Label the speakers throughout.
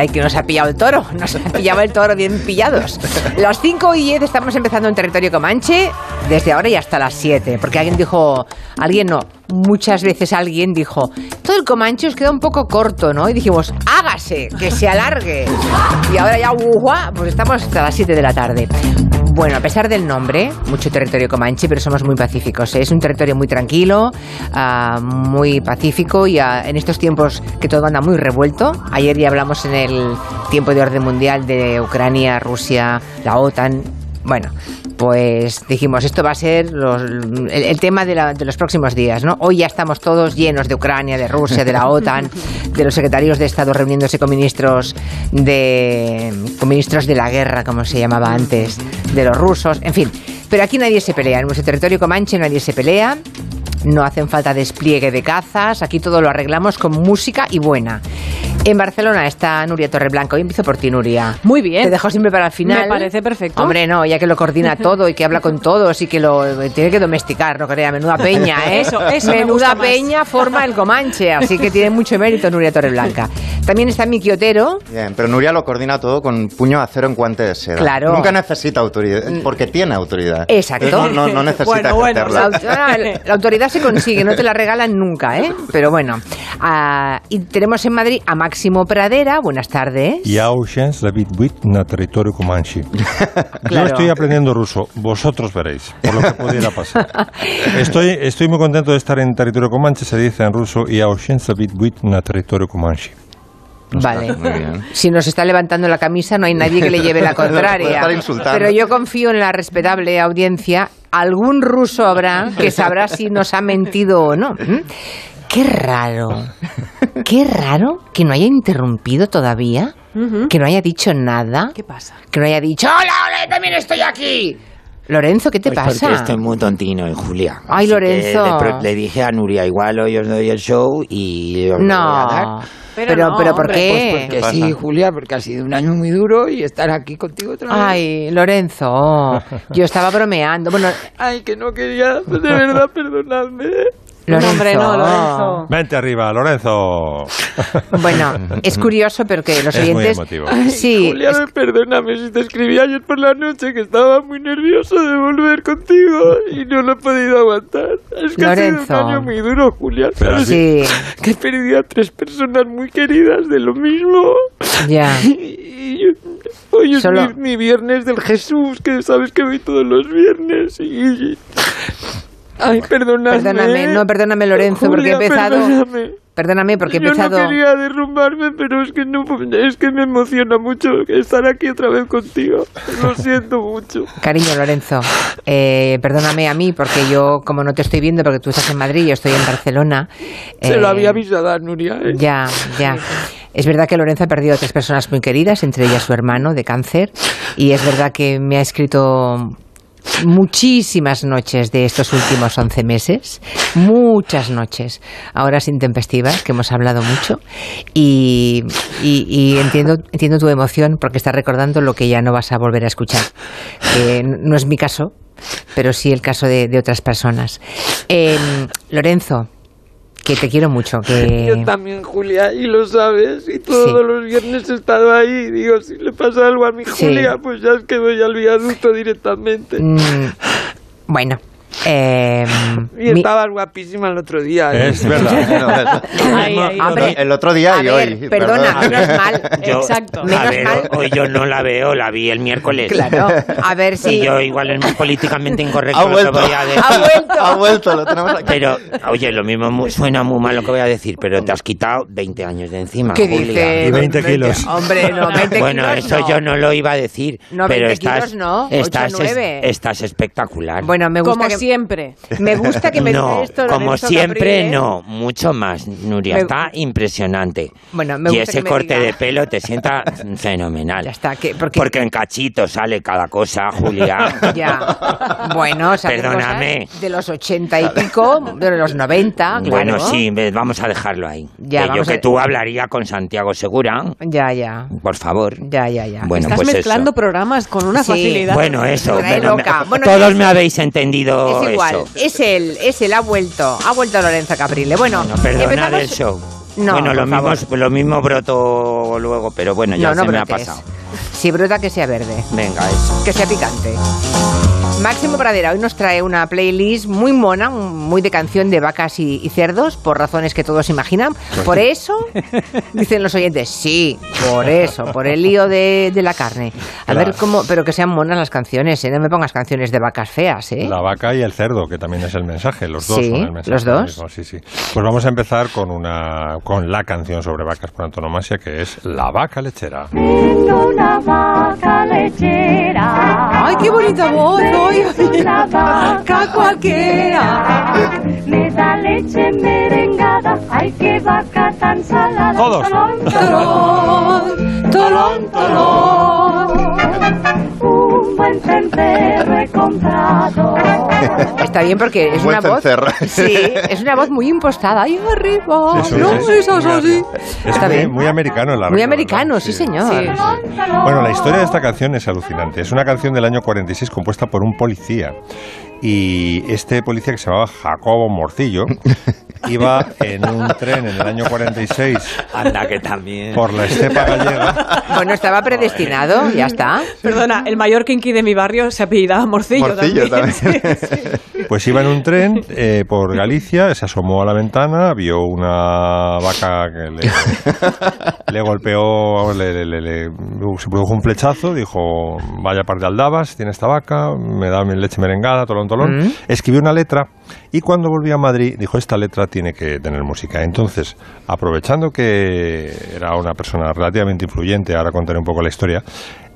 Speaker 1: ay, que nos ha pillado el toro. Nos ha pillado el toro bien pillados. Las 5 y 10 estamos empezando en territorio Comanche, desde ahora y hasta las 7. Porque alguien dijo, alguien no, muchas veces alguien dijo, todo el Comanche os queda un poco corto, ¿no? Y dijimos, hágase, que se alargue. Y ahora ya, ¡uah! pues estamos hasta las 7 de la tarde. Bueno, a pesar del nombre, mucho territorio comanche, pero somos muy pacíficos. ¿eh? Es un territorio muy tranquilo, ah, muy pacífico y ah, en estos tiempos que todo anda muy revuelto. Ayer ya hablamos en el tiempo de orden mundial de Ucrania, Rusia, la OTAN. Bueno, pues dijimos, esto va a ser los- el, el tema de, la- de los próximos días, ¿no? Hoy ya estamos todos llenos de Ucrania, de Rusia, de la OTAN, de los secretarios de Estado reuniéndose con ministros de con ministros de la guerra, como se llamaba antes, de los rusos, en fin. Pero aquí nadie se pelea, en nuestro territorio comanche nadie se pelea. No hacen falta despliegue de cazas, aquí todo lo arreglamos con música y buena. En Barcelona está Nuria Torreblanca. Hoy empiezo por ti, Nuria.
Speaker 2: Muy bien.
Speaker 1: Te dejo siempre para el final.
Speaker 2: Me parece perfecto.
Speaker 1: Hombre, no, ya que lo coordina todo y que habla con todos y que lo tiene que domesticar, no crea, menuda peña, ¿eh?
Speaker 2: Eso, eso me
Speaker 1: Menuda
Speaker 2: más.
Speaker 1: peña forma el Comanche, así que tiene mucho mérito Nuria Torreblanca. También está Miki Otero.
Speaker 3: Bien, pero Nuria lo coordina todo con puño a cero en guante de seda.
Speaker 1: Claro.
Speaker 3: Nunca necesita autoridad, porque tiene autoridad.
Speaker 1: Exacto.
Speaker 3: No, no, no necesita
Speaker 2: Bueno,
Speaker 1: la autoridad se consigue, no te la regalan nunca, ¿eh? Pero bueno. Ah, y tenemos en Madrid a Máximo Pradera. Buenas tardes.
Speaker 4: Yaushens David Wit na territorio
Speaker 1: Comanche.
Speaker 4: Yo estoy aprendiendo ruso. Vosotros veréis por lo que pudiera pasar. Estoy, estoy muy contento de estar en territorio Comanche. Se dice en ruso Yaushens David Wit na territorio Comanche. Nos
Speaker 1: vale. Si nos está levantando la camisa, no hay nadie que le lleve la contraria. Pero yo confío en la respetable audiencia Algún ruso habrá que sabrá si nos ha mentido o no. Qué raro. Qué raro que no haya interrumpido todavía. Que no haya dicho nada.
Speaker 2: ¿Qué pasa?
Speaker 1: Que no haya dicho, hola, hola, también estoy aquí. Lorenzo, ¿qué te
Speaker 5: Pues
Speaker 1: pasa?
Speaker 5: Porque estoy muy tontino, eh, Julia.
Speaker 1: Ay, Lorenzo.
Speaker 5: Le, le dije a Nuria, igual hoy os doy el show y os lo voy a dar.
Speaker 1: No.
Speaker 2: Pero
Speaker 1: Pero,
Speaker 2: no,
Speaker 1: pero, ¿por
Speaker 2: hombre,
Speaker 1: qué?
Speaker 5: Pues porque sí, Julia, porque ha sido un año muy duro y estar aquí contigo otra vez.
Speaker 1: Ay, Lorenzo, yo estaba bromeando. Bueno,
Speaker 5: Ay, que no quería, de verdad, perdonadme.
Speaker 1: Lorenzo.
Speaker 2: No, hombre, no, Lorenzo.
Speaker 4: Vente arriba, Lorenzo.
Speaker 1: Bueno, es curioso, pero que los
Speaker 4: Es muy
Speaker 1: oyentes.
Speaker 4: emotivo.
Speaker 1: Sí,
Speaker 5: Julia,
Speaker 1: es-
Speaker 5: perdóname si te escribí ayer por la noche que estaba muy nervioso de volver contigo y no lo he podido aguantar. Es que
Speaker 1: Lorenzo.
Speaker 5: ha sido un año muy duro, Julia.
Speaker 4: Pero
Speaker 5: ¿sabes?
Speaker 1: sí,
Speaker 5: Que he perdido a tres personas muy queridas de lo mismo.
Speaker 1: ya.
Speaker 5: Y hoy es
Speaker 1: Solo-
Speaker 5: mi, mi viernes del Jesús, que sabes que voy todos los viernes. Y, ay, perdóname.
Speaker 1: Perdóname, no, perdóname, Lorenzo, porque he empezado.
Speaker 5: Perdóname.
Speaker 1: Perdóname, porque he
Speaker 5: Yo
Speaker 1: empezado.
Speaker 5: no quería derrumbarme, pero es que no, es que me emociona mucho estar aquí otra vez contigo. Lo siento mucho.
Speaker 1: Cariño, Lorenzo, eh, perdóname a mí, porque yo, como no te estoy viendo, porque tú estás en Madrid y yo estoy en Barcelona.
Speaker 5: Se
Speaker 1: eh,
Speaker 5: lo había avisado a Nuria. ¿eh?
Speaker 1: Ya, ya. Es verdad que Lorenzo ha perdido a tres personas muy queridas, entre ellas su hermano de cáncer, y es verdad que me ha escrito muchísimas noches de estos últimos 11 meses, muchas noches, horas intempestivas, que hemos hablado mucho, y, y- entiendo, entiendo tu emoción porque estás recordando lo que ya no vas a volver a escuchar, no es mi caso, pero sí el caso de, otras personas. Eh, Lorenzo, que te quiero mucho, que...
Speaker 5: Yo también, Julia, y lo sabes. Y todos
Speaker 1: Sí.
Speaker 5: los viernes he estado ahí. Y digo, si le pasa algo a mi
Speaker 1: Sí.
Speaker 5: Julia, pues ya es que voy al viaducto directamente.
Speaker 1: Mm, bueno, eh,
Speaker 5: Y
Speaker 1: mi-
Speaker 5: estabas guapísima el otro día. ¿eh?
Speaker 4: Es verdad.
Speaker 2: Ay, ay,
Speaker 1: Hombre,
Speaker 3: El otro día
Speaker 1: a
Speaker 3: y
Speaker 1: ver,
Speaker 3: hoy.
Speaker 1: Perdona,
Speaker 3: perdón.
Speaker 1: menos mal.
Speaker 5: Yo-
Speaker 2: Exacto.
Speaker 1: Menos
Speaker 5: a ver,
Speaker 1: mal.
Speaker 5: hoy yo no la veo, la vi el miércoles.
Speaker 1: Claro, a ver si.
Speaker 5: Y yo igual es muy políticamente incorrecto
Speaker 3: Ha
Speaker 5: lo
Speaker 3: vuelto.
Speaker 5: que voy a decir.
Speaker 1: Ha vuelto.
Speaker 3: Ha vuelto, lo tenemos aquí.
Speaker 5: Pero, oye, lo mismo suena muy mal lo que voy a decir, pero te has quitado 20 años de encima,
Speaker 1: ¿Qué
Speaker 5: Julia.
Speaker 1: dices?
Speaker 4: Y 20 kilos.
Speaker 1: Hombre, no, 20
Speaker 5: Bueno,
Speaker 1: kilos
Speaker 5: eso
Speaker 1: no.
Speaker 5: yo no lo iba a decir.
Speaker 1: No,
Speaker 5: pero
Speaker 1: 20
Speaker 5: estás,
Speaker 1: kilos no, ocho,
Speaker 5: estás, es-
Speaker 1: nueve.
Speaker 5: estás espectacular.
Speaker 1: Bueno, me gusta que,
Speaker 2: siempre.
Speaker 1: Me gusta que me
Speaker 5: no,
Speaker 1: esto.
Speaker 5: como siempre, no, mucho más, Nuria.
Speaker 1: Me-
Speaker 5: Está impresionante.
Speaker 1: Bueno, me
Speaker 5: y ese
Speaker 1: que me
Speaker 5: corte
Speaker 1: diga-
Speaker 5: de pelo te sienta fenomenal.
Speaker 1: Ya está, que- porque-
Speaker 5: en cachitos sale cada cosa, Julia.
Speaker 1: Ya. Bueno,
Speaker 5: Perdóname.
Speaker 1: De los 80 y pico, de los 90.
Speaker 5: Bueno, sí, vamos a dejarlo ahí.
Speaker 1: Ya,
Speaker 5: que yo que
Speaker 1: a-
Speaker 5: tú hablaría con Santiago Segura,
Speaker 1: Ya, ya.
Speaker 5: por favor.
Speaker 1: Ya, ya, ya.
Speaker 5: Bueno,
Speaker 2: Estás
Speaker 5: pues
Speaker 2: mezclando
Speaker 5: eso.
Speaker 2: programas con una
Speaker 1: Sí.
Speaker 2: facilidad.
Speaker 5: Bueno, eso. Bueno, me- todos me habéis entendido
Speaker 1: Es igual,
Speaker 5: eso.
Speaker 1: es él, es él, ha vuelto, ha vuelto Lorenzo Caprile. Bueno,
Speaker 5: No, perdona
Speaker 1: empezamos-
Speaker 5: del show.
Speaker 1: No,
Speaker 6: bueno, lo mismo, lo mismo broto luego, pero bueno, ya
Speaker 1: no, no
Speaker 6: se me ha pasado.
Speaker 1: Si brota, que sea verde.
Speaker 6: Venga, eso.
Speaker 1: Que sea picante. Máximo Pradera hoy nos trae una playlist muy mona, muy de canción de vacas y, y cerdos, por razones que todos imaginan. Por eso, dicen los oyentes, sí, por eso, por el lío de, de la carne. A
Speaker 4: Claro.
Speaker 1: ver cómo, pero que sean monas las canciones, ¿eh? No me pongas canciones de vacas feas, ¿eh?
Speaker 4: La vaca y el cerdo, que también es el mensaje, los dos
Speaker 1: Sí,
Speaker 4: son el mensaje.
Speaker 1: los dos.
Speaker 4: mismo, Sí, sí. Pues vamos a empezar con una con la canción sobre vacas por antonomasia, que es La vaca lechera.
Speaker 7: una vaca lechera.
Speaker 1: ¡Ay, qué bonita voz!
Speaker 7: Me da leche merengada. Ay, qué vaca tan salada.
Speaker 4: Todos.
Speaker 7: Tolón, tolón, tolón. Un buen cencerro he comprado.
Speaker 1: Está bien porque es
Speaker 3: Buen
Speaker 1: una voz. Sí, es una voz muy impostada. ¡Ay, arriba!
Speaker 4: Eso
Speaker 1: no,
Speaker 4: es,
Speaker 1: eso. Es Está
Speaker 4: muy,
Speaker 1: bien.
Speaker 4: muy americano el
Speaker 1: Muy americano,
Speaker 4: ¿verdad?
Speaker 1: sí, señor.
Speaker 4: Bueno, la historia de esta canción es alucinante. Es una canción del año 46 compuesta por un policía. Y este policía que se llamaba Jacobo Morcillo iba en un tren en el año 46
Speaker 6: Anda, que también.
Speaker 4: por la estepa gallega.
Speaker 1: Bueno, estaba predestinado, ya está.
Speaker 2: Perdona, el mayor kinky de mi barrio se apellidaba Morcillo,
Speaker 3: Morcillo
Speaker 2: también.
Speaker 3: también.
Speaker 2: Sí, sí.
Speaker 4: Pues iba en un tren eh, por Galicia, se asomó a la ventana, vio una vaca que le, le golpeó, le, le- le- le- se produjo un flechazo, dijo, vaya par de aldabas, tiene esta vaca, me da mi leche merengada, tolón, tolón.
Speaker 1: Mm.
Speaker 4: Escribió una letra y cuando volvió a Madrid dijo, esta letra tiene que tener música. Entonces, aprovechando que era una persona relativamente influyente, ahora contaré un poco la historia,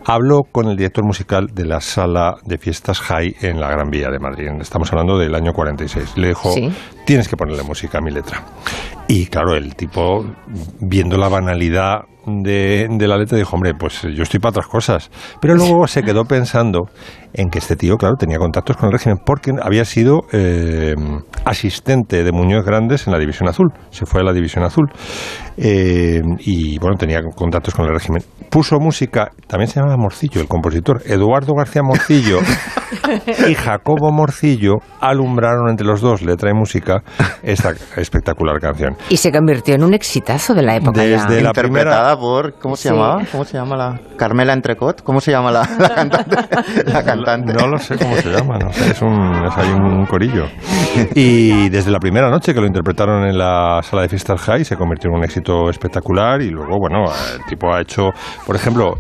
Speaker 4: habló con el director musical de la sala de fiestas High en la Gran Vía de Madrid. Estamos hablando del año 46. Le dijo,
Speaker 1: Sí.
Speaker 4: tienes que ponerle música a mi letra. Y claro, el tipo, viendo la banalidad de, de la letra, dijo, hombre, pues yo estoy para otras cosas. Pero luego se quedó pensando en que este tío, claro, tenía contactos con el régimen porque había sido eh, asistente de Muñoz Grandes en la División Azul. Se fue a la División Azul. Eh, y bueno, tenía contactos con el régimen. Puso música, también se llamaba Morcillo, el compositor. Eduardo García Morcillo y Jacobo Morcillo alumbraron entre los dos, letra y música, esta espectacular canción.
Speaker 1: Y se convirtió en un exitazo de la época ya.
Speaker 4: Desde la
Speaker 3: Interpretada por, ¿cómo se
Speaker 1: Sí.
Speaker 3: llamaba? ¿Cómo se llama la Carmela Entrecot? ¿Cómo se llama la, la cantante? La cantante.
Speaker 4: No lo sé cómo se llama, no sé, es un, es ahí un corillo. Y desde la primera noche que lo interpretaron en la sala de fiestas High se convirtió en un éxito espectacular y luego, bueno, el tipo ha hecho, por ejemplo,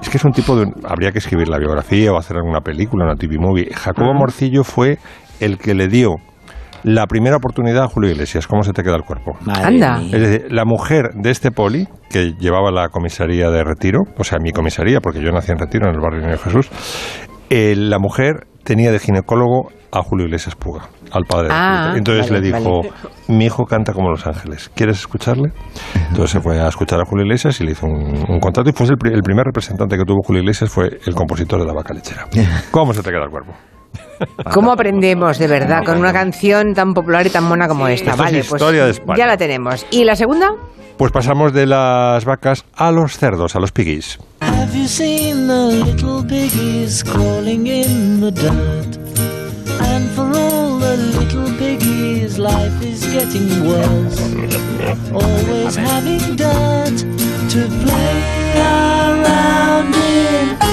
Speaker 4: es que es un tipo de... Habría que escribir la biografía o hacer alguna película, una TV movie. Jacobo Morcillo fue el que le dio la primera oportunidad a Julio Iglesias. ¿Cómo se te queda el cuerpo?
Speaker 6: Madre
Speaker 1: Anda.
Speaker 4: Es decir, la mujer de este poli, que llevaba la comisaría de Retiro, o sea, mi comisaría, porque yo nací en Retiro, en el barrio Niño Jesús, eh, la mujer tenía de ginecólogo a Julio Iglesias Puga, al padre de
Speaker 1: Ah,
Speaker 4: Julio. Entonces
Speaker 1: vale,
Speaker 4: le dijo,
Speaker 1: vale.
Speaker 4: mi hijo canta como los ángeles, ¿quieres escucharle? Entonces se fue a escuchar a Julio Iglesias y le hizo un, un contrato y fue el, el primer representante que tuvo Julio Iglesias fue el compositor de La Vaca Lechera. ¿Cómo se te queda el cuerpo?
Speaker 1: ¿Cómo aprendemos de verdad con una canción tan popular y tan mona como esta?
Speaker 4: Esto es
Speaker 1: vale,
Speaker 4: historia de
Speaker 1: pues
Speaker 4: España.
Speaker 1: ya la tenemos. ¿Y la segunda?
Speaker 4: Pues pasamos de las vacas a los cerdos, a los piggies.
Speaker 8: Have you seen the little piggies crawling in the dirt? And for all the little piggies, life is getting worse. Always having dirt to play around in.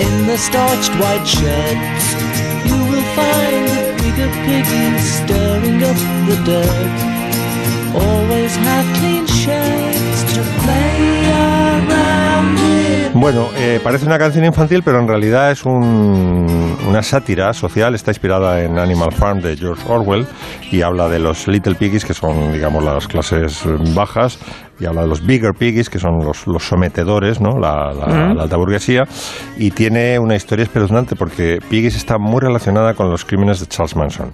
Speaker 8: In the starched white shirts? You will find the bigger piggies stirring up the dirt. Always have clean shirts to play around in.
Speaker 4: Bueno, eh, parece una canción infantil, pero en realidad es un- una sátira social. Está inspirada en Animal Farm de George Orwell y habla de los Little Piggies, que son, digamos, las clases bajas, y habla de los Bigger Piggies, que son los, los sometedores, ¿no? La, la- la alta burguesía. Y tiene una historia espeluznante porque Piggies está muy relacionada con los crímenes de Charles Manson.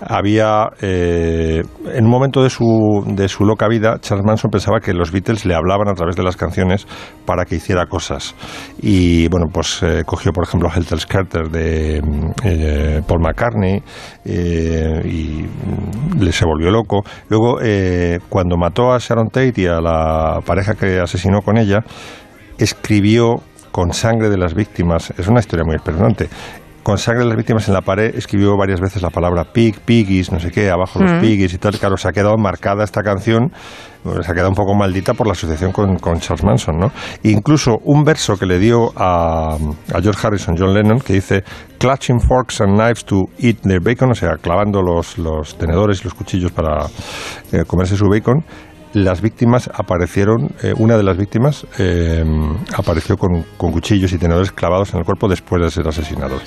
Speaker 4: Había, eh, en un momento de su, de su loca vida, Charles Manson pensaba que los Beatles le hablaban a través de las canciones para que hiciera cosas. Y bueno, pues eh, cogió, por ejemplo, Helter Skelter de mm, eh, Paul McCartney eh, y mm, le se volvió loco. Luego, eh, cuando mató a Sharon Tate y a la pareja que asesinó con ella, escribió con sangre de las víctimas, es una historia muy espeluznante, con sangre de las víctimas en la pared, escribió varias veces la palabra pig, piggies, no sé qué, abajo los piggies y tal. Claro, se ha quedado marcada esta canción, se ha quedado un poco maldita por la asociación con, con Charles Manson, ¿no? E incluso un verso que le dio a, a George Harrison, John Lennon, que dice clutching forks and knives to eat their bacon, o sea, clavando los, los tenedores y los cuchillos para eh, comerse su bacon, las víctimas aparecieron, eh, una de las víctimas eh, apareció con, con cuchillos y tenedores clavados en el cuerpo después de ser asesinados.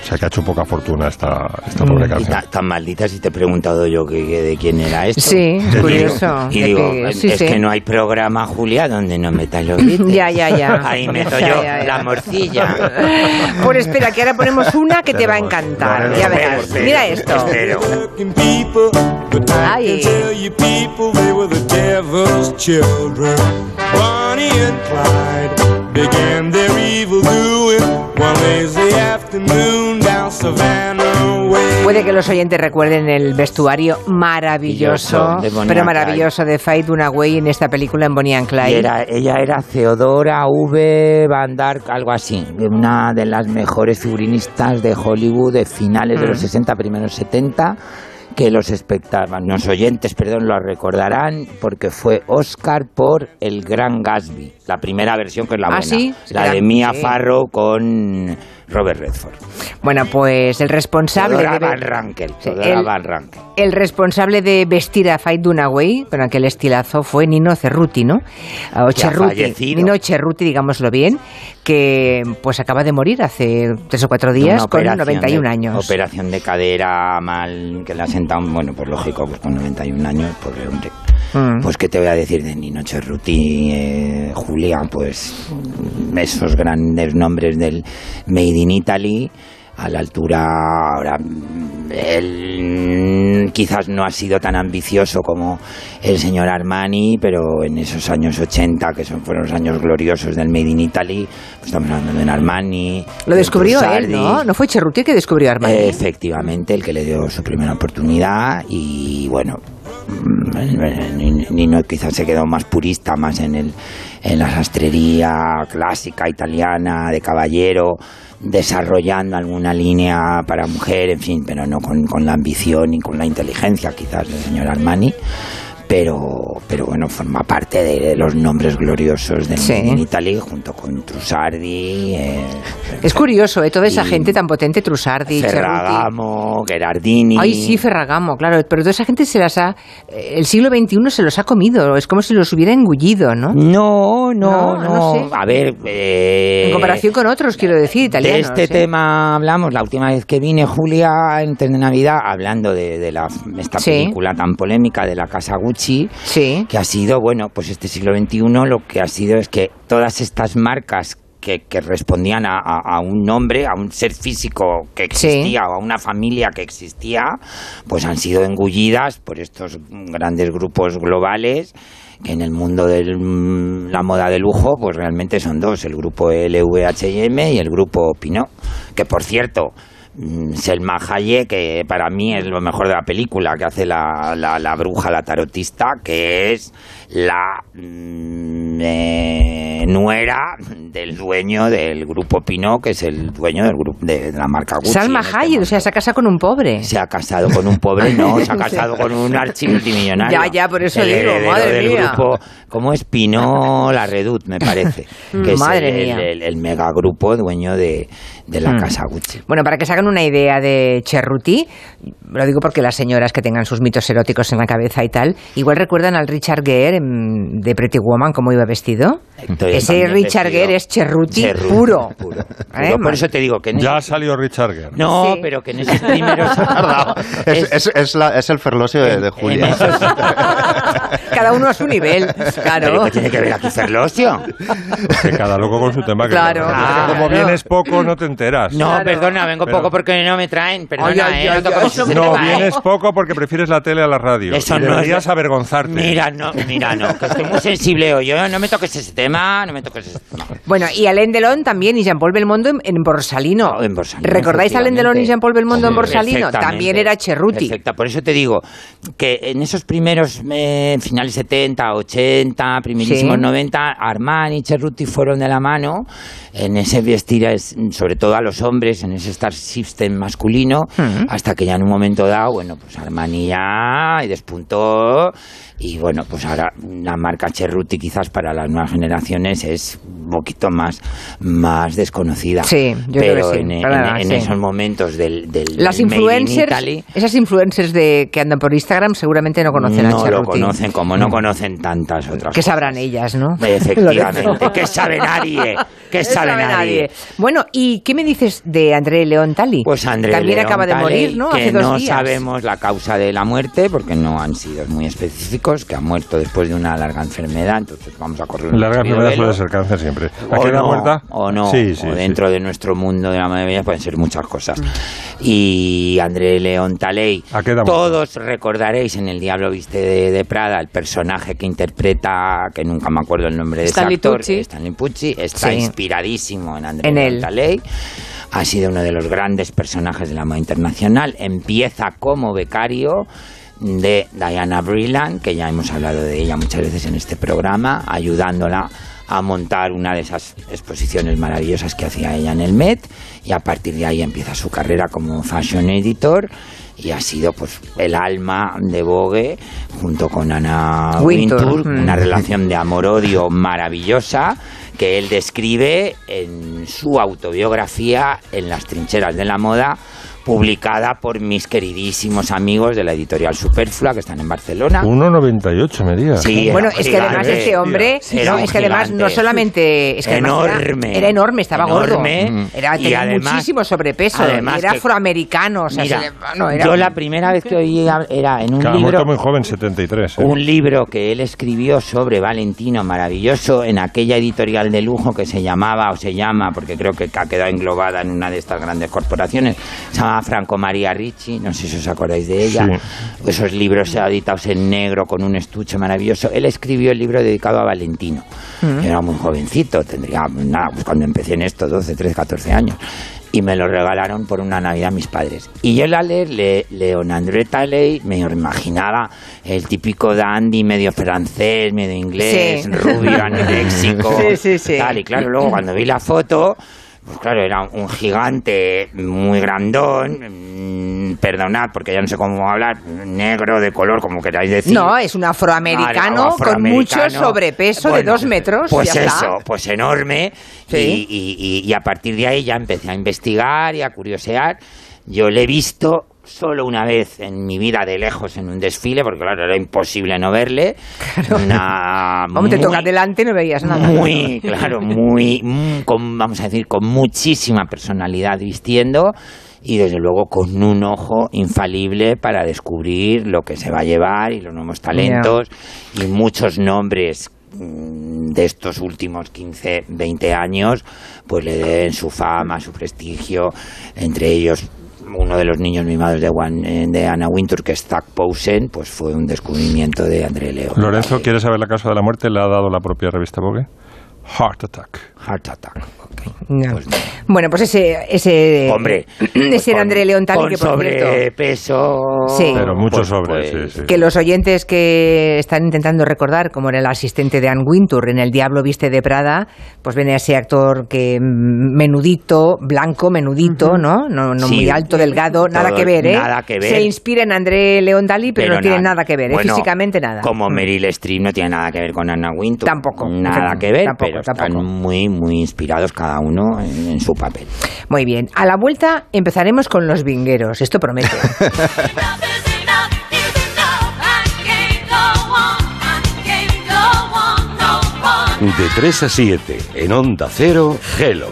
Speaker 4: O sea que ha hecho poca fortuna esta, esta pobre
Speaker 6: Y
Speaker 4: canción.
Speaker 6: ta- tan maldita si te he preguntado yo que, que de quién era esto.
Speaker 1: Sí, es curioso.
Speaker 6: Y digo,
Speaker 1: que- sí,
Speaker 6: es
Speaker 1: sí.
Speaker 6: que no hay programa, Julia, donde no metas los Beatles.
Speaker 1: Ya, ya, ya.
Speaker 6: Ahí meto
Speaker 1: Ya,
Speaker 6: yo
Speaker 1: ya, ya.
Speaker 6: la morcilla.
Speaker 1: Pues espera, que ahora ponemos una que te va a encantar. Ya verás.
Speaker 6: Espero,
Speaker 1: Mira esto.
Speaker 6: espero.
Speaker 1: Ay.
Speaker 5: Devil's children. Bonnie and Clyde began their evil doing one lazy afternoon down Savannah Way.
Speaker 1: Puede que los oyentes recuerden el vestuario maravilloso, pero maravilloso de Faye Dunaway en esta película en Bonnie and Clyde.
Speaker 6: era, ella era Theodora V. Van Dyke, algo así, una de las mejores figurinistas de Hollywood de finales de los 60, primeros 70, que los espectadores, los oyentes, perdón, lo recordarán porque fue Oscar por El Gran Gatsby, la primera versión que es la
Speaker 1: Ah,
Speaker 6: buena,
Speaker 1: ¿sí?
Speaker 6: la de Mia
Speaker 1: sí.
Speaker 6: Farrow con Robert Redford.
Speaker 1: Bueno, pues el responsable
Speaker 6: Theodora
Speaker 1: de...
Speaker 6: Van Rankel,
Speaker 1: Sí, el-
Speaker 6: Van Rankel.
Speaker 1: El responsable de vestir a Faye Dunaway con aquel estilazo fue Nino Cerruti, ¿no? O
Speaker 6: Ya
Speaker 1: Cerruti.
Speaker 6: fallecido.
Speaker 1: Nino Cerruti, digámoslo bien, que pues acaba de morir hace tres o cuatro días con
Speaker 6: operación
Speaker 1: 91
Speaker 6: de-
Speaker 1: años.
Speaker 6: Operación de cadera mal, que le ha sentado, bueno, pues lógico, pues con 91 años, pobre hombre.
Speaker 1: Mm.
Speaker 6: Pues qué te voy a decir de Nino Cerruti, eh, Julia, pues esos grandes nombres del Made in Italy, a la altura ahora él quizás no ha sido tan ambicioso como el señor Armani, pero en esos años 80, que son, fueron los años gloriosos del Made in Italy, pues estamos hablando de Armani.
Speaker 1: Lo
Speaker 6: de
Speaker 1: descubrió él. ¿no? No fue Cerruti que descubrió a Armani.
Speaker 6: Efectivamente, el que le dio su primera oportunidad y bueno, Ni- Nino quizás se quedó más purista, más en, el, en la sastrería clásica italiana de caballero, desarrollando alguna línea para mujer, en fin, pero no con, con la ambición y con la inteligencia quizás del señor Armani. Pero, pero bueno, forma parte de los nombres gloriosos de
Speaker 1: Sí.
Speaker 6: In Italy junto con Trussardi, eh,
Speaker 1: Es curioso, ¿eh? Toda esa gente tan potente, Trussardi, Cerruti.
Speaker 6: Ferragamo, Gherardini.
Speaker 1: Ay, sí, Ferragamo, claro. Pero toda esa gente se las ha... eh, El siglo XXI se los ha comido. Es como si los hubiera engullido, ¿no?
Speaker 6: No, no,
Speaker 1: No,
Speaker 6: no.
Speaker 1: no sé.
Speaker 6: A ver, eh,
Speaker 1: En comparación con otros, quiero decir, italianos.
Speaker 6: de este
Speaker 1: ¿eh?
Speaker 6: tema hablamos la última vez que vine, Julia, antes de Navidad, hablando de, de la, esta
Speaker 1: Sí.
Speaker 6: película tan polémica de la casa Gucci,
Speaker 1: Sí.
Speaker 6: que ha sido, bueno, pues este siglo XXI lo que ha sido es que todas estas marcas que, que respondían a, a- a un nombre, a un ser físico que existía o a una familia que existía, pues han sido engullidas por estos grandes grupos globales que en el mundo de la moda de lujo, pues realmente son dos, el grupo LVHM y el grupo Pinot, que por cierto, Selma Hayek, que para mí es lo mejor de la película, que hace la, la, la bruja, la tarotista, que es la mm, eh, nuera del dueño del grupo Pinot, que es el dueño del grupo de, la marca Gucci.
Speaker 1: Salma
Speaker 6: este
Speaker 1: Hayek, o sea, se ha casado con un pobre.
Speaker 6: Se ha casado con un pobre, no, se ha casado con un archimultimillonario.
Speaker 1: Ya, ya, por eso
Speaker 6: El
Speaker 1: digo, madre
Speaker 6: del
Speaker 1: mía.
Speaker 6: grupo, ¿cómo es? Pinot La Redut, me parece. Que
Speaker 1: Madre
Speaker 6: es el,
Speaker 1: mía.
Speaker 6: el, el- el megagrupo dueño de, de la
Speaker 1: Mm.
Speaker 6: casa Gucci.
Speaker 1: Bueno, para que se hagan una idea de Cerruti, lo digo porque las señoras que tengan sus mitos eróticos en la cabeza y tal, igual recuerdan al Richard Gere de Pretty Woman, cómo iba vestido.
Speaker 6: Estoy
Speaker 1: Ese Richard
Speaker 6: vestido.
Speaker 1: Gere es Cerruti, puro.
Speaker 6: puro,
Speaker 1: ¿Eh?
Speaker 6: Por eso te digo que en
Speaker 4: Ya ha
Speaker 6: esos-
Speaker 4: salido Richard Gere.
Speaker 6: No,
Speaker 1: Sí.
Speaker 6: pero que en esos primeros...
Speaker 3: Es, es, es, la- es el ferlosio de, de Julia.
Speaker 6: esos-
Speaker 1: Cada uno a su nivel,
Speaker 6: ¿Pero
Speaker 1: claro.
Speaker 6: qué tiene que ver aquí Ferlosio?
Speaker 4: Que cada loco con su tema. que
Speaker 1: Claro,
Speaker 4: que
Speaker 6: claro.
Speaker 4: como vienes poco, no te enteras.
Speaker 6: No,
Speaker 1: Claro.
Speaker 6: perdona, vengo
Speaker 4: Pero-
Speaker 6: poco porque no me traen. Perdona,
Speaker 1: Ay, ay,
Speaker 6: eh,
Speaker 1: ay,
Speaker 6: no toco
Speaker 1: ay, eso
Speaker 4: No,
Speaker 6: eh.
Speaker 4: vienes poco porque prefieres la tele a la radio.
Speaker 6: Eso
Speaker 4: Y
Speaker 6: no es-
Speaker 4: deberías avergonzarte.
Speaker 6: Mira, no, mira, no, que estoy muy sensible hoy. Yo no me toques ese tema, no me toques ese tema.
Speaker 1: Bueno, y Alain Delon también y Jean-Paul Belmondo en, en Borsalino.
Speaker 6: Oh, en Borsalino,
Speaker 1: ¿Recordáis a Alain Delon y
Speaker 6: efectivamente.
Speaker 1: Jean-Paul Belmondo en Borsalino?
Speaker 6: perfectamente.
Speaker 1: También era Cerruti.
Speaker 6: Perfecta. Por eso te digo que en esos primeros eh, finales 70, 80, primerísimos
Speaker 1: Sí.
Speaker 6: 90, Armani y Cerruti fueron de la mano en ese vestir, es- sobre todo a los hombres, en ese estar hipster masculino, hasta que ya en un momento dado, bueno, pues Armani ya y despuntó y bueno, pues ahora la marca Cerruti quizás para las nuevas generaciones es un poquito más, más desconocida.
Speaker 1: Sí, yo creo
Speaker 6: Pero
Speaker 1: que sí,
Speaker 6: en, en-
Speaker 1: claro,
Speaker 6: en
Speaker 1: sí.
Speaker 6: esos momentos del, del
Speaker 1: Las
Speaker 6: del Made in
Speaker 1: influencers,
Speaker 6: Italy,
Speaker 1: esas influencers de que andan por Instagram seguramente no conocen a
Speaker 6: no lo conocen como no conocen tantas otras
Speaker 1: ¿Qué
Speaker 6: cosas.
Speaker 1: sabrán ellas, no?
Speaker 6: Efectivamente. ¿qué sabe nadie? ¿Qué
Speaker 1: No
Speaker 6: sabe nadie?
Speaker 1: Bueno, ¿y qué me dices de André León Tali?
Speaker 6: Pues André
Speaker 1: También
Speaker 6: León
Speaker 1: acaba de morir, ¿no?
Speaker 6: Que
Speaker 1: Hace dos
Speaker 6: no
Speaker 1: días.
Speaker 6: sabemos la causa de la muerte porque no han sido muy específicos, que ha muerto después de una larga enfermedad, entonces vamos a correr un
Speaker 4: Larga enfermedad suele ser cáncer siempre. ¿A
Speaker 6: O no,
Speaker 4: muerta?
Speaker 6: o no,
Speaker 4: Sí, sí,
Speaker 6: o
Speaker 4: sí.
Speaker 6: dentro de nuestro mundo de la maravilla pueden ser muchas cosas. Y André León Taley,
Speaker 4: ¿A qué edad
Speaker 6: todos recordaréis en El Diablo Viste de, de Prada el personaje que interpreta, que nunca me acuerdo el nombre de
Speaker 2: Stanley
Speaker 6: ese actor,
Speaker 2: Tucci.
Speaker 6: Stanley Pucci, está
Speaker 1: Sí.
Speaker 6: inspiradísimo en André
Speaker 1: En
Speaker 6: León
Speaker 1: él.
Speaker 6: Taley. Ha sido uno de los grandes personajes de la moda internacional. Empieza como becario de Diana Brilland, que ya hemos hablado de ella muchas veces en este programa, ayudándola a montar una de esas exposiciones maravillosas que hacía ella en el Met y a partir de ahí empieza su carrera como fashion editor y ha sido pues el alma de Vogue junto con Anna
Speaker 1: Wintour,
Speaker 6: Wintour,
Speaker 1: mm.
Speaker 6: una relación de amor-odio maravillosa que él describe en su autobiografía En las trincheras de la moda, publicada por mis queridísimos amigos de la editorial Superflua que están en Barcelona.
Speaker 4: 1,98 medía.
Speaker 6: Sí,
Speaker 1: Bueno,
Speaker 6: era
Speaker 1: es que además este hombre,
Speaker 6: Era
Speaker 1: no, es que además no solamente es que era-
Speaker 6: Enorme.
Speaker 1: era, enorme, estaba
Speaker 6: Enorme.
Speaker 1: gordo, era
Speaker 6: Y
Speaker 1: tenía
Speaker 6: además-
Speaker 1: muchísimo sobrepeso,
Speaker 6: además
Speaker 1: era
Speaker 6: que-
Speaker 1: afroamericano, o sea,
Speaker 6: Mira,
Speaker 1: se le- no, era-
Speaker 6: yo la primera vez que oí era en un
Speaker 4: Que ha
Speaker 6: libro
Speaker 4: muerto muy joven, 73. ¿eh?
Speaker 6: un libro que él escribió sobre Valentino maravilloso en aquella editorial de lujo que se llamaba o se llama, porque creo que ha quedado englobada en una de estas grandes corporaciones, se llama Franco María Ricci, no sé si os acordáis de ella, esos libros editados en negro con un estuche maravilloso. Él escribió el libro dedicado a Valentino.
Speaker 1: Mm.
Speaker 6: Era muy jovencito, tendría, nada, pues cuando empecé en esto, 12, 13, 14 años. Y me lo regalaron por una Navidad mis padres. Y yo al leer le, Leon André Taley me imaginaba el típico dandy medio francés, medio inglés,
Speaker 1: Sí.
Speaker 6: rubio.
Speaker 1: Sí, sí, sí.
Speaker 6: Tal. Y claro, luego cuando vi la foto, pues claro, era un gigante muy grandón, mm, perdonad porque ya no sé cómo hablar, negro, de color, como queráis decir.
Speaker 1: No, es un afroamericano,
Speaker 6: Vale,
Speaker 1: con mucho
Speaker 6: afroamericano.
Speaker 1: sobrepeso de dos metros.
Speaker 6: Pues
Speaker 1: ya
Speaker 6: eso,
Speaker 1: está.
Speaker 6: pues enorme.
Speaker 1: Sí.
Speaker 6: Y, y- y- y a partir de ahí ya empecé a investigar y a curiosear. Yo le he visto solo una vez en mi vida de lejos en un desfile, porque claro, era imposible no verle. Una
Speaker 1: Vamos, te toca delante no veías nada.
Speaker 6: muy, claro, muy, mm, con, vamos a decir, con muchísima personalidad vistiendo y desde luego con un ojo infalible para descubrir lo que se va a llevar y los nuevos talentos y muchos nombres mm, de estos últimos 15, 20 años, pues le den su fama, su prestigio, entre ellos uno de los niños mimados de, Wan- eh, de Anna Wintour, que es Zach Posen, pues fue un descubrimiento de André Leo.
Speaker 4: Lorenzo, ¿quieres saber la causa de la muerte? Le ha dado la propia revista Vogue. Heart attack.
Speaker 6: Heart attack.
Speaker 1: No.
Speaker 6: Pues no.
Speaker 1: Bueno, pues ese, ese,
Speaker 6: Hombre,
Speaker 1: ese era André León
Speaker 6: con
Speaker 1: que por cierto,
Speaker 6: sobrepeso.
Speaker 1: Sí.
Speaker 4: Pero mucho
Speaker 6: pues-
Speaker 4: sobre,
Speaker 6: pues-
Speaker 4: sí, sí.
Speaker 1: que los oyentes que están intentando recordar cómo era el asistente de Anne Wintour en El Diablo Viste de Prada, pues viene ese actor que menudito, blanco, menudito, ¿no? No, no
Speaker 6: Sí.
Speaker 1: muy alto, delgado, nada que ver, ¿eh?
Speaker 6: nada que ver.
Speaker 1: Se inspira en André León Tali, pero, no tiene
Speaker 6: na-
Speaker 1: nada que ver, ¿eh?
Speaker 6: bueno,
Speaker 1: físicamente nada.
Speaker 6: Como
Speaker 1: Mm.
Speaker 6: Meryl Streep no tiene nada que ver con Anna Wintour.
Speaker 1: Tampoco,
Speaker 6: Nada que ver,
Speaker 1: tampoco,
Speaker 6: pero
Speaker 1: tampoco.
Speaker 6: están muy, muy inspirados cada uno en, en su papel.
Speaker 1: Muy bien, a la vuelta empezaremos con los vingueros, esto promete.
Speaker 9: De 3 a 7 en Onda Cero, Hello.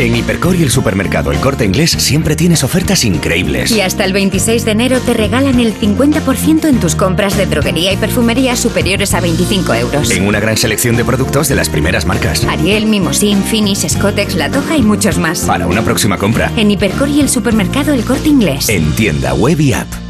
Speaker 10: En Hipercor y el supermercado El Corte Inglés siempre tienes ofertas increíbles.
Speaker 11: Y hasta el 26 de enero te regalan el 50% en tus compras de droguería y perfumería superiores a 25 euros.
Speaker 10: En una gran selección de productos de las primeras marcas.
Speaker 11: Ariel, Mimosin, Finish, Scottex, La Toja y muchos más.
Speaker 10: Para una próxima compra.
Speaker 11: En Hipercor y el supermercado El Corte Inglés.
Speaker 10: En tienda web y app.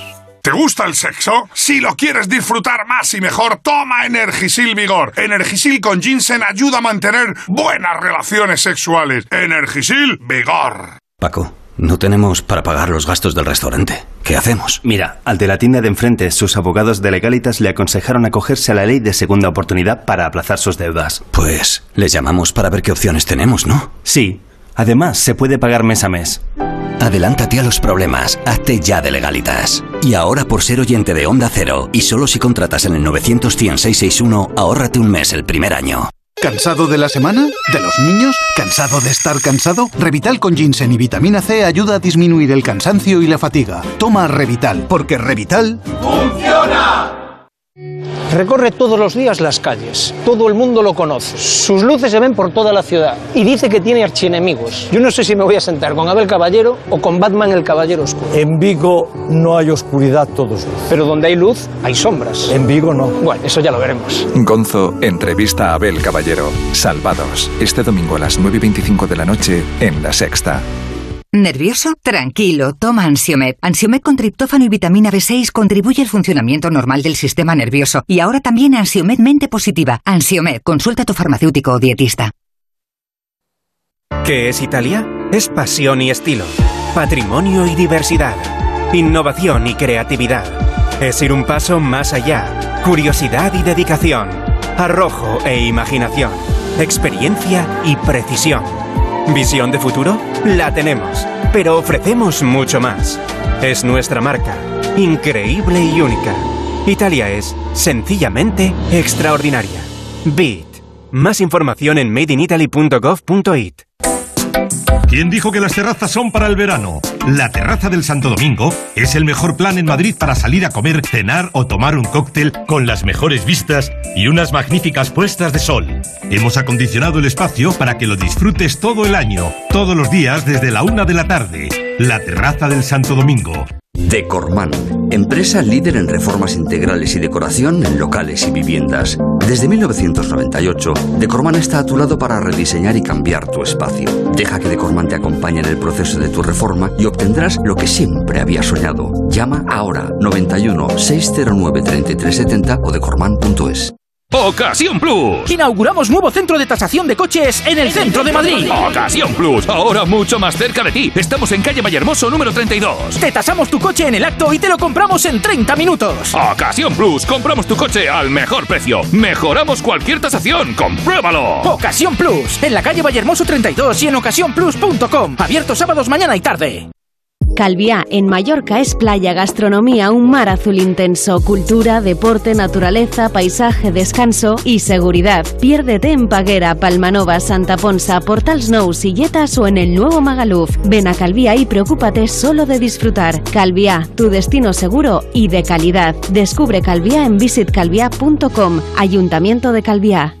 Speaker 12: ¿Te gusta el sexo? Si lo quieres disfrutar más y mejor, toma Energisil Vigor. Energisil con ginseng ayuda a mantener buenas relaciones sexuales. Energisil Vigor.
Speaker 13: Paco, no tenemos para pagar los gastos del restaurante. ¿Qué hacemos?
Speaker 14: Mira, al de la tienda de enfrente, sus abogados de legalitas le aconsejaron acogerse a la ley de segunda oportunidad para aplazar sus deudas.
Speaker 13: Pues les llamamos para ver qué opciones tenemos, ¿no?
Speaker 14: Sí. Además, se puede pagar mes a mes.
Speaker 13: Adelántate a los problemas, hazte ya de legalitas. Y ahora por ser oyente de Onda Cero, y solo si contratas en el 91661, ahórrate un mes el primer año.
Speaker 15: ¿Cansado de la semana? ¿De los niños? ¿Cansado de estar cansado? Revital con ginseng y vitamina C ayuda a disminuir el cansancio y la fatiga. Toma Revital, porque Revital...
Speaker 16: ¡Funciona! Recorre todos los días las calles. Todo el mundo lo conoce. Sus luces se ven por toda la ciudad. Y dice que tiene archienemigos. Yo no sé si me voy a sentar con Abel Caballero o con Batman el Caballero Oscuro.
Speaker 17: En Vigo no hay oscuridad todos luz.
Speaker 16: Pero donde hay luz, hay sombras.
Speaker 17: En Vigo no.
Speaker 16: Bueno, eso ya lo veremos.
Speaker 18: Gonzo entrevista a Abel Caballero. Salvados. Este domingo a las 9 y 25 de la noche en La Sexta.
Speaker 19: ¿Nervioso? Tranquilo, toma Ansiomed. Ansiomed con triptófano y vitamina B6 contribuye al funcionamiento normal del sistema nervioso. Y ahora también Ansiomed mente positiva. Ansiomed, consulta a tu farmacéutico o dietista.
Speaker 20: ¿Qué es Italia? Es pasión y estilo, patrimonio y diversidad, innovación y creatividad. Es ir un paso más allá, curiosidad y dedicación, arrojo e imaginación, experiencia y precisión. ¿Visión de futuro? La tenemos, pero ofrecemos mucho más. Es nuestra marca, increíble y única. Italia es, sencillamente, extraordinaria. Beat. Más información en madeinitaly.gov.it.
Speaker 21: ¿Quién dijo que las terrazas son para el verano? La Terraza del Santo Domingo es el mejor plan en Madrid para salir a comer, cenar o tomar un cóctel con las mejores vistas y unas magníficas puestas de sol. Hemos acondicionado el espacio para que lo disfrutes todo el año, todos los días desde la una de la tarde. La Terraza del Santo Domingo.
Speaker 22: Decorman, empresa líder en reformas integrales y decoración en locales y viviendas. Desde 1998, Decorman está a tu lado para rediseñar y cambiar tu espacio. Deja que Decorman te acompañe en el proceso de tu reforma y obtendrás lo que siempre habías soñado. Llama ahora 91 609 3370 o decorman.es.
Speaker 23: Ocasión Plus. Inauguramos nuevo centro de tasación de coches en el centro de Madrid. Ocasión Plus, ahora mucho más cerca de ti. Estamos en calle Vallehermoso número 32. Te tasamos tu coche en el acto y te lo compramos en 30 minutos. Ocasión Plus, compramos tu coche al mejor precio. Mejoramos cualquier tasación, compruébalo. Ocasión Plus, en la calle Vallehermoso 32 y en ocasiónplus.com. Abierto sábados mañana y tarde.
Speaker 24: Calviá, en Mallorca, es playa, gastronomía, un mar azul intenso, cultura, deporte, naturaleza, paisaje, descanso y seguridad. Piérdete en Paguera, Palmanova, Santa Ponsa, Portal Snow, Silletas o en el nuevo Magaluf. Ven a Calviá y preocúpate solo de disfrutar. Calviá, tu destino seguro y de calidad. Descubre Calviá en visitcalviá.com. Ayuntamiento de Calviá.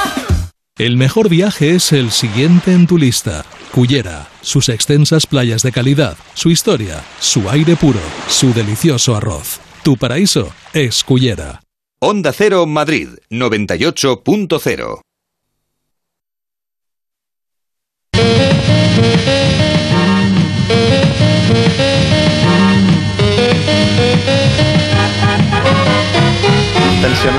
Speaker 25: El mejor viaje es el siguiente en tu lista. Cullera, sus extensas playas de calidad, su historia, su aire puro, su delicioso arroz. Tu paraíso es Cullera.
Speaker 10: Onda Cero Madrid 98.0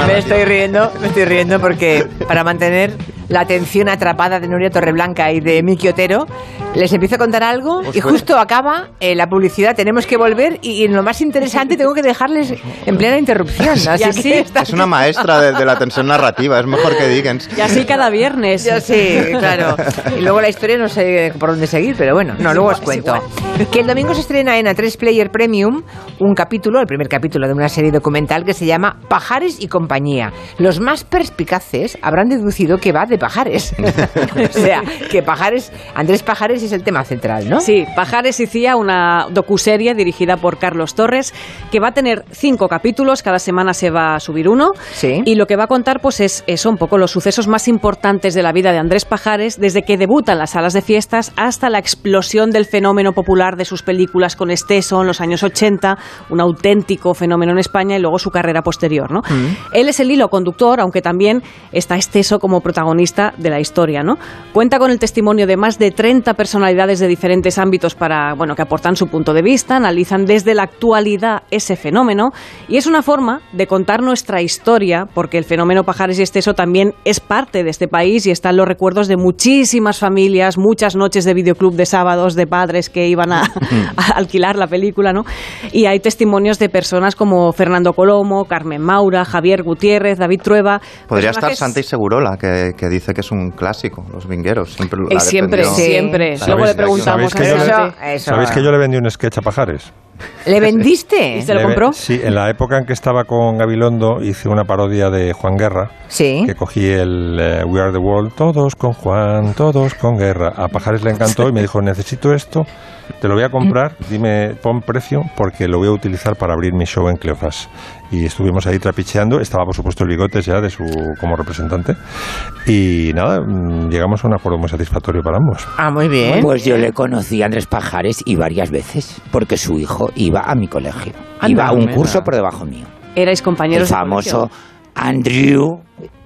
Speaker 1: Me estoy riendo, me estoy riendo porque para mantener la atención atrapada de Nuria Torreblanca y de Miki Otero, les empiezo a contar algo y justo acaba eh, la publicidad, tenemos que volver y, en lo más interesante tengo que dejarles en plena interrupción. Así
Speaker 26: Y así-
Speaker 1: que está-
Speaker 26: Es una maestra de, de la tensión narrativa, es mejor que Dickens.
Speaker 27: Y así cada viernes.
Speaker 1: Ya sí, claro. Y luego la historia no sé por dónde seguir, pero bueno, no, luego os cuento. Que el domingo se estrena en A3 Player Premium un capítulo, el primer capítulo de una serie documental que se llama Pajares y compañía. Los más perspicaces habrán deducido que va de pajares. o sea, que Pajares, Andrés Pajares es el tema central, ¿no?
Speaker 27: Sí, Pajares y Cía, una docuserie dirigida por Carlos Torres, que va a tener cinco capítulos, cada semana se va a subir uno. Y lo que va a contar, pues, es eso, un poco los sucesos más importantes de la vida de Andrés Pajares, desde que debuta en las salas de fiestas hasta la explosión del fenómeno popular de sus películas con Esteso en los años 80, un auténtico fenómeno en España, y luego su carrera posterior, ¿no? Él es el hilo conductor, aunque también está Esteso como protagonista de la historia, ¿no? Cuenta con el testimonio de más de 30 personalidades de diferentes ámbitos para, bueno, que aportan su punto de vista, analizan desde la actualidad ese fenómeno y es una forma de contar nuestra historia, porque el fenómeno Pajares y Esteso también es parte de este país y está en los recuerdos de muchísimas familias, muchas noches de videoclub de sábados de padres que iban a, a alquilar la película, ¿no? Y hay testimonios de personas como Fernando Colomo, Carmen Maura, Javier Gutiérrez, David Trueba.
Speaker 26: Podría estar Santa y Segurola, que, que dice que es un clásico, Los Vingueros. Siempre lo
Speaker 27: Eh, siempre, siempre. Luego le preguntamos
Speaker 26: ¿Sabéis
Speaker 27: a
Speaker 26: que yo le-
Speaker 1: Eso.
Speaker 4: ¿Sabéis que yo le vendí un sketch a Pajares?
Speaker 1: ¿Le vendiste?
Speaker 27: ¿Y se lo compró?
Speaker 4: Sí, en la época en que estaba con Gabilondo hice una parodia de Juan Guerra.
Speaker 1: Sí.
Speaker 4: Que cogí el eh, We Are the World, todos con Juan, todos con Guerra. A Pajares le encantó y me dijo, necesito esto, te lo voy a comprar, dime, pon precio, porque lo voy a utilizar para abrir mi show en Cleofas. Y estuvimos ahí trapicheando, estaba por supuesto el bigotes ya de su como representante. Y nada, mm, llegamos a un acuerdo muy satisfactorio para ambos.
Speaker 1: Ah, muy bien.
Speaker 6: Pues yo le conocí a Andrés Pajares y varias veces, porque su hijo iba a mi colegio.
Speaker 27: Anda,
Speaker 6: iba a un
Speaker 27: mira.
Speaker 6: curso por debajo mío.
Speaker 27: Erais compañeros
Speaker 6: el
Speaker 27: de
Speaker 6: famoso
Speaker 27: colegio.
Speaker 6: Andrew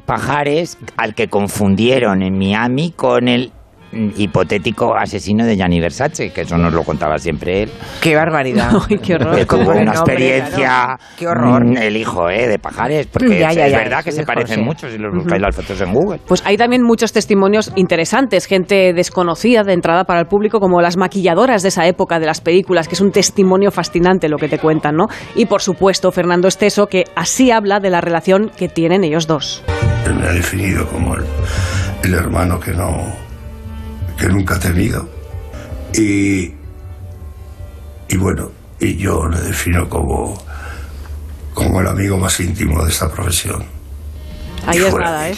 Speaker 6: Pajares, al que confundieron en Miami con el hipotético asesino de Gianni Versace, que eso nos lo contaba siempre él.
Speaker 1: Qué barbaridad.
Speaker 27: Ay, qué horror.
Speaker 6: Que tuvo una experiencia,
Speaker 1: claro. Qué horror.
Speaker 6: mm, el hijo eh, de Pajares, porque
Speaker 1: Ya,
Speaker 6: es,
Speaker 1: ya,
Speaker 6: es
Speaker 1: ya,
Speaker 6: verdad que se
Speaker 1: hijo,
Speaker 6: parecen
Speaker 1: sí.
Speaker 6: mucho si los buscáis las fotos en Google.
Speaker 27: Pues hay también muchos testimonios interesantes, gente desconocida de entrada para el público, como las maquilladoras de esa época de las películas, que es un testimonio fascinante lo que te cuentan, ¿no? Y por supuesto, Fernando Esteso, que así habla de la relación que tienen ellos dos.
Speaker 28: Él me ha definido como el, el hermano que no que nunca ha tenido. Y y bueno y yo le defino como como el amigo más íntimo de esta profesión.
Speaker 27: Ahí
Speaker 28: Y
Speaker 27: es nada, ¿eh?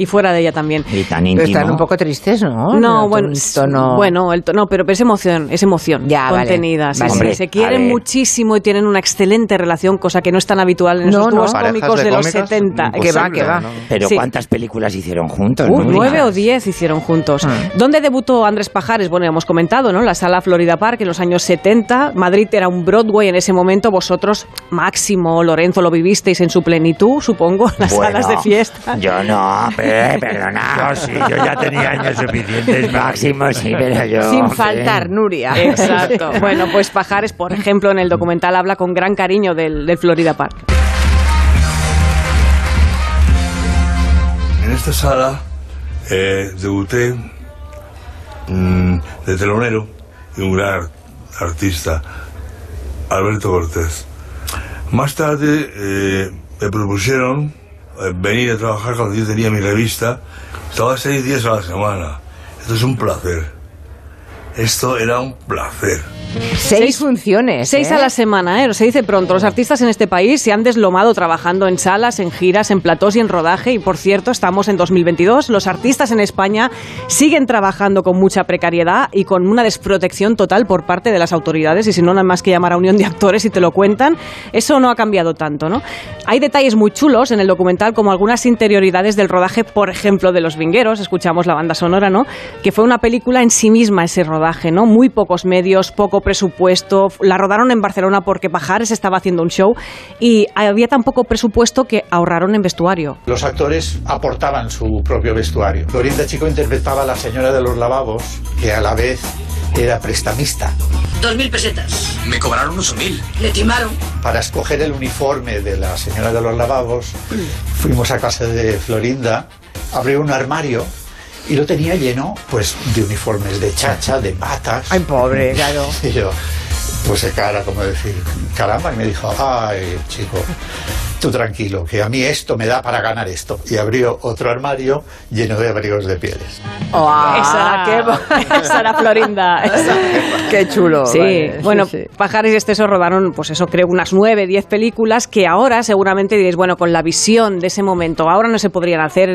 Speaker 27: Y fuera de ella también.
Speaker 6: Y tan
Speaker 1: Pero están un poco tristes, ¿no?
Speaker 27: No, bueno,
Speaker 1: tono-
Speaker 27: bueno, el to- no, pero es emoción, es emoción
Speaker 1: Ya, vale.
Speaker 27: contenida. sí,
Speaker 1: Vale.
Speaker 27: sí.
Speaker 1: Hombre,
Speaker 27: se quieren muchísimo y tienen una excelente relación, cosa que no es tan habitual en
Speaker 1: No,
Speaker 27: esos dúos cómicos
Speaker 1: de
Speaker 27: de, los
Speaker 1: cómicos,
Speaker 27: 70. Que va, que va.
Speaker 6: Pero
Speaker 27: Sí.
Speaker 6: ¿cuántas películas hicieron juntos?
Speaker 27: Uh,
Speaker 6: no?
Speaker 27: nueve o diez hicieron juntos.
Speaker 1: Hmm.
Speaker 27: ¿Dónde debutó Andrés Pajares? Bueno, ya hemos comentado, ¿no? La sala Florida Park en los años 70. Madrid era un Broadway en ese momento. Vosotros, Máximo, Lorenzo, lo vivisteis en su plenitud, supongo, en las
Speaker 6: Bueno,
Speaker 27: salas de fiesta.
Speaker 6: Yo no, pe- perdona.
Speaker 28: Yo sí, yo ya tenía años suficientes.
Speaker 6: Máximo, sí, pero yo.
Speaker 1: Sin faltar, Nuria.
Speaker 27: Exacto. Bueno, pues Pajares, por ejemplo, en el documental habla con gran cariño del, del Florida Park.
Speaker 28: En esta sala eh, debuté mm, de telonero y un gran artista, Alberto Cortés. Más tarde eh, me propusieron eh, venir a trabajar cuando yo tenía mi revista. Estaba seis días a la semana. Esto es un placer. Esto era un placer.
Speaker 1: Seis funciones.
Speaker 27: Seis
Speaker 1: ¿eh?
Speaker 27: a la semana, ¿eh? Se dice pronto. Los artistas en este país se han deslomado trabajando en salas, en giras, en platós y en rodaje. Y por cierto, estamos en 2022. Los artistas en España siguen trabajando con mucha precariedad y con una desprotección total por parte de las autoridades. Y si no, hay más que llamar a Unión de Actores y te lo cuentan. Eso no ha cambiado tanto, ¿no? Hay detalles muy chulos en el documental, como algunas interioridades del rodaje, por ejemplo, de Los Vingueros. Escuchamos la banda sonora, ¿no? Que fue una película en sí misma ese rodaje, ¿no? Muy pocos medios, poco presupuesto. La rodaron en Barcelona porque Pajares estaba haciendo un show y había tan poco presupuesto que ahorraron en vestuario.
Speaker 29: Los actores aportaban su propio vestuario. Florinda Chico interpretaba a la señora de los lavabos, que a la vez era prestamista.
Speaker 30: Dos mil pesetas.
Speaker 29: Me cobraron unos mil.
Speaker 30: Le timaron.
Speaker 29: Para escoger el uniforme de la señora de los lavabos, fuimos a casa de Florinda abrió un armario y lo tenía lleno pues de uniformes de chacha, de batas.
Speaker 1: Ay, pobre, claro.
Speaker 29: Y yo puse cara como decir, caramba, y me dijo, ay, chico, tú tranquilo, que a mí esto me da para ganar esto. Y abrió otro armario lleno de abrigos de pieles.
Speaker 1: Oh,
Speaker 27: esa,
Speaker 1: qué...
Speaker 27: esa era Florinda.
Speaker 1: qué chulo.
Speaker 27: Sí,
Speaker 1: vale,
Speaker 27: bueno,
Speaker 1: sí, sí.
Speaker 27: Pajares y Esteso rodaron, pues eso creo, unas nueve, diez películas que ahora seguramente diréis, bueno, con la visión de ese momento, ahora no se podrían hacer.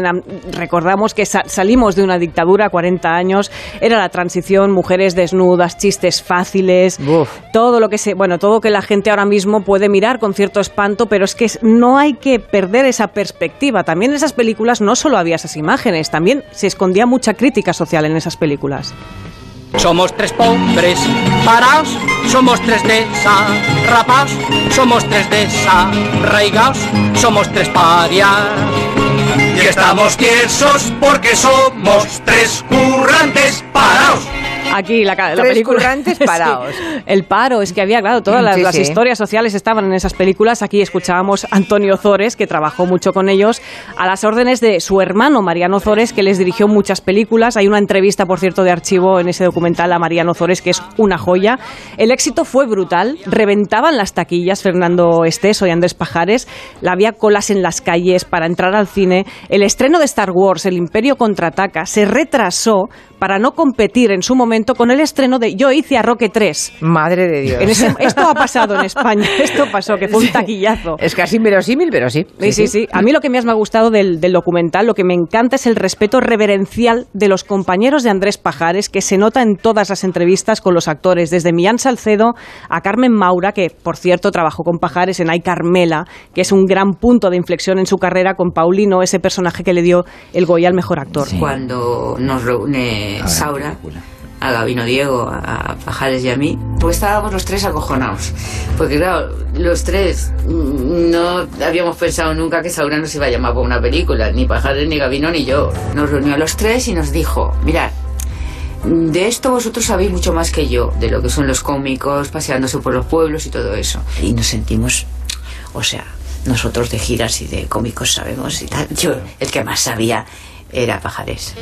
Speaker 27: Recordamos que sa- salimos de una dictadura, 40 años, era la transición, mujeres desnudas, chistes fáciles, todo lo que se, bueno, todo que la gente ahora mismo puede mirar con cierto espanto, pero es que es- no hay que perder esa perspectiva. También en esas películas no solo había esas imágenes, también se escondía mucha crítica social en esas películas.
Speaker 31: Somos tres pobres paraos, somos tres desarrapaos, somos tres desarraigaos, somos tres parias. Y estamos tiesos porque somos tres currantes paraos.
Speaker 27: Aquí la, la
Speaker 1: Tres
Speaker 27: película.
Speaker 1: currantes
Speaker 27: Sí.
Speaker 1: parados.
Speaker 27: el paro, es que había, claro, todas las,
Speaker 1: Sí,
Speaker 27: las
Speaker 1: sí.
Speaker 27: historias sociales estaban en esas películas. Aquí escuchábamos a Antonio Zores, que trabajó mucho con ellos, a las órdenes de su hermano Mariano Zores, que les dirigió muchas películas. Hay una entrevista, por cierto, de archivo en ese documental a Mariano Zores, que es una joya. El éxito fue brutal, reventaban las taquillas Fernando Esteso y Andrés Pajares, la había colas en las calles para entrar al cine. El estreno de Star Wars, El Imperio contraataca, se retrasó para no competir en su momento con el estreno de Yo hice a Roque 3.
Speaker 1: Madre de Dios.
Speaker 27: En ese- esto ha pasado en España, esto pasó, que fue un taquillazo.
Speaker 1: Es casi inverosímil, pero sí.
Speaker 27: Sí, sí, sí. A mí lo que más me ha gustado del, del documental, lo que me encanta es el respeto reverencial de los compañeros de Andrés Pajares, que se nota en todas las entrevistas con los actores, desde Millán Salcedo a Carmen Maura, que por cierto trabajó con Pajares en Ay Carmela, que es un gran punto de inflexión en su carrera con Paulino, ese personaje que le dio el Goya al mejor actor.
Speaker 32: Cuando nos reúne Saura, a Gabino Diego, a a Pajares y a mí, pues estábamos los tres acojonados. Porque claro, los tres no habíamos pensado nunca que Saura nos iba a llamar por una película, ni Pajares, ni Gabino, ni yo. Nos reunió a los tres y nos dijo, mirad, de esto vosotros sabéis mucho más que yo, de lo que son los cómicos, paseándose por los pueblos y todo eso. Y nos sentimos, o sea, nosotros de giras y de cómicos sabemos y tal. Yo, el que más sabía era Pajares.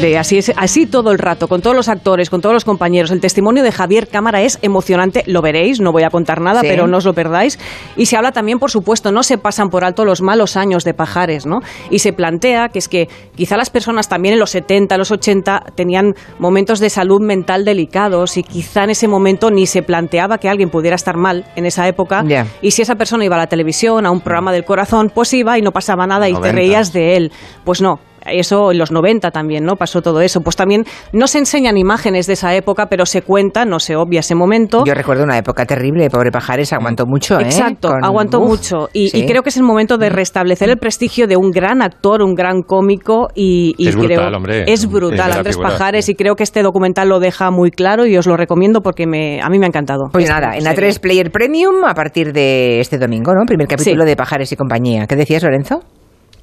Speaker 27: De así, es, así todo el rato, con todos los actores, con todos los compañeros. El testimonio de Javier Cámara es emocionante, lo veréis, no voy a contar nada,
Speaker 1: Sí.
Speaker 27: pero no os lo perdáis. Y se habla también, por supuesto, no se pasan por alto los malos años de Pajares, ¿no? Y se plantea que es que quizá las personas también en los 70, los 80 tenían momentos de salud mental delicados y quizá en ese momento ni se planteaba que alguien pudiera estar mal en esa época.
Speaker 1: Ya.
Speaker 27: Y si esa persona iba a la televisión, a un programa del corazón, pues iba y no pasaba nada y te
Speaker 26: 90.
Speaker 27: reías de él. Pues no. Eso en los 90 también, ¿no? Pasó todo eso. Pues también no se enseñan imágenes de esa época, pero se cuenta, no se obvia ese momento.
Speaker 1: Yo recuerdo una época terrible, pobre Pajares aguantó mucho, ¿eh?
Speaker 27: Exacto,
Speaker 1: Con-
Speaker 27: aguantó
Speaker 1: Uf,
Speaker 27: mucho. Y,
Speaker 1: sí.
Speaker 27: y creo que es el momento de restablecer el prestigio de un gran actor, un gran cómico. Y, y
Speaker 33: Es brutal,
Speaker 27: creo,
Speaker 33: hombre.
Speaker 27: Es brutal,
Speaker 33: la
Speaker 27: Andrés
Speaker 33: figura,
Speaker 27: Pajares. Y creo que este documental lo deja muy claro y os lo recomiendo porque me, a mí me ha encantado.
Speaker 1: Pues nada, en
Speaker 27: serie.
Speaker 1: A3 Player Premium a partir de este domingo, ¿no? Primer capítulo de Pajares y compañía. ¿Qué decías, Lorenzo?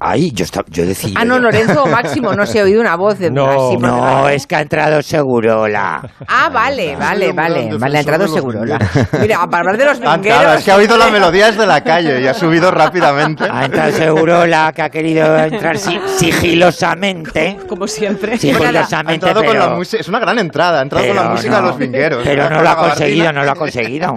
Speaker 34: Ay, yo, estaba, yo decía...
Speaker 1: Ah, no, Lorenzo o Máximo, no se ha oído una voz de
Speaker 34: No,
Speaker 1: por
Speaker 34: no,
Speaker 1: debajo.
Speaker 34: es que ha entrado Segurola.
Speaker 1: Ah, vale, vale, vale. Vale, ha entrado seguro. Mira, para hablar de los vingueros...
Speaker 26: claro, es que ha oído la melodía desde la calle y ha subido rápidamente.
Speaker 34: Ha entrado Segurola, que ha querido entrar si- sigilosamente.
Speaker 27: Como siempre.
Speaker 34: Sigilosamente,
Speaker 26: Ha entrado con la
Speaker 34: pero-
Speaker 26: música, es una gran entrada, ha entrado con la
Speaker 34: Pero
Speaker 26: música
Speaker 34: no,
Speaker 26: de los vingueros.
Speaker 34: Pero no lo ha conseguido, no lo ha conseguido.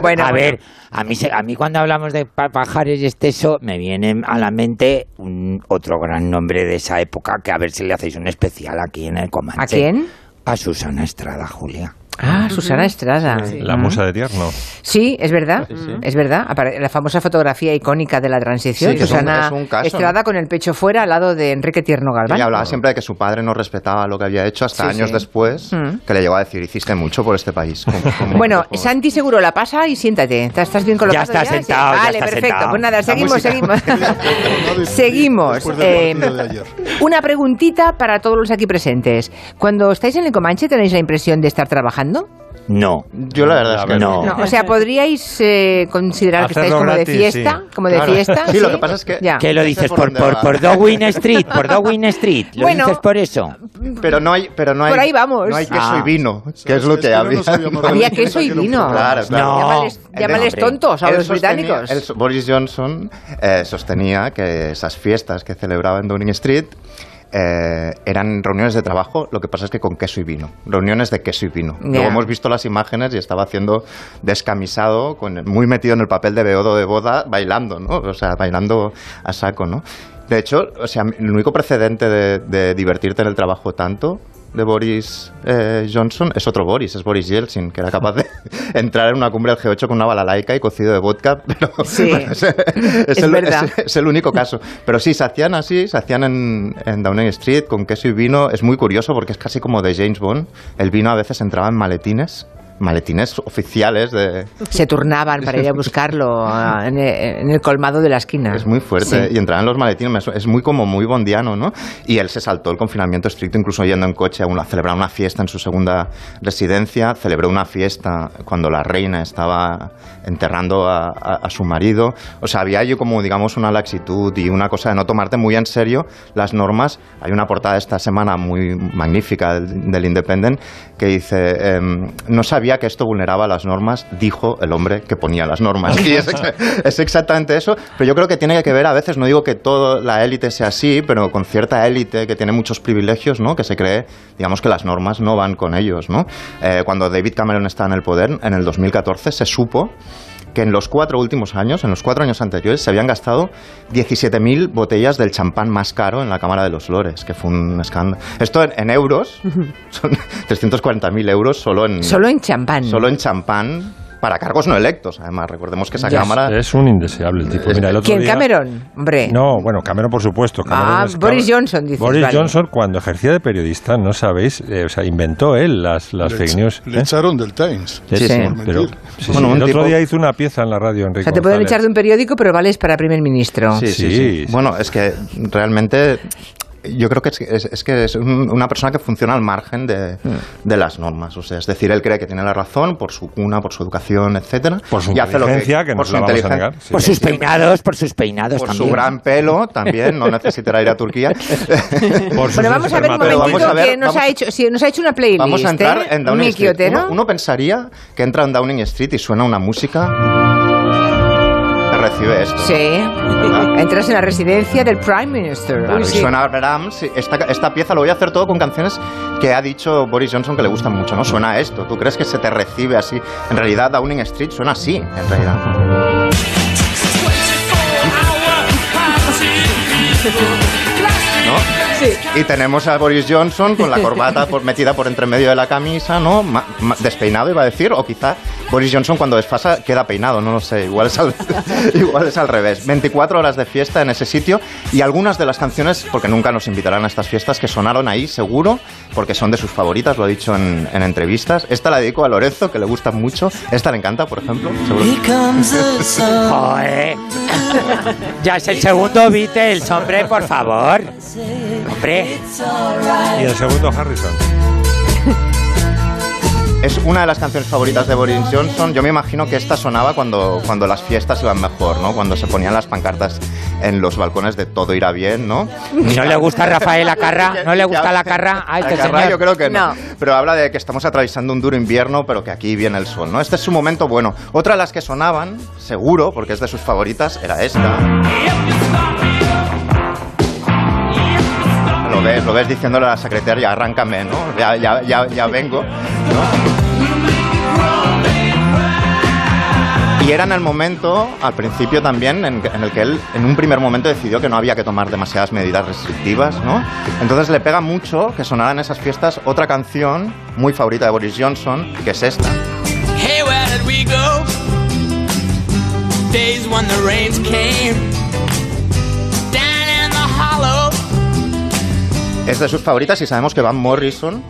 Speaker 1: Bueno,
Speaker 34: a
Speaker 1: bueno.
Speaker 34: ver, a mí, se- a mí cuando hablamos de pa- pajares y esteso, me viene a la mente un, otro gran nombre de esa época, que a ver si le hacéis un especial aquí en el Comanche.
Speaker 1: ¿A quién?
Speaker 34: A Susana Estrada, Julia.
Speaker 1: Ah, Susana Estrada.
Speaker 33: La musa de tierno.
Speaker 1: Sí, es verdad, es verdad. La famosa fotografía icónica de la transición,
Speaker 26: Sí, que es un-
Speaker 1: Susana
Speaker 26: es un caso,
Speaker 1: Estrada con el pecho fuera al lado de Enrique Tierno Galván.
Speaker 26: Ella hablaba siempre de que su padre no respetaba lo que había hecho hasta
Speaker 1: Sí,
Speaker 26: años
Speaker 1: sí.
Speaker 26: después,
Speaker 1: Mm.
Speaker 26: que le llegó a decir, hiciste mucho por este país. Como- como-
Speaker 1: Bueno, Santi seguro la pasa y siéntate. ¿Estás bien colocado?
Speaker 34: está
Speaker 1: Sí.
Speaker 34: sentado, ya
Speaker 1: Vale,
Speaker 34: está
Speaker 1: perfecto.
Speaker 34: sentado.
Speaker 1: Pues nada, seguimos, seguimos. seguimos. Eh, una preguntita para todos los aquí presentes. Cuando estáis en el Comanche, ¿tenéis la impresión de estar trabajando?
Speaker 34: No.
Speaker 26: Yo la verdad es que
Speaker 34: no.
Speaker 1: No, o sea, podríais eh, considerar que estáis
Speaker 26: Hacerlo
Speaker 1: como
Speaker 26: gratis,
Speaker 1: de fiesta,
Speaker 26: sí.
Speaker 1: como de
Speaker 26: Claro.
Speaker 1: fiesta.
Speaker 26: Sí, lo que pasa es que-
Speaker 1: Ya.
Speaker 34: ¿Qué lo dices?
Speaker 26: por
Speaker 34: ¿Por, por, Downing Street? ¿Por Downing Street? ¿Lo
Speaker 1: Bueno.
Speaker 34: dices por eso?
Speaker 26: Pero no hay, pero no hay,
Speaker 1: Por ahí vamos.
Speaker 26: No hay queso
Speaker 34: Ah.
Speaker 26: y vino, que es lo que,
Speaker 35: que no
Speaker 26: había.
Speaker 1: Había queso y vino.
Speaker 26: Claro, claro.
Speaker 34: No.
Speaker 1: Llámales, llámales tontos a
Speaker 26: Él
Speaker 1: los
Speaker 26: sostenía-
Speaker 1: británicos.
Speaker 26: él- Boris Johnson eh, sostenía que esas fiestas que celebraba en Downing Street eh, eran reuniones de trabajo, lo que pasa es que con queso y vino. Reuniones de queso y vino. Luego hemos visto las imágenes y estaba haciendo descamisado, con, muy metido en el papel de beodo de boda, bailando, ¿no? O sea, bailando a saco, ¿no? De hecho, o sea, el único precedente de, de divertirte en el trabajo tanto de Boris eh, Johnson es otro Boris, es Boris Yeltsin, que era capaz de entrar en una cumbre del G8 con una balalaica y cocido de vodka, pero
Speaker 1: Sí,
Speaker 26: bueno, es, es
Speaker 1: es
Speaker 26: el, es único caso. Pero sí, se hacían así, se hacían en, en Downing Street con queso y vino. Es muy curioso porque es casi como de James Bond. El vino a veces entraba en maletines, maletines oficiales de...
Speaker 1: Se turnaban para ir a buscarlo en el, colmado de la esquina.
Speaker 26: Es muy fuerte.
Speaker 1: Sí.
Speaker 26: Y entraban los maletines, es muy como muy bondiano, ¿no? Y él se saltó el confinamiento estricto, incluso yendo en coche a, celebrar una fiesta en su segunda residencia. Celebró una fiesta cuando la reina estaba enterrando a, a- a su marido. O sea, había yo como, digamos, una laxitud y una cosa de no tomarte muy en serio las normas. Hay una portada esta semana muy magnífica del, del Independent que dice, em, no sabía que esto vulneraba las normas, dijo el hombre que ponía las normas. Y es, exa- es exactamente eso, pero yo creo que tiene que ver a veces, no digo que toda la élite sea así, pero con cierta élite que tiene muchos privilegios, ¿no? que se cree, digamos, que las normas no van con ellos. ¿no? Eh, cuando David Cameron estaba en el poder, en el 2014, se supo que en los cuatro últimos años, en los cuatro años anteriores, se habían gastado 17.000 botellas del champán más caro en la Cámara de los Lores, que fue un escándalo. Esto en, en euros son 340.000 euros solo en,
Speaker 1: Solo en champán.
Speaker 26: solo en champán para cargos no electos. Además, recordemos que esa. Cámara...
Speaker 33: Es un indeseable el tipo. Mira, el otro
Speaker 1: ¿Quién,
Speaker 33: día-
Speaker 1: Cameron? Hombre.
Speaker 33: No, bueno, Cameron por supuesto. Cameron
Speaker 1: ah,
Speaker 33: es-
Speaker 1: Boris Johnson, dices.
Speaker 33: Boris
Speaker 1: vale.
Speaker 33: Johnson, cuando ejercía de periodista, no sabéis, eh, o sea, inventó él las, las
Speaker 35: Le
Speaker 33: fake news.
Speaker 35: Le
Speaker 33: ¿eh?
Speaker 35: echaron del Times.
Speaker 33: Sí,
Speaker 26: Sí,
Speaker 33: pero sí,
Speaker 26: Bueno,
Speaker 33: el otro día hizo una pieza en la radio, Enrique
Speaker 1: O sea, te pueden echar de un periódico, pero vales para primer ministro.
Speaker 26: Sí, sí,
Speaker 33: Sí,
Speaker 26: sí.
Speaker 33: sí.
Speaker 26: Bueno, es que realmente yo creo que es, es- es que es un- una persona que funciona al margen de, de las normas. O sea, es decir, él cree que tiene la razón por su cuna, por su educación, etcétera.
Speaker 33: Por su
Speaker 26: y hace lo que,
Speaker 33: inteligencia, que no
Speaker 26: por su
Speaker 33: la vamos a
Speaker 26: inteligencia.
Speaker 33: negar, sí.
Speaker 34: Por sus peinados, por sus peinados
Speaker 26: Por su
Speaker 34: también.
Speaker 26: gran pelo también, no necesitará ir a Turquía.
Speaker 33: Por
Speaker 1: Bueno, vamos a ver un momentito
Speaker 26: vamos a ver,
Speaker 1: que nos,
Speaker 26: vamos-
Speaker 1: ha hecho, sí, nos ha hecho una playlist.
Speaker 26: Vamos a entrar
Speaker 1: ¿eh?
Speaker 26: en Downing Street. Uno, uno pensaría que entra en Downing Street y suena una música recibe esto.
Speaker 1: Sí. Entras en la residencia del Prime Minister.
Speaker 26: Claro,
Speaker 1: Uy,
Speaker 26: y
Speaker 1: sí.
Speaker 26: suena Brahms. Esta, esta pieza lo voy a hacer todo con canciones que ha dicho Boris Johnson que le gustan mucho, ¿no? Suena a esto. ¿Tú crees que se te recibe así? En realidad, Downing Street suena así, en realidad. ¿No? Y tenemos a Boris Johnson con la corbata por- metida por entre medio de la camisa, ¿no? Ma- ma- despeinado, iba a decir, o quizá Boris Johnson cuando desfasa queda peinado, no lo sé, igual es, al, igual es al revés. 24 horas de fiesta en ese sitio y algunas de las canciones, porque nunca nos invitarán a estas fiestas, que sonaron ahí, seguro, porque son de sus favoritas, lo ha dicho en, en entrevistas. Esta la dedico a Lorenzo, que le gusta mucho. Esta le encanta, por ejemplo. seguro.
Speaker 34: Joder. ya es el segundo Beatles, hombre, por favor. Hombre.
Speaker 33: Y el segundo Harrison.
Speaker 26: Es una de las canciones favoritas de Boris Johnson. Yo me imagino que esta sonaba cuando, cuando las fiestas iban mejor, ¿no? Cuando se ponían las pancartas en los balcones de todo irá bien, ¿no?
Speaker 34: ¿No le gusta a Rafael Acarra? ¿No le gusta la carra a este
Speaker 26: Acarra,
Speaker 34: señor?
Speaker 26: yo creo que no.
Speaker 1: No.
Speaker 26: Pero habla de que estamos atravesando un duro invierno, pero que aquí viene el sol, ¿no? Este es su momento bueno. Otra de las que sonaban, seguro, porque es de sus favoritas, era esta. Lo ves, lo ves diciéndole a la secretaria, arráncame, ¿no? Ya, ya, ya, ya vengo, ¿no? Y era en el momento, al principio también, en, en el que él en un primer momento decidió que no había que tomar demasiadas medidas restrictivas, ¿no? Entonces le pega mucho que sonara en esas fiestas otra canción muy favorita de Boris Johnson, que es esta.
Speaker 36: Hey, where did we go? Days when the rains came.
Speaker 26: Es de sus favoritas y sabemos que Van Morrison,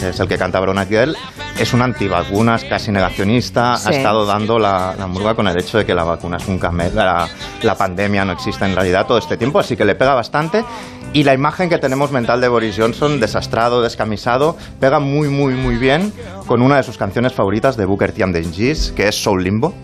Speaker 26: que es el que canta Brown Girl, es un antivacunas, casi negacionista,
Speaker 1: Sí.
Speaker 26: ha estado dando la, la murga con el hecho de que la vacuna es un camel, la, la pandemia no existe en realidad todo este tiempo, así que le pega bastante. Y la imagen que tenemos mental de Boris Johnson, desastrado, descamisado, pega muy, muy, muy bien con una de sus canciones favoritas de Booker T and the G's, que es Soul Limbo.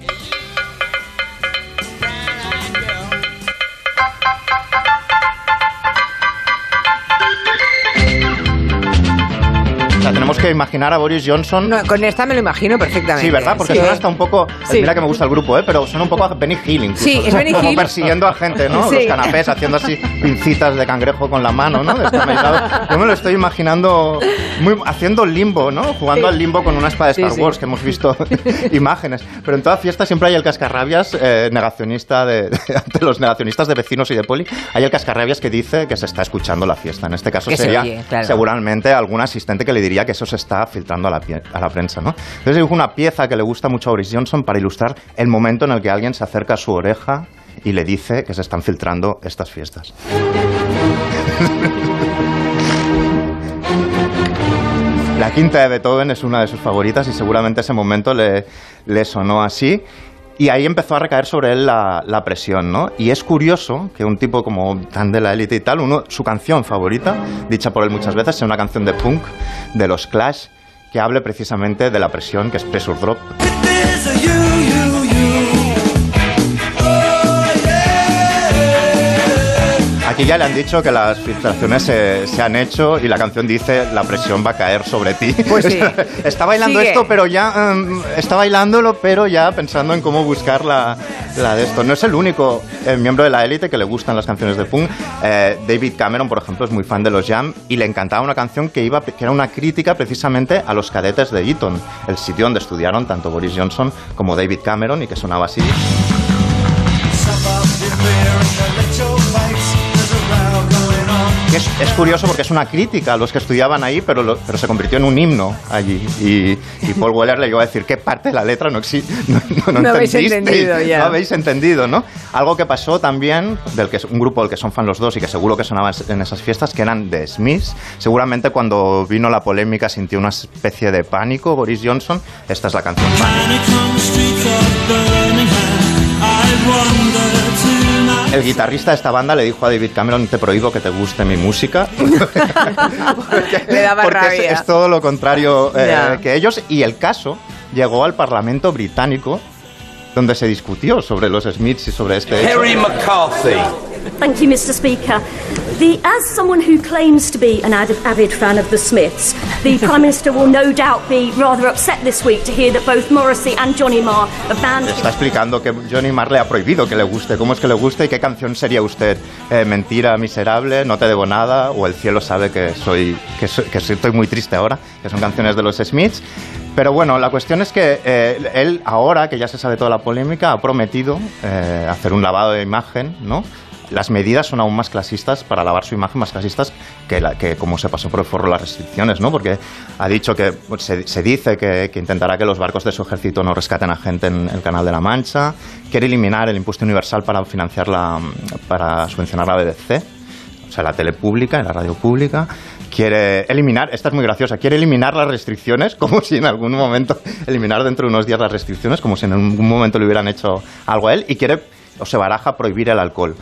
Speaker 26: Que imaginar a Boris Johnson.
Speaker 1: con esta me lo imagino perfectamente.
Speaker 26: Sí, ¿verdad? Porque
Speaker 1: Sí.
Speaker 26: suena hasta un poco.
Speaker 1: Sí.
Speaker 26: Mira que me gusta el grupo, ¿eh? Pero suena un poco a Benny Hill incluso.
Speaker 1: Sí, es Benny
Speaker 26: Como
Speaker 1: Hill.
Speaker 26: persiguiendo a gente, ¿no?
Speaker 1: Sí.
Speaker 26: Los canapés, haciendo así pincitas de cangrejo con la mano, ¿no? Yo me lo estoy imaginando muy, haciendo limbo, ¿no? Jugando al limbo con una espada de Star. Wars, que hemos visto imágenes. Pero en toda fiesta siempre hay el cascarrabias eh, negacionista de, de los negacionistas de vecinos y de poli. Hay el cascarrabias que dice que se está escuchando la fiesta. En este caso
Speaker 1: Que se
Speaker 26: sería
Speaker 1: oye, claro.
Speaker 26: seguramente algún asistente que le diría que eso se está filtrando a la, a la prensa, ¿no? Entonces dibujo una pieza que le gusta mucho a Boris Johnson para ilustrar el momento en el que alguien se acerca a su oreja y le dice que se están filtrando estas fiestas. La quinta de Beethoven es una de sus favoritas y seguramente ese momento le, le sonó así. Y ahí empezó a recaer sobre él la, presión, ¿no? Y es curioso que un tipo como tan de la élite y tal, su canción favorita, dicha por él muchas veces, sea una canción de punk de los Clash, que hable precisamente de la presión, que es Pressure Drop. Aquí ya le han dicho que las filtraciones se, se han hecho y la canción dice la presión va a caer sobre ti.
Speaker 1: Pues sí.
Speaker 26: está bailando
Speaker 1: Sigue.
Speaker 26: esto, pero ya em, está bailándolo, pero ya pensando en cómo buscar la, la de esto. No es el único eh, miembro de la élite que le gustan las canciones de punk. Eh, David Cameron, por ejemplo, es muy fan de los Jam y le encantaba una canción que iba que era una crítica precisamente a los cadetes de Eton, el sitio donde estudiaron tanto Boris Johnson como David Cameron y que sonaba así. Es, es curioso porque es una crítica a los que estudiaban ahí, pero, lo- pero se convirtió en un himno allí. Y, y Paul Weller le llegó a decir qué parte de la letra no existe. No, no, no
Speaker 1: No habéis
Speaker 26: entendisteis,
Speaker 1: entendido ya.
Speaker 26: No habéis entendido, ¿no? Algo que pasó también, del que es un grupo del que son fan los dos y que seguro que sonaba en esas fiestas, que eran de Smiths. Seguramente cuando vino la polémica sintió una especie de pánico Boris Johnson. Esta es la canción. El guitarrista de esta banda le dijo a David Cameron, te prohíbo que te guste mi música.
Speaker 1: Le daba
Speaker 26: porque es,
Speaker 1: rabia.
Speaker 26: es todo lo contrario eh, que ellos. Y el caso llegó al Parlamento británico, donde se discutió sobre los Smiths y sobre este hecho.
Speaker 35: Harry McCarthy.
Speaker 37: Thank you, Mr. Speaker. The, as someone who claims to be an avid, avid fan of the Smiths, the Prime Minister will no doubt be rather upset this week to hear that both Morrissey and Johnny Marr have banned
Speaker 26: Está explicando que Johnny Marr le ha prohibido que le guste. ¿Cómo es que le gusta y qué canción sería usted? Eh, Mentira miserable, no te debo nada o El cielo sabe que soy que, soy- que estoy muy triste ahora, que son canciones de los Smiths. Pero bueno, la cuestión es que eh, él ahora, que ya se sabe toda la polémica, ha prometido eh, hacer un lavado de imagen, ¿no? Las medidas son aún más clasistas para lavar su imagen, más clasistas que, la, que como se pasó por el forro las restricciones, ¿no? Porque ha dicho que pues, se, dice que, que intentará que los barcos de su ejército no rescaten a gente en el Canal de la Mancha, quiere eliminar el impuesto universal para financiar la, para subvencionar la BBC, o sea, la tele pública, la radio pública, quiere eliminar, esta es muy graciosa, quiere eliminar las restricciones, como si en algún momento, eliminar dentro de unos días las restricciones, como si en algún momento le hubieran hecho algo a él, y quiere, o se baraja prohibir el alcohol.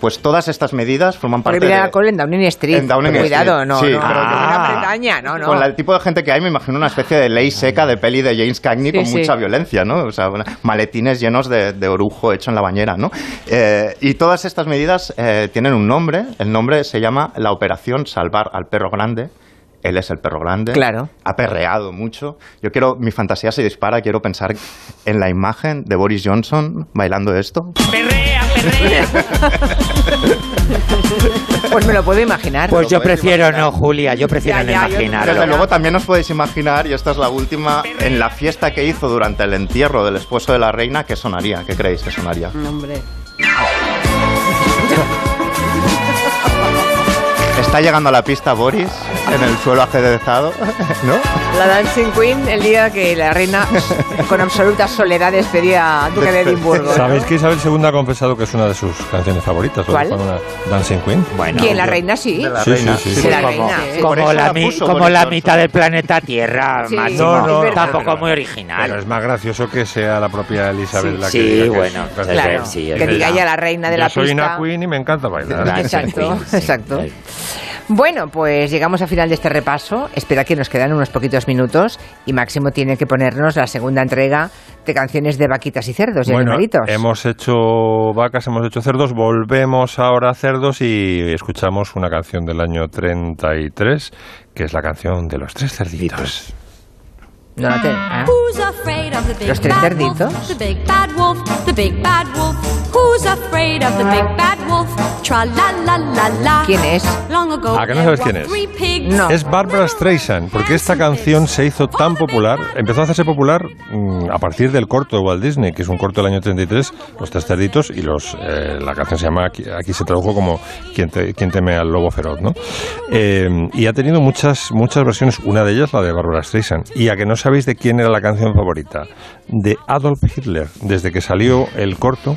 Speaker 26: Pues todas estas medidas forman parte de...
Speaker 1: alcohol en Downing Street.
Speaker 26: En Downing
Speaker 1: Cuidado,
Speaker 26: Street,
Speaker 1: no,
Speaker 26: sí,
Speaker 1: no.
Speaker 26: Ah.
Speaker 1: Gran Bretaña, no, no.
Speaker 26: Con la- el tipo de gente que hay, me imagino una especie de ley seca de peli de James Cagney
Speaker 1: Sí,
Speaker 26: con
Speaker 1: sí.
Speaker 26: mucha violencia, ¿no? O sea, maletines llenos de, de orujo hecho en la bañera, ¿no? Eh, y todas estas medidas eh, tienen un nombre. El nombre se llama la Operación Salvar al Perro Grande. Él es el perro grande.
Speaker 1: Claro.
Speaker 26: Ha perreado mucho. Yo quiero, mi fantasía se dispara, quiero pensar en la imagen de Boris Johnson bailando esto.
Speaker 35: Perrea, perrea.
Speaker 1: Pues me lo puedo imaginar.
Speaker 34: Pues yo prefiero no, Julia, yo prefiero
Speaker 1: Ya,
Speaker 34: no
Speaker 1: ya,
Speaker 34: imaginarlo.
Speaker 26: Desde luego también os podéis imaginar, y esta es la última, en la fiesta que hizo durante el entierro del esposo de la reina, ¿qué sonaría? ¿Qué creéis que sonaría?
Speaker 27: Hombre.
Speaker 26: Está llegando a la pista Boris en el suelo ajedrezado, ¿no?
Speaker 1: La Dancing Queen, el día que la reina, con absoluta soledad, despedía a Duque de Edimburgo.
Speaker 4: ¿Sabéis que Isabel II ha confesado que es una de sus canciones favoritas? ¿Lo
Speaker 1: ¿Cuál?
Speaker 4: una Dancing Queen.
Speaker 6: Bueno,
Speaker 1: ¿Quién? ¿La reina sí?
Speaker 26: La
Speaker 4: Sí,
Speaker 26: reina.
Speaker 4: sí, sí.
Speaker 1: De la
Speaker 6: como,
Speaker 1: reina. sí.
Speaker 6: como la, mi- como la mitad del planeta Tierra,
Speaker 1: Sí,
Speaker 6: Máximo.
Speaker 1: No, no.
Speaker 6: Tampoco muy original.
Speaker 4: Pero es más gracioso que sea la propia Elizabeth
Speaker 6: Sí,
Speaker 4: la que
Speaker 6: sí,
Speaker 4: diga que es
Speaker 6: bueno.
Speaker 1: Claro,
Speaker 6: sí, es
Speaker 1: que diga ya la reina de
Speaker 4: Yo
Speaker 1: la
Speaker 4: soy
Speaker 1: pista.
Speaker 4: una queen y me encanta bailar.
Speaker 1: Exacto,
Speaker 6: sí.
Speaker 1: exacto. Bueno, pues llegamos al final de este repaso. Espera que nos quedan unos poquitos minutos y Máximo tiene que ponernos la segunda entrega de canciones de vaquitas y cerdos y
Speaker 4: Bueno,
Speaker 1: animalitos.
Speaker 4: hemos hecho vacas, hemos hecho cerdos, volvemos ahora a cerdos y escuchamos una canción del año 33, que es la canción de los tres cerditos.
Speaker 1: No, no te- ah.
Speaker 37: Who's afraid of the big
Speaker 1: Los tres
Speaker 37: bad
Speaker 1: cerditos.
Speaker 37: wolf? The big bad wolf, the big bad wolf. Who's afraid of the big bad wolf? Tra la la la la.
Speaker 1: ¿Quién es?
Speaker 4: ¿A que no sabes quién es?
Speaker 1: No.
Speaker 4: Es Barbara Streisand, porque esta canción se hizo tan popular, empezó a hacerse popular mm, a partir del corto de Walt Disney, que es un corto del año 33, Los Tres Cerditos, y los, eh, la canción se llama, aquí, aquí se tradujo como Quien, te- quien teme al lobo feroz, ¿no? Eh, y ha tenido muchas, muchas versiones, una de ellas la de Barbara Streisand. Y a que no sabéis de quién era la canción favorita, de Adolf Hitler, desde que salió el corto.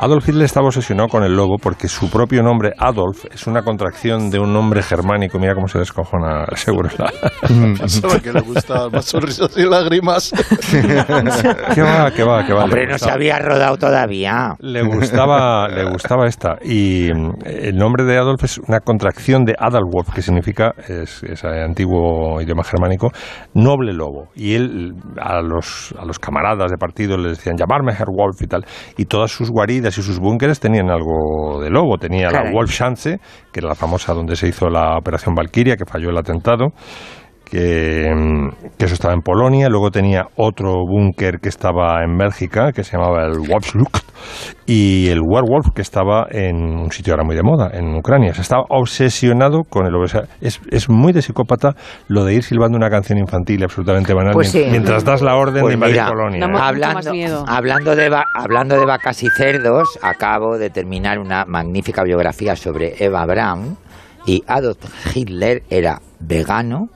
Speaker 4: Adolf Hitler estaba obsesionado con el lobo porque su propio nombre, Adolf, es una contracción de un nombre germánico. Mira cómo se descojona seguro.
Speaker 38: Pensaba que le gustaban más sonrisas y lágrimas.
Speaker 4: ¿Qué va, qué va, qué va?
Speaker 6: Hombre,
Speaker 4: Le
Speaker 6: no se había rodado todavía.
Speaker 4: Le gustaba, le gustaba esta. Y mm, el nombre de Adolf es una contracción de Adalwolf, que significa, es, es antiguo idioma germánico, noble lobo. Y él a los, a los camaradas de partido les decían llamarme Herr Wolf y tal. Y todas sus guaridas y sus búnkeres tenían algo de lobo. Tenía la
Speaker 1: Caray.
Speaker 4: Wolfschanze, que era la famosa donde se hizo la operación Valkyria, que falló el atentado que, mm, que eso estaba en Polonia, luego tenía otro búnker que estaba en Bélgica, que se llamaba el Wolfslucht, y el Werwolf, que estaba en un sitio ahora muy de moda, en Ucrania. O sea, estaba obsesionado con el obesidad. Es, es muy de psicópata lo de ir silbando una canción infantil absolutamente banal
Speaker 1: Pues sí.
Speaker 4: mientras das la orden
Speaker 6: Pues
Speaker 4: de invadir
Speaker 6: mira,
Speaker 4: Polonia. ¿eh?
Speaker 6: Hablando, hablando, de va- hablando de vacas y cerdos, acabo de terminar una magnífica biografía sobre Eva Braun y Adolf Hitler era vegano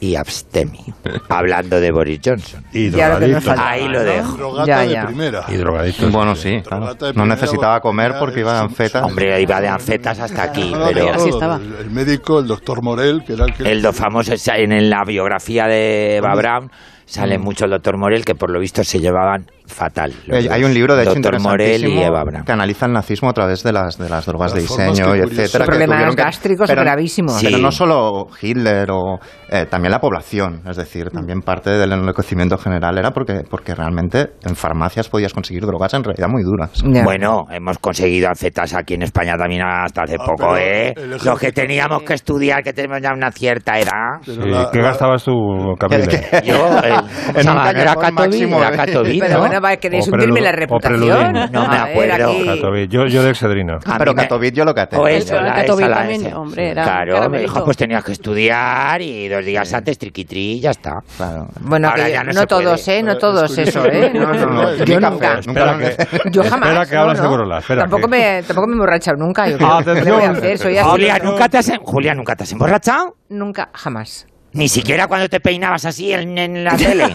Speaker 6: y abstemio. hablando de Boris Johnson.
Speaker 4: Y
Speaker 1: faltaba,
Speaker 6: Ahí lo
Speaker 1: ¿no?
Speaker 6: dejo.
Speaker 38: Drogata
Speaker 1: Ya,
Speaker 38: de
Speaker 1: ya.
Speaker 38: primera.
Speaker 4: Y drogadicto.
Speaker 26: Bueno, sí, claro. No necesitaba comer porque iba de anfetas.
Speaker 6: Hombre, iba de anfetas hasta aquí,
Speaker 38: No, no,
Speaker 6: pero...
Speaker 27: Así estaba.
Speaker 38: El, médico, el doctor Morel, que era el que...
Speaker 6: El do famoso en la biografía de Eva Braun sale mucho el doctor Morel que por lo visto se llevaban fatal. los
Speaker 26: Eh, Hay un libro, de hecho,
Speaker 6: doctor Morel y Eva Braun.
Speaker 26: que analiza el nazismo a través de las, de las drogas de
Speaker 38: Las
Speaker 26: diseño
Speaker 38: que
Speaker 26: y etcétera. que
Speaker 1: Problemas
Speaker 26: que-
Speaker 1: gástricos
Speaker 26: pero-
Speaker 1: gravísimos.
Speaker 26: Pero
Speaker 6: Sí.
Speaker 26: no solo Hitler o eh, también la población, es decir, también parte del enloquecimiento general era porque, porque realmente en farmacias podías conseguir drogas en realidad muy duras.
Speaker 1: Ya.
Speaker 6: Bueno, hemos conseguido anfetas aquí en España también hasta hace poco,
Speaker 38: pero
Speaker 6: ¿eh? Los que teníamos que estudiar, que tenemos ya una cierta edad.
Speaker 38: Pero
Speaker 4: Sí,
Speaker 38: la-
Speaker 4: ¿Qué
Speaker 38: la-
Speaker 4: gastabas tú, Camille?
Speaker 6: Yo, el,
Speaker 26: En un
Speaker 6: era Catoví,
Speaker 26: máximo,
Speaker 6: era
Speaker 26: ¿eh?
Speaker 6: Catoví,
Speaker 1: Pero
Speaker 6: ¿no?
Speaker 1: Bueno, va, ¿queréis
Speaker 4: O
Speaker 1: hundirme la reputación?
Speaker 6: No me
Speaker 1: A
Speaker 6: acuerdo.
Speaker 1: aquí-
Speaker 4: Catoví. Yo, yo de Excedrina.
Speaker 6: A
Speaker 26: Pero Katowice yo lo caté.
Speaker 6: O
Speaker 27: Eso,
Speaker 6: eso,
Speaker 27: Katowice también, hombre, era
Speaker 6: Claro, me dijo, pues tenías que estudiar y dos días antes triquitrí y ya está.
Speaker 26: Claro.
Speaker 1: Bueno,
Speaker 6: Ahora
Speaker 1: que
Speaker 6: ya no
Speaker 1: no,
Speaker 6: se
Speaker 1: todos,
Speaker 6: puede.
Speaker 1: ¿eh? No todos
Speaker 38: es
Speaker 1: eso. ¿eh? No, no, no.
Speaker 38: No,
Speaker 1: Yo nunca.
Speaker 4: que-
Speaker 1: Yo jamás.
Speaker 4: Espera que hablas de Corolla, espera
Speaker 1: Tampoco,
Speaker 4: que-
Speaker 1: me, tampoco me he emborrachado nunca. Yo creo. ¿Qué
Speaker 4: Atención.
Speaker 1: voy a hacer? Soy así.
Speaker 6: Julia, ¿nunca te has, Julia, ¿nunca te has emborrachado?
Speaker 1: Nunca, jamás.
Speaker 6: Ni siquiera cuando te peinabas así en, en la tele.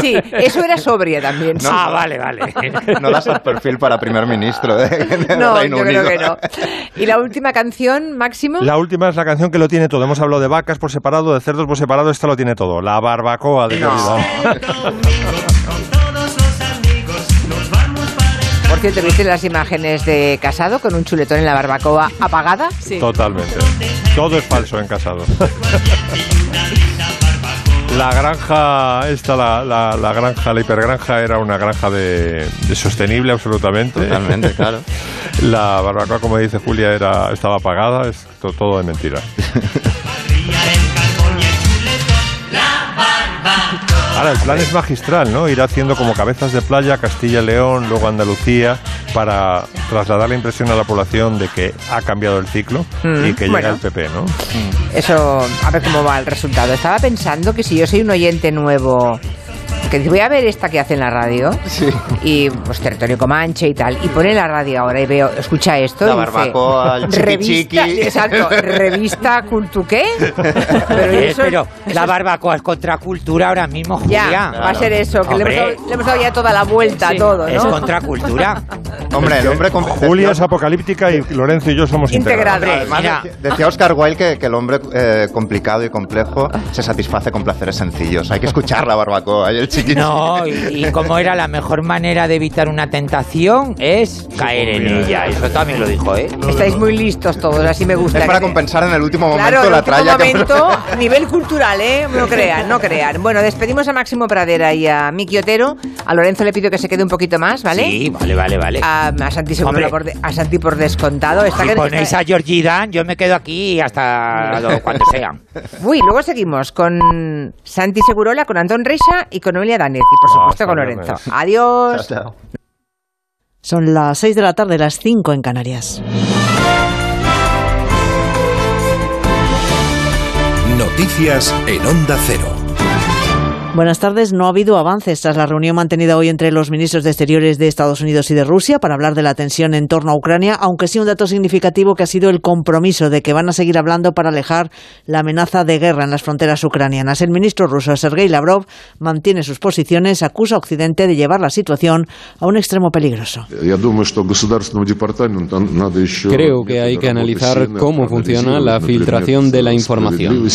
Speaker 1: Sí, eso era sobria también. sí.
Speaker 6: Ah, vale, vale.
Speaker 26: No das el perfil para primer ministro de, de
Speaker 1: No,
Speaker 26: Reino
Speaker 1: yo creo que no. ¿Y la última canción, Máximo?
Speaker 4: La última es la canción que lo tiene todo. Hemos hablado de vacas por separado, de cerdos por separado, esta lo tiene todo. La barbacoa de Jordi
Speaker 1: cierto, ¿viste las imágenes de casado con un chuletón en la barbacoa apagada?
Speaker 27: Sí.
Speaker 4: Totalmente. Todo es falso en casado. La granja, esta, la, la, la granja, la hipergranja era una granja de, de sostenible absolutamente.
Speaker 26: Totalmente, claro.
Speaker 4: La barbacoa, como dice Julia, era, estaba apagada, es to- todo de mentira. Ahora, el plan es magistral, ¿no? Ir haciendo como cabezas de playa, Castilla y León, luego Andalucía, para trasladar la impresión a la población de que ha cambiado el ciclo
Speaker 1: Mm,
Speaker 4: y que
Speaker 1: bueno.
Speaker 4: llega el PP, ¿no?
Speaker 1: Eso, a ver cómo va el resultado. Estaba pensando que si yo soy un oyente nuevo que dice, voy a ver esta que hace en la radio. Y pues territorio Comanche y tal. Y pone la radio ahora y veo, escucha esto.
Speaker 26: La
Speaker 1: y dice,
Speaker 26: barbacoa, el chiqui
Speaker 1: revista,
Speaker 26: chiqui.
Speaker 1: Exacto, revista Cultu qué. Pero
Speaker 34: Eh,
Speaker 1: eso-
Speaker 34: pero
Speaker 1: eso
Speaker 34: la barbacoa es contracultura ahora mismo, Julia.
Speaker 1: Ya, va a ser eso, que le hemos, dado, le hemos dado ya toda la vuelta a todo, ¿no?
Speaker 34: Es contracultura.
Speaker 26: Hombre, el hombre con-
Speaker 33: Julia es apocalíptica y Lorenzo y yo somos integrados.
Speaker 26: Además, decía- decía Oscar Wilde que, que el hombre eh, complicado y complejo se satisface con placeres sencillos. Hay que escuchar la barbacoa y el
Speaker 34: No, y, y como era la mejor manera de evitar una tentación es caer en ella. Eso también lo dijo, ¿eh?
Speaker 1: Estáis muy listos todos, así me gusta.
Speaker 26: Es para compensar en el último momento
Speaker 1: Claro, en el
Speaker 26: la
Speaker 1: último
Speaker 26: tralla que
Speaker 1: momento, nivel cultural, ¿eh? No crean, no crean. Bueno, despedimos a Máximo Pradera y a Miki Otero. A Lorenzo le pido que se quede un poquito más, ¿vale?
Speaker 34: Sí, vale, vale, vale.
Speaker 1: A, a Santi Segurola
Speaker 34: Hombre.
Speaker 1: por, de- a Santi por descontado. Está
Speaker 34: Si
Speaker 1: que-
Speaker 34: ponéis
Speaker 1: está-
Speaker 34: a Georgie Dan, yo me quedo aquí hasta lo- cuando sea.
Speaker 1: Uy, luego seguimos con Santi Segurola, con Antón Reixa y con Noelia Danez. Y por supuesto con Lorenzo. Adiós.
Speaker 39: Son las 6 de la tarde, las 5 en Canarias.
Speaker 40: Noticias en Onda Cero.
Speaker 39: Buenas tardes. No ha habido avances tras la reunión mantenida hoy entre los ministros de Exteriores de Estados Unidos y de Rusia para hablar de la tensión en torno a Ucrania, aunque sí un dato significativo que ha sido el compromiso de que van a seguir hablando para alejar la amenaza de guerra en las fronteras ucranianas. El ministro ruso Sergei Lavrov mantiene sus posiciones, acusa a Occidente de llevar la situación a un extremo peligroso.
Speaker 41: Creo que hay que analizar cómo funciona la filtración de la información.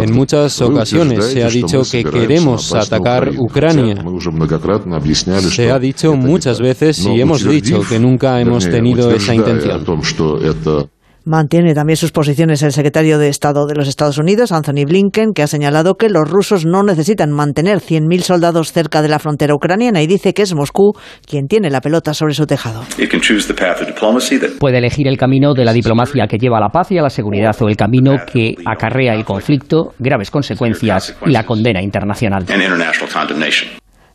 Speaker 41: En muchas ocasiones se ha dicho que queremos atacar Ucrania. Se ha dicho muchas veces y hemos dicho que nunca hemos tenido esa intención.
Speaker 39: Mantiene también sus posiciones el secretario de Estado de los Estados Unidos, Anthony Blinken, que ha señalado que los rusos no necesitan mantener 100.000 soldados cerca de la frontera ucraniana y dice que es Moscú quien tiene la pelota sobre su tejado.
Speaker 42: Puede elegir el camino de la diplomacia que lleva a la paz y a la seguridad o el camino que acarrea el conflicto, graves consecuencias y la condena internacional.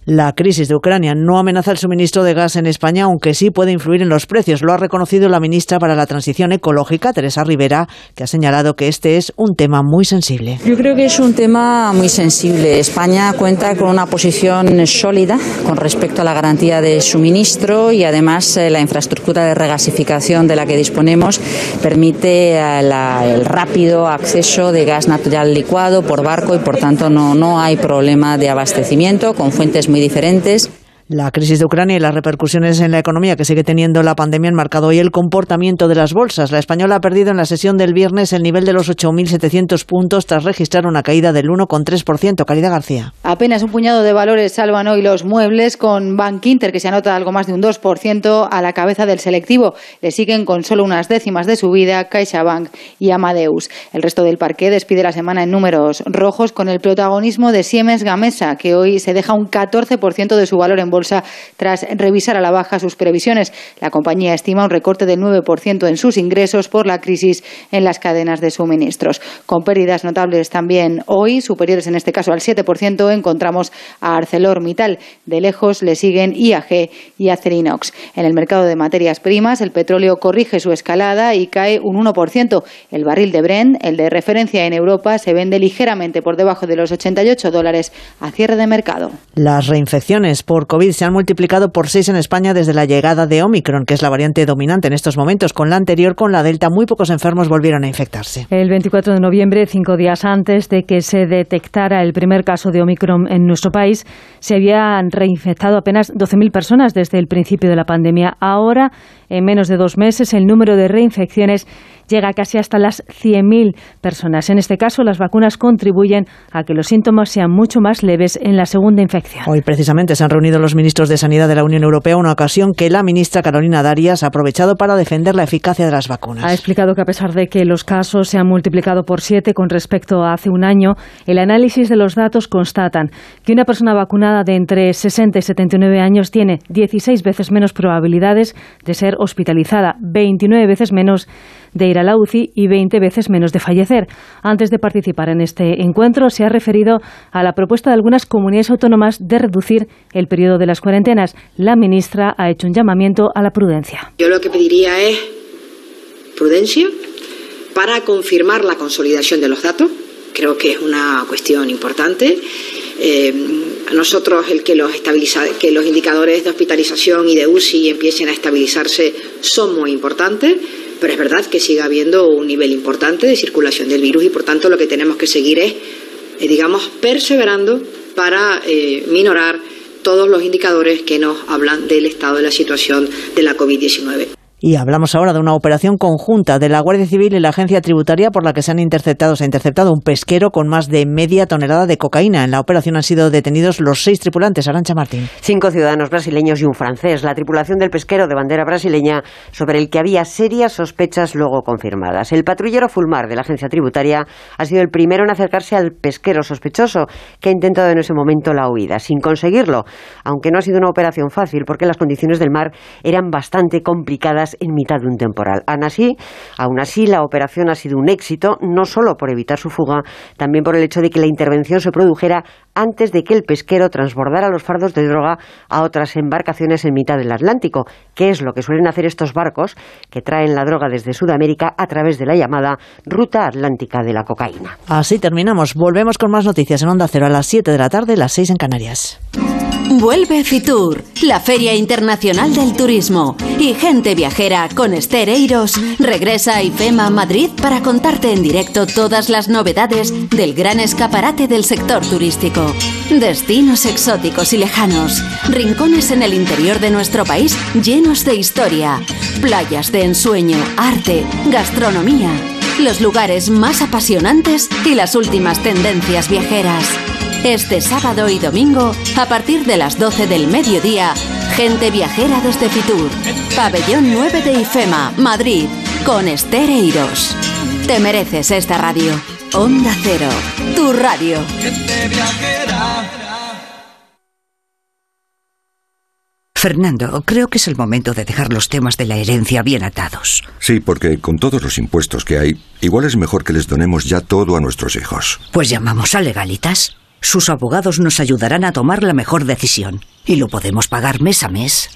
Speaker 39: La crisis de Ucrania no amenaza el suministro de gas en España, aunque sí puede influir en los precios. Lo ha reconocido la ministra para la Transición Ecológica, Teresa Rivera, que ha señalado que este es un tema muy sensible.
Speaker 43: Yo creo que es un tema muy sensible. España cuenta con una posición sólida con respecto a la garantía de suministro y además eh, la infraestructura de regasificación de la que disponemos permite eh, el rápido acceso de gas natural licuado por barco y por tanto no, no hay problema de abastecimiento con fuentes diferentes.
Speaker 39: La crisis de Ucrania y las repercusiones en la economía que sigue teniendo la pandemia han marcado hoy el comportamiento de las bolsas. La española ha perdido en la sesión del viernes el nivel de los 8.700 puntos tras registrar una caída del 1,3%. Caridad García.
Speaker 44: Apenas un puñado de valores salvan hoy los muebles, con Bank Inter, que se anota algo más de un 2% a la cabeza del selectivo. Le siguen con solo unas décimas de subida CaixaBank y Amadeus. El resto del parque despide la semana en números rojos con el protagonismo de Siemens Gamesa, que hoy se deja un 14% de su valor en bolsa tras revisar a la baja sus previsiones. La compañía estima un recorte del 9% en sus ingresos por la crisis en las cadenas de suministros. Con pérdidas notables también hoy, superiores en este caso al 7%, encontramos a ArcelorMittal. De lejos le siguen IAG y Acerinox. En el mercado de materias primas, el petróleo corrige su escalada y cae un 1%. El barril de Brent, el de referencia en Europa, se vende ligeramente por debajo de los 88 dólares a cierre de mercado.
Speaker 39: Las reinfecciones por COVID se han multiplicado por seis en España desde la llegada de Omicron, que es la variante dominante en estos momentos. Con la anterior, con la Delta, muy pocos enfermos volvieron a infectarse.
Speaker 45: El 24 de noviembre, cinco días antes de que se detectara el primer caso de Omicron en nuestro país, se habían reinfectado apenas 12.000 personas desde el principio de la pandemia. Ahora, en menos de dos meses, el número de reinfecciones llega casi hasta las 100.000 personas. En este caso, las vacunas contribuyen a que los síntomas sean mucho más leves en la segunda infección.
Speaker 39: Hoy precisamente se han reunido los ministros de Sanidad de la Unión Europea, una ocasión que la ministra Carolina Darias ha aprovechado para defender la eficacia de las vacunas.
Speaker 45: Ha explicado que a pesar de que los casos se han multiplicado por siete con respecto a hace un año, el análisis de los datos constatan que una persona vacunada de entre 60 y 79 años tiene 16 veces menos probabilidades de ser hospitalizada, 29 veces menos de ir a la UCI y 20 veces menos de fallecer. Antes de participar en este encuentro, se ha referido a la propuesta de algunas comunidades autónomas de reducir el periodo de las cuarentenas. La ministra ha hecho un llamamiento a la prudencia.
Speaker 46: Yo lo que pediría es prudencia para confirmar la consolidación de los datos
Speaker 47: creo que es una cuestión importante. Eh, a nosotros el que los, que los indicadores de hospitalización y de UCI empiecen a estabilizarse son muy importantes, pero es verdad que sigue habiendo un nivel importante de circulación del virus y por tanto lo que tenemos que seguir es, eh, digamos, perseverando para eh, minorar todos los indicadores que nos hablan del estado de la situación de la COVID-19.
Speaker 39: Y hablamos ahora de una operación conjunta de la Guardia Civil y la Agencia Tributaria por la que se han interceptado, se ha interceptado un pesquero con más de media tonelada de cocaína. En la operación han sido detenidos los seis tripulantes. Arancha Martín.
Speaker 46: Cinco ciudadanos brasileños y un francés. La tripulación del pesquero de bandera brasileña sobre el que había serias sospechas luego confirmadas. El patrullero Fulmar de la Agencia Tributaria ha sido el primero en acercarse al pesquero sospechoso que ha intentado en ese momento la huida, sin conseguirlo, aunque no ha sido una operación fácil porque las condiciones del mar eran bastante complicadas en mitad de un temporal. Aún así, aún así, la operación ha sido un éxito, no solo por evitar su fuga, también por el hecho de que la intervención se produjera antes de que el pesquero transbordara los fardos de droga a otras embarcaciones en mitad del Atlántico, que es lo que suelen hacer estos barcos que traen la droga desde Sudamérica a través de la llamada Ruta Atlántica de la Cocaína.
Speaker 39: Así terminamos. Volvemos con más noticias en Onda Cero a las 7 de la tarde, las 6 en Canarias.
Speaker 48: Vuelve Fitur, la Feria Internacional del Turismo. Y gente viajera con Estereiros regresa a IFEMA Madrid para contarte en directo todas las novedades del gran escaparate del sector turístico. Destinos exóticos y lejanos, rincones en el interior de nuestro país llenos de historia, playas de ensueño, arte, gastronomía, los lugares más apasionantes y las últimas tendencias viajeras. Este sábado y domingo, a partir de las 12 del mediodía, gente viajera desde Fitur, Pabellón 9 de IFEMA, Madrid, con Estereiros. Te mereces esta radio. Onda Cero, tu radio.
Speaker 49: Fernando, creo que es el momento de dejar los temas de la herencia bien atados.
Speaker 50: Sí, porque con todos los impuestos que hay, igual es mejor que les donemos ya todo a nuestros hijos.
Speaker 49: Pues llamamos a Legalitas. Sus abogados nos ayudarán a tomar la mejor decisión. Y lo podemos pagar mes a mes.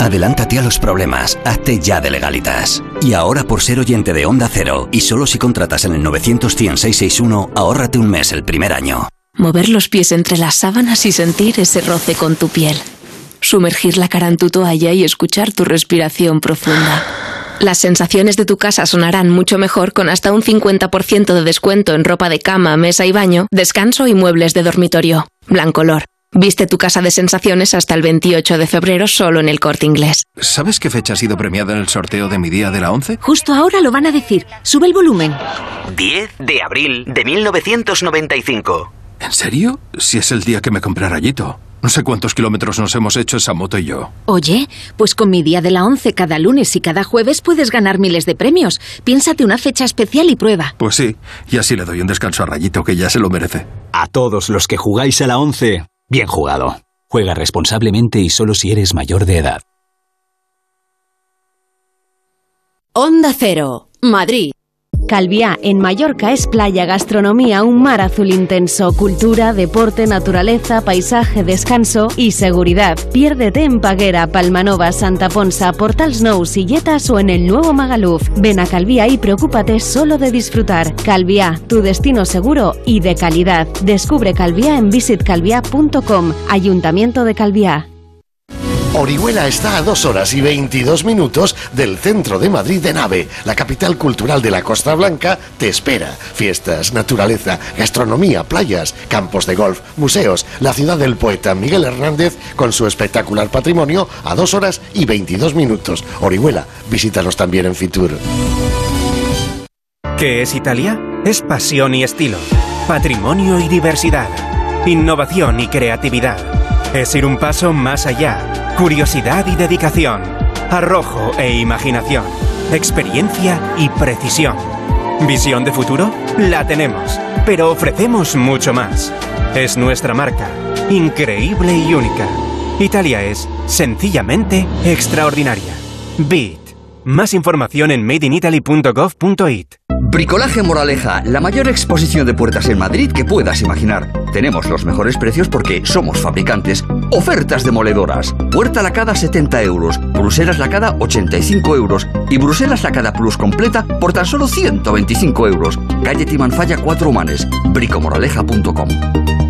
Speaker 22: Adelántate a los problemas. Hazte ya de legalitas. Y ahora por ser oyente de Onda Cero, y solo si contratas en el 91661, ahórrate un mes el primer año.
Speaker 19: Mover los pies entre las sábanas y sentir ese roce con tu piel. Sumergir la cara en tu toalla y escuchar tu respiración profunda. Las sensaciones de tu casa sonarán mucho mejor con hasta un 50% de descuento en ropa de cama, mesa y baño, descanso y muebles de dormitorio. Blancolor. Viste tu casa de sensaciones hasta el 28 de febrero solo en el corte inglés.
Speaker 14: ¿Sabes qué fecha ha sido premiada en el sorteo de mi día de la 11?
Speaker 19: Justo ahora lo van a decir. Sube el volumen.
Speaker 51: 10 de abril de 1995.
Speaker 14: ¿En serio? Si es el día que me compré rayito. No sé cuántos kilómetros nos hemos hecho esa moto y yo.
Speaker 19: Oye, pues con mi día de la 11 cada lunes y cada jueves puedes ganar miles de premios. Piénsate una fecha especial y prueba.
Speaker 14: Pues sí, y así le doy un descanso a Rayito que ya se lo merece.
Speaker 52: A todos los que jugáis a la 11, bien jugado. Juega responsablemente y solo si eres mayor de edad.
Speaker 48: Onda Cero, Madrid.
Speaker 24: Calviá, en Mallorca, es playa, gastronomía, un mar azul intenso, cultura, deporte, naturaleza, paisaje, descanso y seguridad. Piérdete en Paguera, Palmanova, Santa Ponsa, Portal Snow, Silletas o en el nuevo Magaluf. Ven a Calviá y preocúpate solo de disfrutar. Calviá, tu destino seguro y de calidad. Descubre Calviá en visitcalviá.com. Ayuntamiento de Calviá.
Speaker 53: Orihuela está a dos horas y 22 minutos del centro de Madrid de Nave. La capital cultural de la Costa Blanca te espera. Fiestas, naturaleza, gastronomía, playas, campos de golf, museos. La ciudad del poeta Miguel Hernández con su espectacular patrimonio a dos horas y 22 minutos. Orihuela, visítanos también en Fitur.
Speaker 20: ¿Qué es Italia? Es pasión y estilo, patrimonio y diversidad, innovación y creatividad. Es ir un paso más allá, curiosidad y dedicación, arrojo e imaginación, experiencia y precisión. ¿Visión de futuro? La tenemos, pero ofrecemos mucho más. Es nuestra marca, increíble y única. Italia es, sencillamente, extraordinaria. BIT. Más información en madeinitaly.gov.it.
Speaker 22: Bricolaje Moraleja, la mayor exposición de puertas en Madrid que puedas imaginar. Tenemos los mejores precios porque somos fabricantes. Ofertas demoledoras. Puerta lacada 70 euros, Bruselas lacada 85 euros y Bruselas lacada plus completa por tan solo 125 euros. Calle Timanfaya 4 Humanes. bricomoraleja.com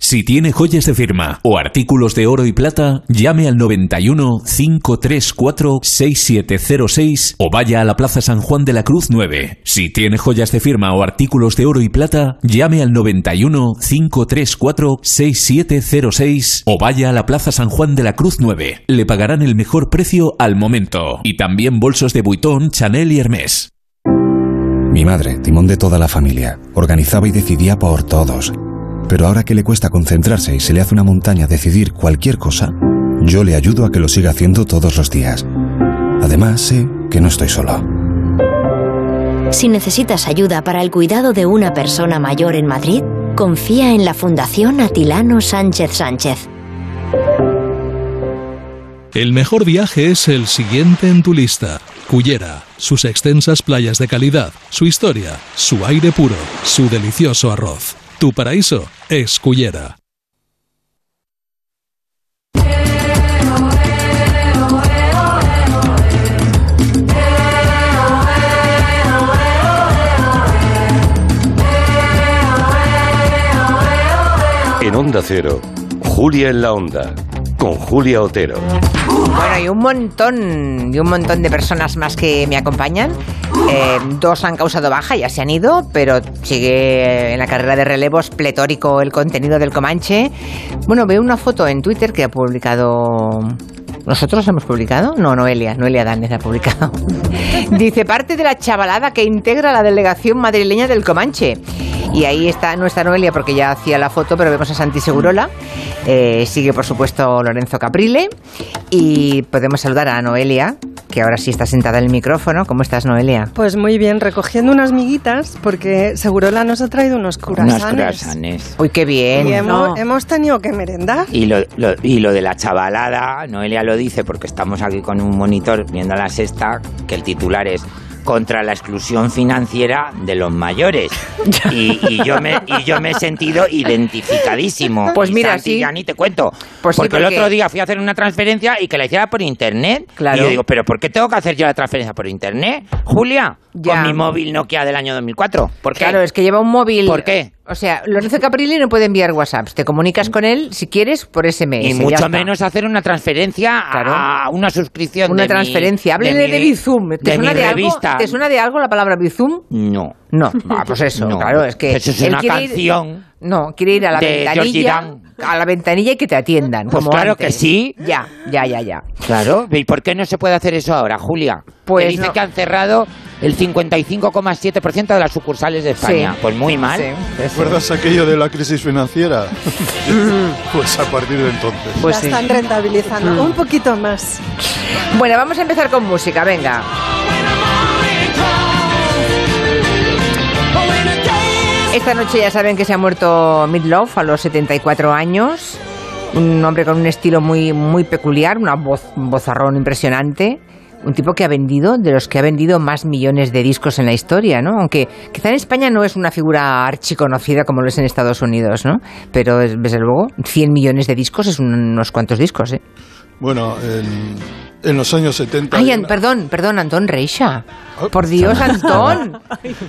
Speaker 54: Si tiene joyas de firma o artículos de oro y plata, llame al 91 534 6706 o vaya a la Plaza San Juan de la Cruz 9. Si tiene joyas de firma o artículos de oro y plata, llame al 91 534 6706 o vaya a la Plaza San Juan de la Cruz 9. Le pagarán el mejor precio al momento. Y también bolsos de Vuitton, Chanel y Hermès.
Speaker 46: Mi madre, timón de toda la familia, organizaba y decidía por todos pero ahora que le cuesta concentrarse y se le hace una montaña decidir cualquier cosa, yo le ayudo a que lo siga haciendo todos los días. Además, sé que no estoy solo.
Speaker 19: Si necesitas ayuda para el cuidado de una persona mayor en Madrid, confía en la Fundación Atilano Sánchez Sánchez.
Speaker 25: El mejor viaje es el siguiente en tu lista. Cullera, sus extensas playas de calidad, su historia, su aire puro, su delicioso arroz. Tu paraíso es Cullera.
Speaker 55: En Onda Cero, Julia en la Onda, con Julia Otero.
Speaker 1: Bueno, y un montón, y un montón de personas más que me acompañan. Eh, dos han causado baja, ya se han ido, pero sigue en la carrera de relevos pletórico el contenido del Comanche. Bueno, veo una foto en Twitter que ha publicado ¿Nosotros hemos publicado? No, Noelia, Noelia Danes ha publicado. Dice, parte de la chavalada que integra la delegación madrileña del Comanche. Y ahí está nuestra Noelia, porque ya hacía la foto, pero vemos a Santi Segurola. Eh, sigue, por supuesto, Lorenzo Caprile. Y podemos saludar a Noelia, que ahora sí está sentada en el micrófono. ¿Cómo estás, Noelia?
Speaker 56: Pues muy bien, recogiendo unas miguitas, porque Segurola nos ha traído unos curasanes.
Speaker 6: Unos curasanes.
Speaker 1: Uy, qué bien.
Speaker 56: Y hemos, tenido que merendar.
Speaker 6: Y lo, y lo de la chavalada, Noelia lo dice porque estamos aquí con un monitor viendo la sexta, que el titular es contra la exclusión financiera de los mayores. Y, yo, me, y yo me he sentido identificadísimo.
Speaker 1: Pues mira, sí.
Speaker 6: Ya ni te cuento.
Speaker 1: Pues
Speaker 6: porque, el otro día fui a hacer una transferencia y que la hiciera por internet.
Speaker 1: Claro.
Speaker 6: Y yo digo, ¿pero por qué tengo que hacer yo la transferencia por internet? Julia, con mi móvil Nokia del año 2004. ¿Por qué?
Speaker 1: Claro, es que lleva un móvil.
Speaker 6: ¿Por qué?
Speaker 1: O sea, Lorenzo Caprilli no puede enviar WhatsApps. Te comunicas con él, si quieres, por SMS.
Speaker 6: Y mucho menos hacer una transferencia a una suscripción.
Speaker 1: Una transferencia. Háblele de, Bizum. ¿Te, suena de algo? ¿Te suena de algo la palabra Bizum?
Speaker 6: No.
Speaker 1: No. Ah, pues eso, claro. Es que
Speaker 6: eso es una canción.
Speaker 1: no, quiere ir a la ventanilla. A la ventanilla y que te atiendan.
Speaker 6: Pues claro que sí.
Speaker 1: Ya, ya, ya, ya.
Speaker 6: Claro. ¿Y por qué no se puede hacer eso ahora, Julia? Pues dice que han cerrado el 55,7% de las sucursales de España. Pues muy mal.
Speaker 38: ¿Recuerdas aquello de la crisis financiera? pues a partir de entonces.
Speaker 56: Pues la están rentabilizando. Un poquito más.
Speaker 1: Bueno, vamos a empezar con música, venga. Esta noche ya saben que se ha muerto Midlove a los 74 años. Un hombre con un estilo muy, muy peculiar, una voz, un vozarrón impresionante un tipo que ha vendido, de los que ha vendido más millones de discos en la historia, ¿no? Aunque quizá en España no es una figura archiconocida como lo es en Estados Unidos, ¿no? Pero desde luego, 100 millones de discos es unos cuantos discos, ¿eh?
Speaker 38: Bueno, en, en los años 70.
Speaker 1: Ay, perdón, perdón, Antón Reixa. Por Dios, Antón.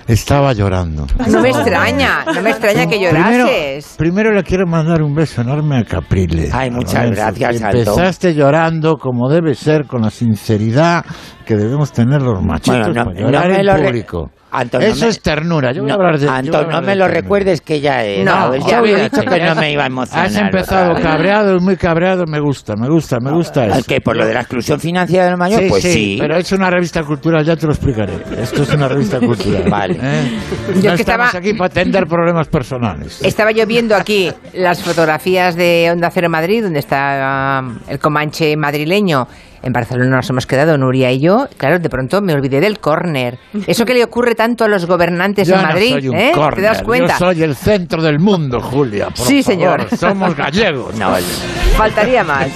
Speaker 47: Estaba llorando.
Speaker 1: No me extraña, no me extraña que llorases.
Speaker 47: Primero, le quiero mandar un beso enorme a Capriles.
Speaker 6: Ay, muchas gracias,
Speaker 47: Antón. Empezaste llorando como debe ser, con la sinceridad que debemos tener los machitos para llorar en público.
Speaker 6: Anton,
Speaker 47: Eso
Speaker 6: no me-
Speaker 47: es ternura. Yo voy a
Speaker 6: No,
Speaker 47: hablar de. a
Speaker 6: Anton,
Speaker 47: hablar
Speaker 6: no
Speaker 47: de
Speaker 6: me lo
Speaker 47: ternura.
Speaker 6: recuerdes que ya he
Speaker 47: No,
Speaker 6: dado. Ya había dicho que no me iba a emocionar.
Speaker 47: Has empezado
Speaker 6: vez.
Speaker 47: cabreado y muy cabreado. Me gusta, me gusta, me gusta eso.
Speaker 6: ¿Qué? ¿Por lo de la exclusión financiera del mayor?
Speaker 47: Sí,
Speaker 6: pues
Speaker 47: sí,
Speaker 6: sí.
Speaker 47: pero es una revista cultural, ya te lo explicaré. Esto es una revista cultural.
Speaker 6: Vale.
Speaker 47: ¿eh?
Speaker 1: Yo
Speaker 47: no
Speaker 1: que
Speaker 47: estamos
Speaker 1: estaba-
Speaker 47: aquí para atender problemas personales.
Speaker 1: Estaba yo viendo aquí las fotografías de Onda Cero Madrid, donde está um, el Comanche madrileño. En Barcelona nos hemos quedado, Nuria y yo. Claro, de pronto me olvidé del córner. Eso que le ocurre tanto a los gobernantes
Speaker 47: Yo
Speaker 1: en Madrid,
Speaker 47: no soy un
Speaker 1: ¿eh? ¿Te
Speaker 47: corner,
Speaker 1: das cuenta?
Speaker 47: Yo soy el centro del mundo, Julia. por
Speaker 1: Sí,
Speaker 47: favor.
Speaker 1: señor.
Speaker 47: Somos gallegos.
Speaker 6: No,
Speaker 1: Faltaría más.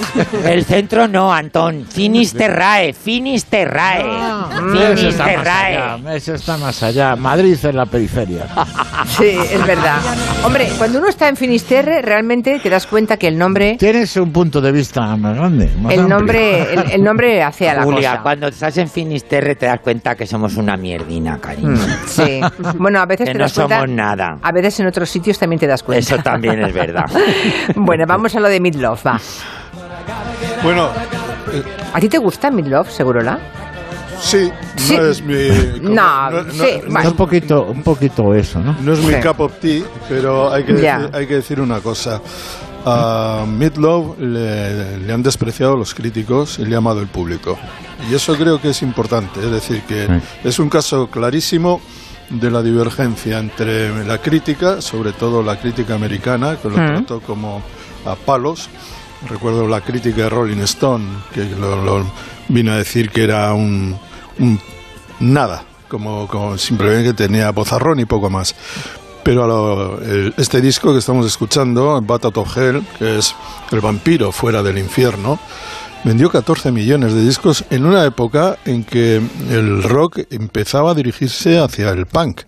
Speaker 6: el centro no, Antón. Finisterrae, Finisterrae.
Speaker 47: Eso está más
Speaker 6: Finisterrae.
Speaker 47: allá, eso está más allá. Madrid es la periferia.
Speaker 1: Sí, es verdad. Hombre, cuando uno está en Finisterre, realmente te das cuenta que el nombre,
Speaker 47: Tienes un punto de vista más grande. más
Speaker 1: el
Speaker 47: amplio.
Speaker 1: nombre, el, el nombre hace a la
Speaker 6: Julia,
Speaker 1: cosa.
Speaker 6: cuando estás en Finisterre te das cuenta que somos una mierdina, cariño.
Speaker 1: Mm, Sí. Bueno, a veces
Speaker 6: que
Speaker 1: te
Speaker 6: no
Speaker 1: das cuenta.
Speaker 6: somos nada.
Speaker 1: A veces en otros sitios también te das cuenta.
Speaker 6: Eso también es verdad.
Speaker 1: bueno, vamos a lo de Midlove, va.
Speaker 38: Bueno,
Speaker 1: ¿A ti te gusta Midlove, Segurola?
Speaker 38: sí,
Speaker 1: Sí.
Speaker 38: no es mi...
Speaker 1: No, sí, bueno.
Speaker 47: Un poquito, un poquito eso, ¿no?
Speaker 38: No es mi cup of tea, pero hay que, decir, hay que decir una cosa. A Midlove le, le han despreciado los críticos y le ha amado el público. Y eso creo que es importante. Es decir, que es un caso clarísimo de la divergencia entre la crítica, sobre todo la crítica americana, que lo
Speaker 1: Mm.
Speaker 38: trató como a palos. Recuerdo la crítica de Rolling Stone, que lo, lo vino a decir que era un, un nada, como, como simplemente que tenía bozarrón y poco más. Pero a lo- el- este disco que estamos escuchando, Bat Out Hell, que es el vampiro fuera del infierno, vendió 14 millones de discos en una época en que el rock empezaba a dirigirse hacia el punk.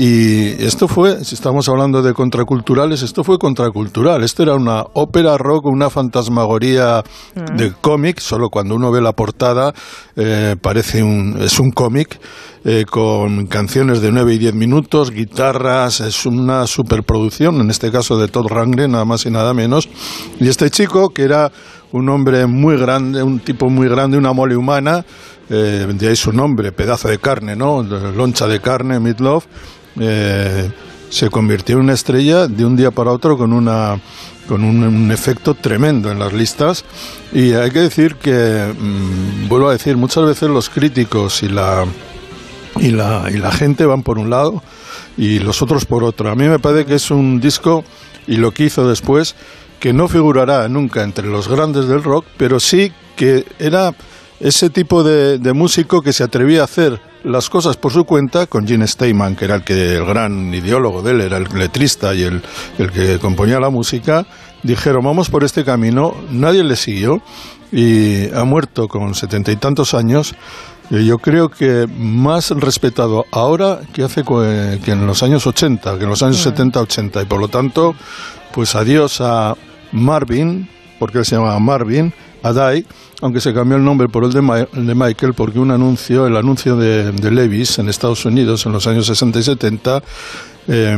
Speaker 38: Y esto fue, si estamos hablando de contraculturales, esto fue contracultural. Esto era una ópera rock, una fantasmagoría de cómic, solo cuando uno ve la portada eh, parece un, es un cómic eh, con canciones de 9 y 10 minutos, guitarras, es una superproducción, en este caso de Todd Rangren, nada más y nada menos. Y este chico, que era un hombre muy grande, un tipo muy grande, una mole humana, eh, de ahí su nombre, pedazo de carne, ¿no? Loncha de carne, Meatloaf, eh, se convirtió en una estrella de un día para otro con una con un, un efecto tremendo en las listas. Y hay que decir que mm, vuelvo a decir muchas veces los críticos y la y la y la gente van por un lado y los otros por otro. A mí me parece que es un disco y lo que hizo después que no figurará nunca entre los grandes del rock pero sí que era ese tipo de, de músico que se atrevía a hacer las cosas por su cuenta con Gene Steinman, que era el que el gran ideólogo de él, era el letrista y el, el que componía la música, dijeron vamos por este camino, nadie le siguió y ha muerto con setenta y tantos años. Y yo creo que más respetado ahora que hace que en los años 80, que en los años 70-80. Y por lo tanto, pues adiós a Marvin, porque él se llamaba Marvin, a Dai, aunque se cambió el nombre por el de, Ma- el de Michael, porque un anuncio, el anuncio de, de Levis en Estados Unidos en los años 60 y 70, eh,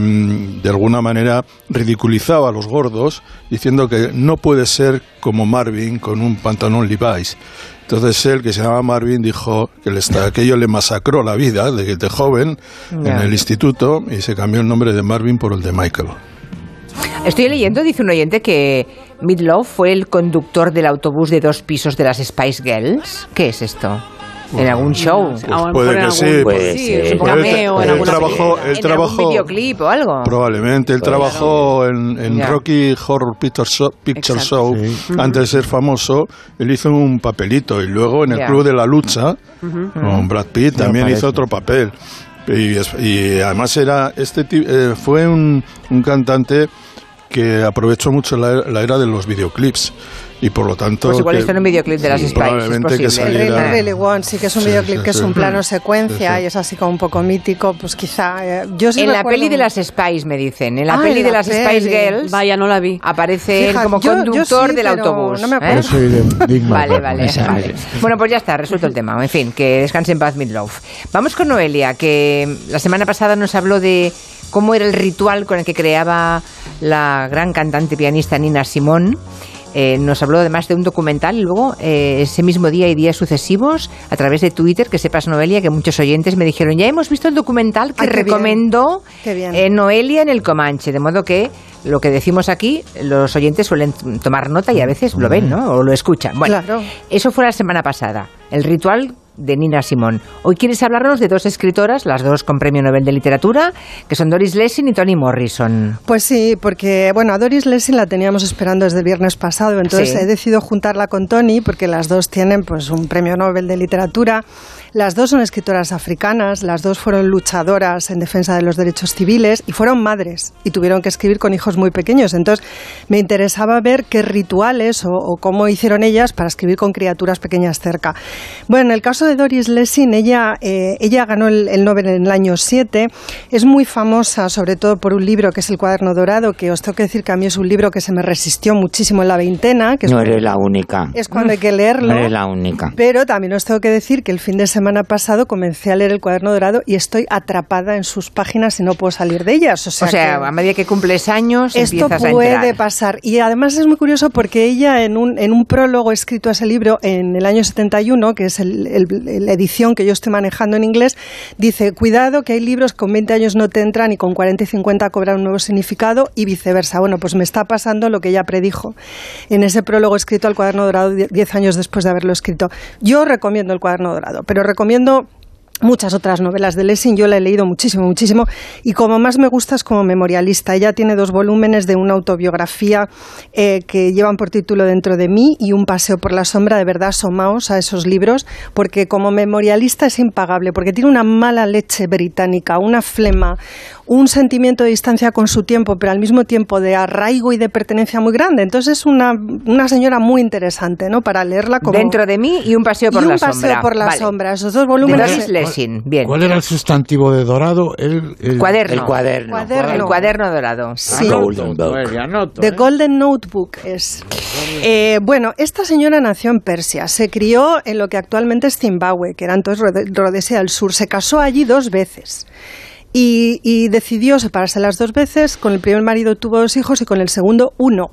Speaker 38: de alguna manera ridiculizaba a los gordos, diciendo que no puede ser como Marvin con un pantalón Levi's. Entonces él, que se llama Marvin, dijo que le aquello le masacró la vida de, de joven en el instituto y se cambió el nombre de Marvin por el de Michael.
Speaker 1: Estoy leyendo, dice un oyente, que Midlove fue el conductor del autobús de dos pisos de las Spice Girls. ¿Qué es esto? ¿En algún show?
Speaker 38: Pues puede que sí, puede
Speaker 1: sí,
Speaker 38: ser.
Speaker 1: cameo
Speaker 38: trabajó-
Speaker 1: película,
Speaker 38: él
Speaker 1: en algún videoclip o algo.
Speaker 38: Probablemente. Él
Speaker 1: Pues
Speaker 38: trabajó en, en. Rocky Horror Picture Show, Picture. Show.
Speaker 1: Sí.
Speaker 38: antes de ser famoso. Él hizo un papelito y luego en el
Speaker 1: Ya.
Speaker 38: Club de la Lucha, con Brad Pitt, también hizo otro papel. Y, es- y además era este ti- eh, fue un, un cantante que aprovechó mucho la, la era de los videoclips y por lo tanto
Speaker 1: Pues igual
Speaker 38: que-
Speaker 1: está en un videoclip de las
Speaker 38: sí,
Speaker 1: Spice, es
Speaker 38: probablemente que
Speaker 1: posible.
Speaker 56: El Rey
Speaker 38: saliera-
Speaker 56: Really One, sí que es un
Speaker 38: Sí,
Speaker 56: videoclip
Speaker 38: sí,
Speaker 56: que es
Speaker 38: sí.
Speaker 56: un plano secuencia
Speaker 38: Sí, sí.
Speaker 56: y es así como un poco mítico, pues quizá... eh, yo sí
Speaker 1: en la peli de las Spice, me dicen. En la
Speaker 56: Ah,
Speaker 1: peli
Speaker 56: en
Speaker 1: de
Speaker 56: la
Speaker 1: las Spice
Speaker 56: peli.
Speaker 1: Girls.
Speaker 27: Vaya, no la vi.
Speaker 1: Aparece él como
Speaker 56: yo- yo
Speaker 1: conductor
Speaker 56: sí,
Speaker 1: del autobús.
Speaker 56: no me
Speaker 1: ¿eh?
Speaker 56: acuerdo.
Speaker 47: Yo soy de Big
Speaker 1: Vale, vale,
Speaker 47: esa
Speaker 1: vale. Bueno, pues ya está, resuelto el tema. En fin, que descanse en paz Midlove. Vamos con Noelia, que la semana pasada nos habló de cómo era el ritual con el que creaba la gran cantante pianista Nina Simón.
Speaker 57: eh, nos habló además de un documental y luego eh, ese mismo día y días sucesivos a través de Twitter, que sepas Noelia, que muchos oyentes me dijeron, ya hemos visto el documental que
Speaker 56: bien.
Speaker 57: recomendó eh, Noelia en el Comanche, de modo que lo que decimos aquí, los oyentes suelen tomar nota y a veces lo ven, ¿no? O lo escuchan. Bueno,
Speaker 56: Claro.
Speaker 57: eso fue la semana pasada. El ritual de Nina Simón. Hoy quieres hablarnos de dos escritoras, las dos con premio Nobel de Literatura, que son Doris Lessing y Toni Morrison.
Speaker 56: Pues sí, porque bueno, a Doris Lessing la teníamos esperando desde el viernes pasado, entonces
Speaker 57: Sí.
Speaker 56: he decidido juntarla con Tony porque las dos tienen pues un premio Nobel de literatura. Las dos son escritoras africanas, las dos fueron luchadoras en defensa de los derechos civiles y fueron madres y tuvieron que escribir con hijos muy pequeños. Entonces me interesaba ver qué rituales o, o cómo hicieron ellas para escribir con criaturas pequeñas cerca. Bueno, en el caso de Doris Lessing, ella, eh, ella ganó el, el Nobel en el año 7. Es muy famosa, sobre todo por un libro que es El Cuaderno Dorado, que os tengo que decir que a mí es un libro que se me resistió muchísimo en la veintena. Que
Speaker 58: No eres la única.
Speaker 56: es cuando hay que leerlo.
Speaker 58: No eres la única.
Speaker 56: Pero también os tengo que decir que el fin de semana pasado comencé a leer el cuaderno dorado y estoy atrapada en sus páginas y no puedo salir de ellas. O sea,
Speaker 57: o sea,
Speaker 56: que
Speaker 57: a medida que cumples años,
Speaker 56: esto
Speaker 57: a
Speaker 56: puede pasar. Y además es muy curioso porque ella en un, en un prólogo escrito a ese libro en el año 71, que es el- el- la edición que yo estoy manejando en inglés, dice, cuidado que hay libros que con 20 años no te entran y con 40 y 50 cobran un nuevo significado y viceversa. Bueno, pues me está pasando lo que ella predijo en ese prólogo escrito al cuaderno dorado 10 años después de haberlo escrito. Yo recomiendo el cuaderno dorado, pero recomiendo muchas otras novelas de Lessing, yo la he leído muchísimo, muchísimo, y como más me gusta es como memorialista. Ella tiene dos volúmenes de una autobiografía eh, que llevan por título Dentro de mí y Un paseo por la sombra, de verdad asomaos a esos libros, porque como memorialista es impagable, porque tiene una mala leche británica, una flema, un sentimiento de distancia con su tiempo, pero al mismo tiempo de arraigo y de pertenencia muy grande. Entonces es una, una señora muy interesante, ¿no? Para leerla como...
Speaker 57: Dentro de mí y un paseo por
Speaker 56: y un
Speaker 57: la
Speaker 56: paseo
Speaker 57: sombra.
Speaker 56: por la
Speaker 57: Vale.
Speaker 56: sombra. Esos dos volúmenes...
Speaker 57: Bien.
Speaker 47: ¿Cuál era el sustantivo de dorado? El, el-
Speaker 57: Cuaderno.
Speaker 58: El cuaderno.
Speaker 56: Cuaderno.
Speaker 57: El cuaderno dorado.
Speaker 56: Sí.
Speaker 58: Golden Book.
Speaker 47: Anoto,
Speaker 56: The
Speaker 47: ¿eh?
Speaker 56: Golden Notebook es. Eh, bueno, esta señora nació en Persia, se crió en lo que actualmente es Zimbabue, que era entonces Rode- Rodesia del Sur, se casó allí dos veces. Y, y decidió separarse las dos veces. Con el primer marido tuvo dos hijos y con el segundo uno.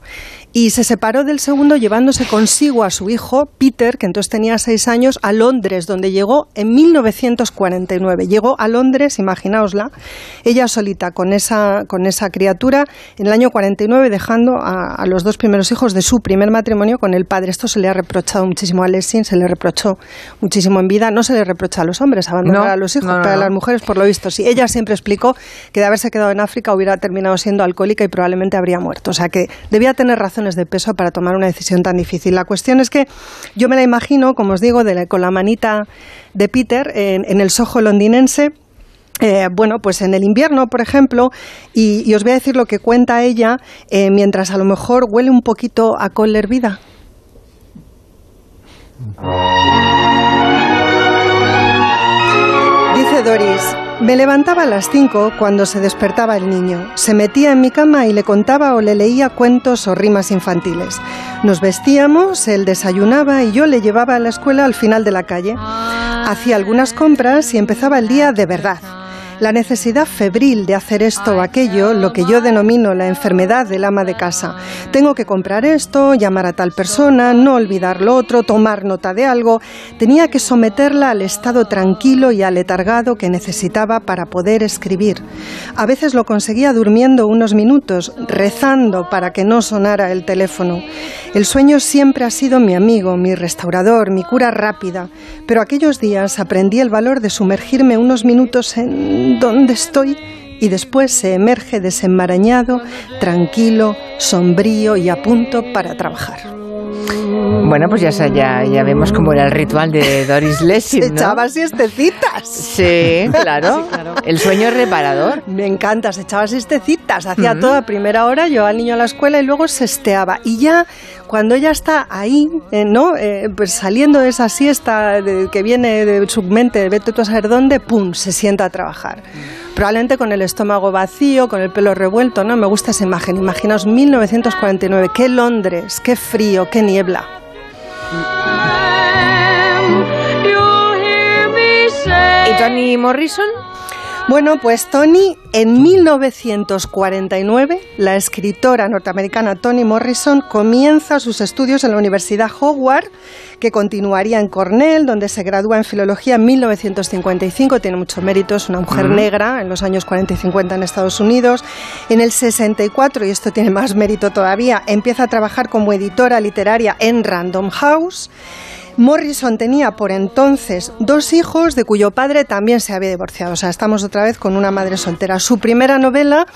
Speaker 56: Y se separó del segundo llevándose consigo a su hijo, Peter, que entonces tenía seis años, a Londres, donde llegó en 1949. Llegó a Londres, imaginaosla, ella solita con esa, con esa criatura, en el año 49, dejando a, a los dos primeros hijos de su primer matrimonio con el padre. Esto se le ha reprochado muchísimo a Lessing, se le reprochó muchísimo en vida. No se le reprocha a los hombres abandonar
Speaker 57: No,
Speaker 56: a los hijos,
Speaker 57: no, no,
Speaker 56: pero a las mujeres, por lo visto, sí. Ella siempre explicó que de haberse quedado en África hubiera terminado siendo alcohólica y probablemente habría muerto. O sea que debía tener de peso para tomar una decisión tan difícil. La cuestión es que yo me la imagino, como os digo, de la- con la manita de Peter en, el Soho londinense. Eh, bueno, pues en el invierno, por ejemplo, y, os voy a decir lo que cuenta ella, eh, mientras a lo mejor huele un poquito a col hervida. Doris, me levantaba a las 5 cuando se despertaba el niño. Se metía en mi cama y le contaba o le leía cuentos o rimas infantiles. Nos vestíamos, él desayunaba y yo le llevaba a la escuela al final de la calle. Hacía algunas compras y empezaba el día de verdad. La necesidad febril de hacer esto o aquello, lo que yo denomino la enfermedad del ama de casa. Tengo que comprar esto, llamar a tal persona, no olvidar lo otro, tomar nota de algo. Tenía que someterla al estado tranquilo y aletargado que necesitaba para poder escribir. A veces lo conseguía durmiendo unos minutos, rezando para que no sonara el teléfono. El sueño siempre ha sido mi amigo, mi restaurador, mi cura rápida, pero aquellos días aprendí el valor de sumergirme unos minutos en donde estoy y después se emerge desenmarañado, tranquilo, sombrío y a punto para trabajar.
Speaker 57: Bueno, pues ya, ya, ya vemos cómo era el ritual de Doris Lessing,
Speaker 56: Se
Speaker 57: ¿no?
Speaker 56: echaba siestecitas.
Speaker 57: Sí, claro. El sueño es reparador.
Speaker 56: Me encanta, se echaba siestecitas, hacía
Speaker 57: Ujú.
Speaker 56: todo a primera hora, llevaba al niño a la escuela y luego sesteaba. Y ya cuando ella está ahí, eh, ¿no? Eh, pues saliendo de esa siesta de- que viene de su mente, vete tú a saber dónde, ¡pum!, se sienta a trabajar. Probablemente con el estómago vacío, con el pelo revuelto, ¿no? Me gusta esa imagen. Imaginaos 1949, qué Londres, qué frío, qué niebla.
Speaker 57: ¿Y Toni Morrison?
Speaker 56: Bueno, pues Tony, en 1949, la escritora norteamericana Toni Morrison comienza sus estudios en la Universidad Howard, que continuaría en Cornell, donde se gradúa en filología en 1955. Tiene muchos méritos, una mujer negra en los años 40 y 50 en Estados Unidos. En el 64, y esto tiene más mérito todavía, empieza a trabajar como editora literaria en Random House. Morrison tenía por entonces dos hijos de cuyo padre también se había divorciado. O sea, estamos otra vez con una madre soltera. Su primera novela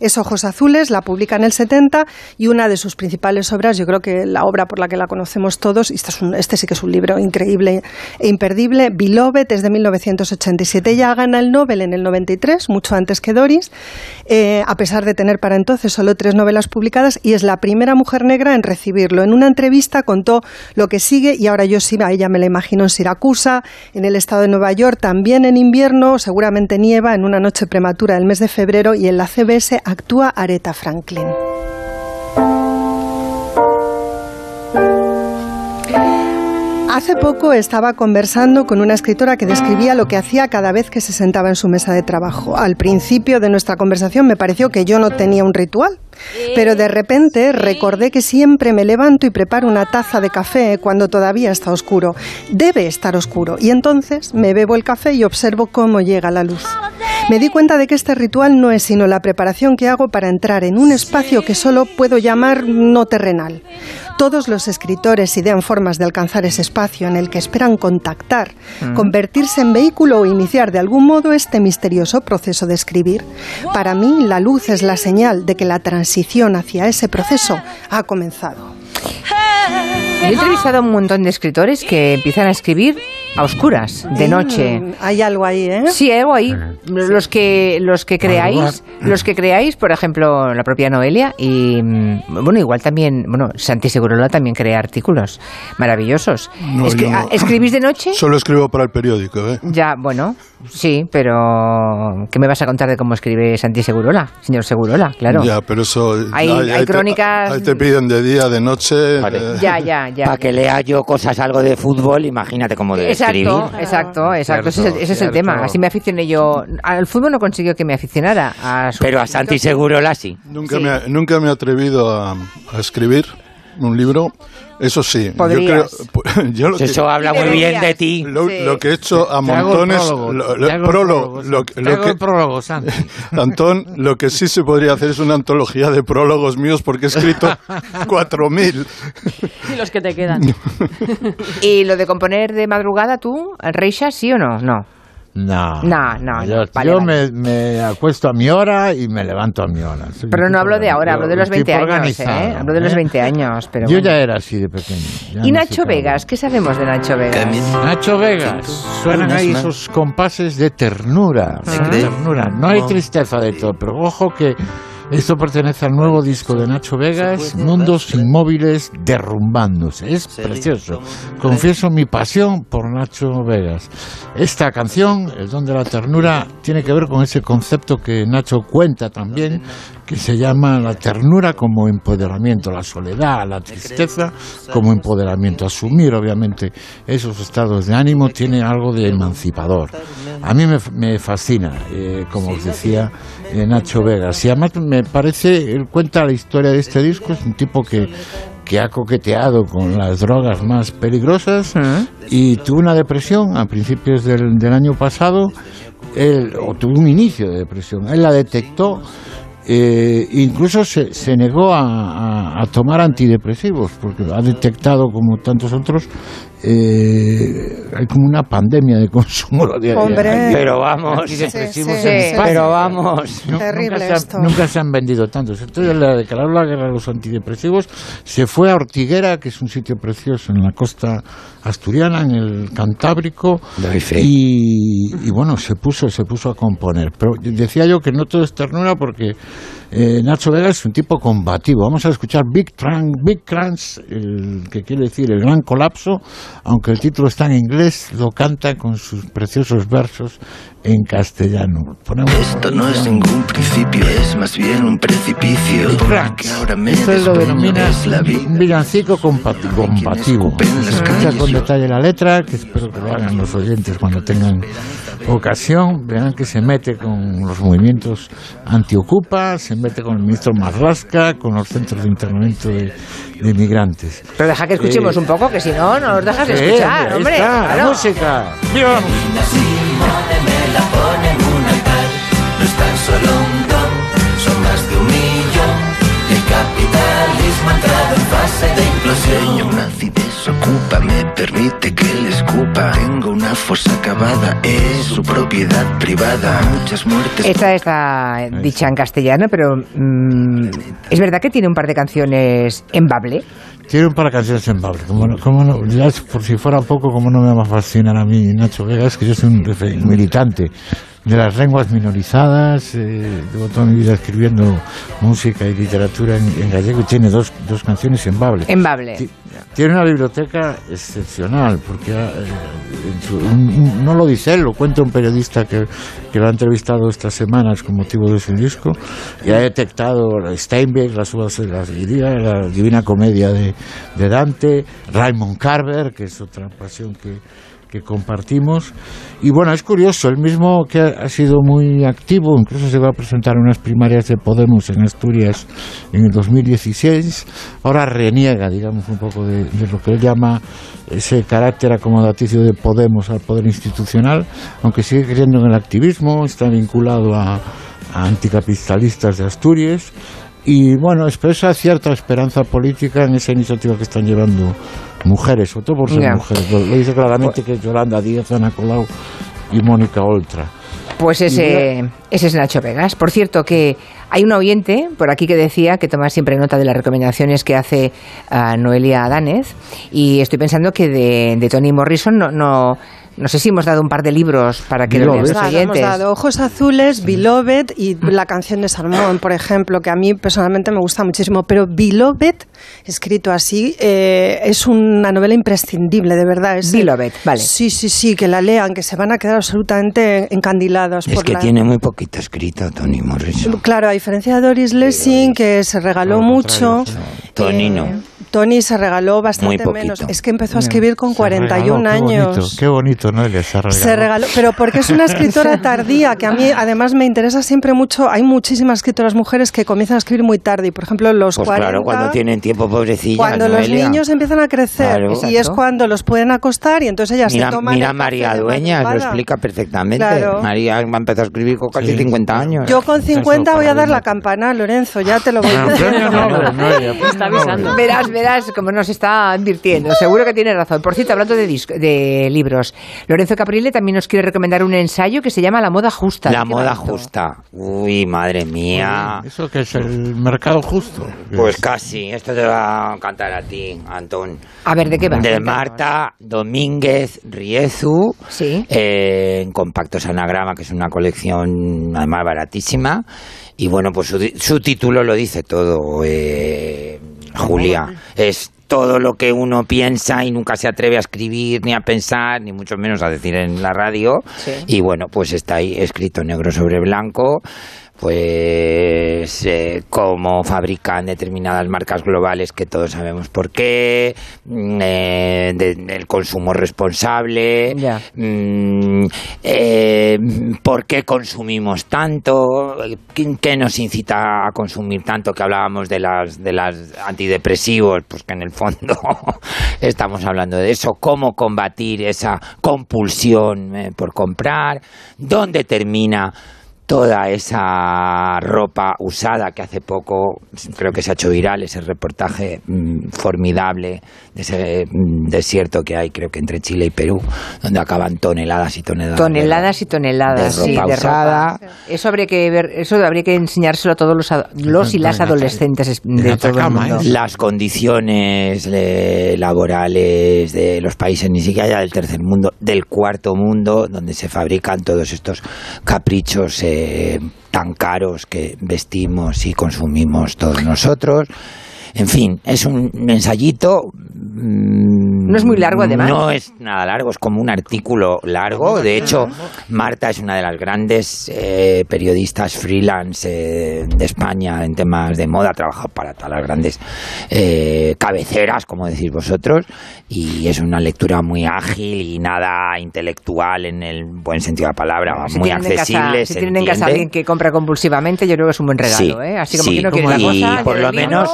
Speaker 56: es Ojos Azules, la publica en el 70 y una de sus principales obras, yo creo que la obra por la que la conocemos todos, este, es este sí que es un libro increíble e imperdible, Beloved es de 1987. Ella gana el Nobel en el 93, mucho antes que Doris, eh, a pesar de tener para entonces solo tres novelas publicadas y es la primera mujer negra en recibirlo. En una entrevista contó lo que sigue y ahora yo ella me la imagino en Siracusa, en el estado de Nueva York, también en invierno, seguramente nieva en una noche prematura del mes de febrero y en la CBS actúa Aretha Franklin. Hace poco estaba conversando con una escritora que describía lo que hacía cada vez que se sentaba en su mesa de trabajo. Al principio de nuestra conversación me pareció que yo no tenía un ritual, pero de repente recordé que siempre me levanto y preparo una taza de café cuando todavía está oscuro. Debe estar oscuro. Y entonces me bebo el café y observo cómo llega la luz. Me di cuenta de que este ritual no es sino la preparación que hago para entrar en un espacio que solo puedo llamar no terrenal. Todos los escritores idean formas de alcanzar ese espacio en el que esperan contactar,
Speaker 59: Mm.
Speaker 56: convertirse en vehículo o iniciar de algún modo este misterioso proceso de escribir. Para mí, la luz es la señal de que la transición hacia ese proceso ha comenzado.
Speaker 1: Yo he entrevistado a un montón de escritores que empiezan a escribir a oscuras, de noche.
Speaker 56: Mm, Hay algo ahí, ¿eh?
Speaker 1: Sí, hay algo ahí. Los que, los que creáis, los que creáis, por ejemplo, la propia Noelia y mm, bueno, igual también, bueno, Santi Segurola también crea artículos maravillosos.
Speaker 38: No,
Speaker 1: Escri-
Speaker 38: yo no.
Speaker 1: ah, ¿Escribís de noche?
Speaker 38: Solo escribo para el periódico, ¿eh?
Speaker 1: Ya, bueno, sí, pero ¿qué me vas a contar de cómo escribe Santi Segurola, señor Segurola? Claro.
Speaker 38: Ya, pero eso...
Speaker 1: Hay-
Speaker 38: te-
Speaker 1: crónicas-
Speaker 38: ahí te piden de día, de noche... eh,
Speaker 1: Ya, ya, ya.
Speaker 6: Para que lea yo cosas algo de fútbol, imagínate cómo de escribir.
Speaker 1: Exacto, exacto, exacto. ese es, el,
Speaker 6: Cierto,
Speaker 1: ese es el tema. Así me aficioné yo. Al fútbol no consiguió que me aficionara. A su-
Speaker 6: Pero a Santi Segurola sí.
Speaker 38: Nunca, me, ha- nunca me he atrevido a, a escribir un libro. Eso sí, yo creo.
Speaker 1: Podrías.
Speaker 38: yo lo que-
Speaker 6: Eso habla muy bien de ti.
Speaker 38: Lo, lo que he hecho a montones.
Speaker 47: prólogo,
Speaker 38: prólogo. Antón, lo que sí se podría hacer es una antología de prólogos míos porque he escrito 4.000.
Speaker 27: Y los que te quedan.
Speaker 1: ¿Y lo de componer de madrugada tú, Reisha, sí o no? No.
Speaker 47: No.
Speaker 1: No, no,
Speaker 47: Yo,
Speaker 1: no. Vale,
Speaker 47: yo
Speaker 1: vale.
Speaker 47: Me, me acuesto a mi hora y me levanto a mi hora. Soy
Speaker 1: Pero no hablo de ahora, hablo de los
Speaker 47: un tipo
Speaker 1: 20 años, ¿eh? Hablo de los
Speaker 47: ¿eh?
Speaker 1: 20 años, pero
Speaker 47: Yo
Speaker 1: bueno.
Speaker 47: ya era así de pequeño. ya
Speaker 1: ¿Y
Speaker 47: no
Speaker 1: Nacho Vegas? ¿Qué sabemos de Nacho Vegas?
Speaker 47: Nacho Vegas. Suenan ahí esos compases de ternura. de ternura. No hay tristeza de todo, pero ojo que esto pertenece al nuevo disco de Nacho Vegas, Mundos Inmóviles Derrumbándose. Es precioso. Confieso mi pasión por Nacho Vegas. Esta canción, El don de la ternura, tiene que ver con ese concepto que Nacho cuenta también, que se llama la ternura como empoderamiento, la soledad, la tristeza como empoderamiento. Asumir, obviamente, esos estados de ánimo tiene algo de emancipador. A mí me, me fascina, eh, como os decía eh, Nacho Vegas. Y además me parece, él cuenta la historia de este disco, es un tipo que que ha coqueteado con las drogas más peligrosas y tuvo una depresión a principios del, del año pasado, él, o tuvo un inicio de depresión. Él la detectó, eh, incluso se, se negó a, a- a tomar antidepresivos, porque ha detectado, como tantos otros, eh, hay como una pandemia de consumo
Speaker 56: Hombre.
Speaker 6: Pero vamos.
Speaker 56: Sí, sí,
Speaker 47: en
Speaker 56: sí,
Speaker 47: España.
Speaker 6: Pero vamos.
Speaker 56: Terrible
Speaker 47: nunca, se han, nunca se han vendido tantos. Entonces le declaró la guerra a los antidepresivos, se fue a Ortiguera, que es un sitio precioso en la costa asturiana, en el Cantábrico, y, y bueno, se puso, se puso a componer. Pero decía yo que no todo es ternura porque eh, Nacho Vega es un tipo combativo. Vamos a escuchar Big Trans, Big Trans, el, que quiere decir el gran colapso, aunque el título está en inglés, lo canta con sus preciosos versos en castellano. Ponemos
Speaker 60: Esto no es ningún principio, es más bien un precipicio. Porque ahora me
Speaker 47: Esto lo denomina
Speaker 60: es la vida.
Speaker 47: un villancico compati- combativo. Se escucha con detalle la letra, que espero que lo hagan los oyentes cuando tengan ocasión. Verán que se mete con los movimientos antiocupa, se mete con el ministro Marrasca, con los centros de internamiento de, de inmigrantes.
Speaker 1: Pero deja que escuchemos
Speaker 47: Eh,
Speaker 1: un poco, que si no, no nos dejas
Speaker 47: Sí,
Speaker 1: escuchar, hombre.
Speaker 47: está,
Speaker 1: claro.
Speaker 47: música. ¡Viva la
Speaker 60: me la pone en un altar. No es tan solo un don, son más de un millón. El capitalismo ha entrado en fase de implosión. Y aún así desocupa, me permite que le escupa. Tengo una fosa acabada, es su propiedad privada. Muchas muertes.
Speaker 1: Esta está dicha en castellano, pero mm, es verdad que tiene un par de canciones en bable.
Speaker 47: Tiene un par de canciones en Bable. Como no, como no- ya es- por si fuera poco, como no me va a fascinar a mí Nacho Vega, es que yo soy un militante de las lenguas minorizadas, eh, llevo toda mi vida escribiendo música y literatura en, en gallego y tiene dos, dos canciones en Bable.
Speaker 1: En bable.
Speaker 47: Ti- Tiene una biblioteca excepcional, porque eh, su- un- no lo dice él, lo cuenta un periodista que, que lo ha entrevistado estas semanas con motivo de su disco, y ha detectado Steinbeck, las uvas de la la Divina Comedia de, de Dante, Raymond Carver, que es otra pasión que, que compartimos. Y bueno, es curioso, el mismo que ha, sido muy activo, incluso se va a presentar en unas primarias de Podemos en Asturias en el 2016, ahora reniega, digamos, un poco de, de lo que él llama ese carácter acomodaticio de Podemos al poder institucional, aunque sigue creyendo en el activismo, está vinculado a, a anticapitalistas de Asturias. Y bueno, expresa cierta esperanza política en esa iniciativa que están llevando mujeres, sobre todo por ser mujeres. Lo, dice claramente que es Yolanda Díaz, Ana Colau y Mónica Oltra.
Speaker 1: Pues ese, ese es Nacho Vegas. Por cierto, que hay un oyente por aquí que decía que toma siempre nota de las recomendaciones que hace a Noelia Danez. Y estoy pensando que de, de Toni Morrison no, no, no sé si hemos dado un par de libros para que lo lean los
Speaker 56: Claro, hemos
Speaker 1: oyentes.
Speaker 56: dado Ojos Azules, Beloved y la canción de Salmón, por ejemplo, que a mí personalmente me gusta muchísimo. Pero Beloved, escrito así, eh, es una novela imprescindible, de verdad. Es,
Speaker 1: Beloved, vale.
Speaker 56: Sí, sí, sí, que la lean, que se van a quedar absolutamente encandilados
Speaker 6: Es
Speaker 56: por
Speaker 6: que
Speaker 56: la...
Speaker 6: tiene muy poquito escrito Tony Morrison.
Speaker 56: Claro, a diferencia de Doris Lessing, que se regaló mucho.
Speaker 6: Tony no.
Speaker 56: Tony se regaló bastante menos. Es que empezó a escribir con 41
Speaker 47: Regaló, qué
Speaker 56: años.
Speaker 47: bonito, Qué bonito, ¿no? Le se regaló.
Speaker 56: Se regaló, pero porque es una escritora tardía, que a mí además me interesa siempre mucho. Hay muchísimas escritoras mujeres que comienzan a escribir muy tarde y, por ejemplo, los
Speaker 6: Pues
Speaker 56: 40,
Speaker 6: claro, cuando tienen tiempo, pobrecilla.
Speaker 56: cuando los niños empiezan a crecer
Speaker 6: Claro.
Speaker 56: y es cuando los pueden acostar y entonces ellas
Speaker 6: Mira,
Speaker 56: se toman
Speaker 6: mira María
Speaker 56: de
Speaker 6: Dueñas, lo explica perfectamente.
Speaker 56: Claro.
Speaker 6: María va a empezar a escribir con casi 50 años.
Speaker 56: Yo con 50 voy a dar la campana, Lorenzo, ya te lo voy a decir.
Speaker 1: Está avisando. Verás, verás cómo nos está advirtiendo. Seguro que tiene razón. Por cierto, hablando de, disco- de libros, Lorenzo Caprile también nos quiere recomendar un ensayo que se llama La moda justa.
Speaker 6: La
Speaker 1: ¿De qué
Speaker 6: moda justa. Uy, madre mía.
Speaker 47: ¿Eso que es el mercado justo?
Speaker 6: Pues casi. Esto te va a cantar a ti, Antón.
Speaker 1: A ver, ¿de qué va?
Speaker 6: De. Marta Domínguez Riezu.
Speaker 1: Sí.
Speaker 6: eh, en Compactos Anagrama, que es una colección además baratísima. Y bueno, pues su, di- su título lo dice todo, eh, Julia. Es todo lo que uno piensa y nunca se atreve a escribir, ni a pensar, ni mucho menos a decir en la radio.
Speaker 1: Sí.
Speaker 6: Y bueno, pues está ahí escrito negro sobre blanco, pues eh, cómo fabrican determinadas marcas globales que todos sabemos por qué, mm, eh, de- del consumo responsable, mm, eh, por qué consumimos tanto, ¿Qué, qué nos incita a consumir tanto, que hablábamos de las, de las antidepresivos, pues que en el fondo estamos hablando de eso, cómo combatir esa compulsión eh, por comprar, dónde termina toda esa ropa usada que hace poco creo que se ha hecho viral ese reportaje mm, formidable de ese mm, desierto que hay creo que entre Chile y Perú donde acaban toneladas y toneladas de-
Speaker 1: Toneladas y toneladas
Speaker 6: de
Speaker 1: sí,
Speaker 6: ropa
Speaker 1: de
Speaker 6: usada.
Speaker 1: ropa. Eso habría que ver, eso habría que enseñárselo a todos los, ad- los y las adolescentes es- de todo el mundo.
Speaker 6: las condiciones eh, laborales de los países ni siquiera ya del tercer mundo del cuarto mundo donde se fabrican todos estos caprichos eh, tan caros que vestimos y consumimos todos nosotros en fin, es un ensayito
Speaker 1: No es muy largo, además.
Speaker 6: No es nada largo, es como un artículo largo. De hecho, Marta es una de las grandes eh, periodistas freelance eh, de España en temas de moda. Ha trabajado para todas las grandes eh, cabeceras, como decís vosotros. Y es una lectura muy ágil y nada intelectual en el buen sentido de la palabra.
Speaker 1: Si
Speaker 6: muy
Speaker 1: tienen en casa-
Speaker 6: accesible.
Speaker 1: si tienen en casa alguien que compra compulsivamente, yo creo que es un buen regalo,
Speaker 6: Sí,
Speaker 1: ¿eh? Así como
Speaker 6: sí.
Speaker 1: que no quiere la
Speaker 6: y
Speaker 1: cosa.
Speaker 6: por
Speaker 1: yo
Speaker 6: lo menos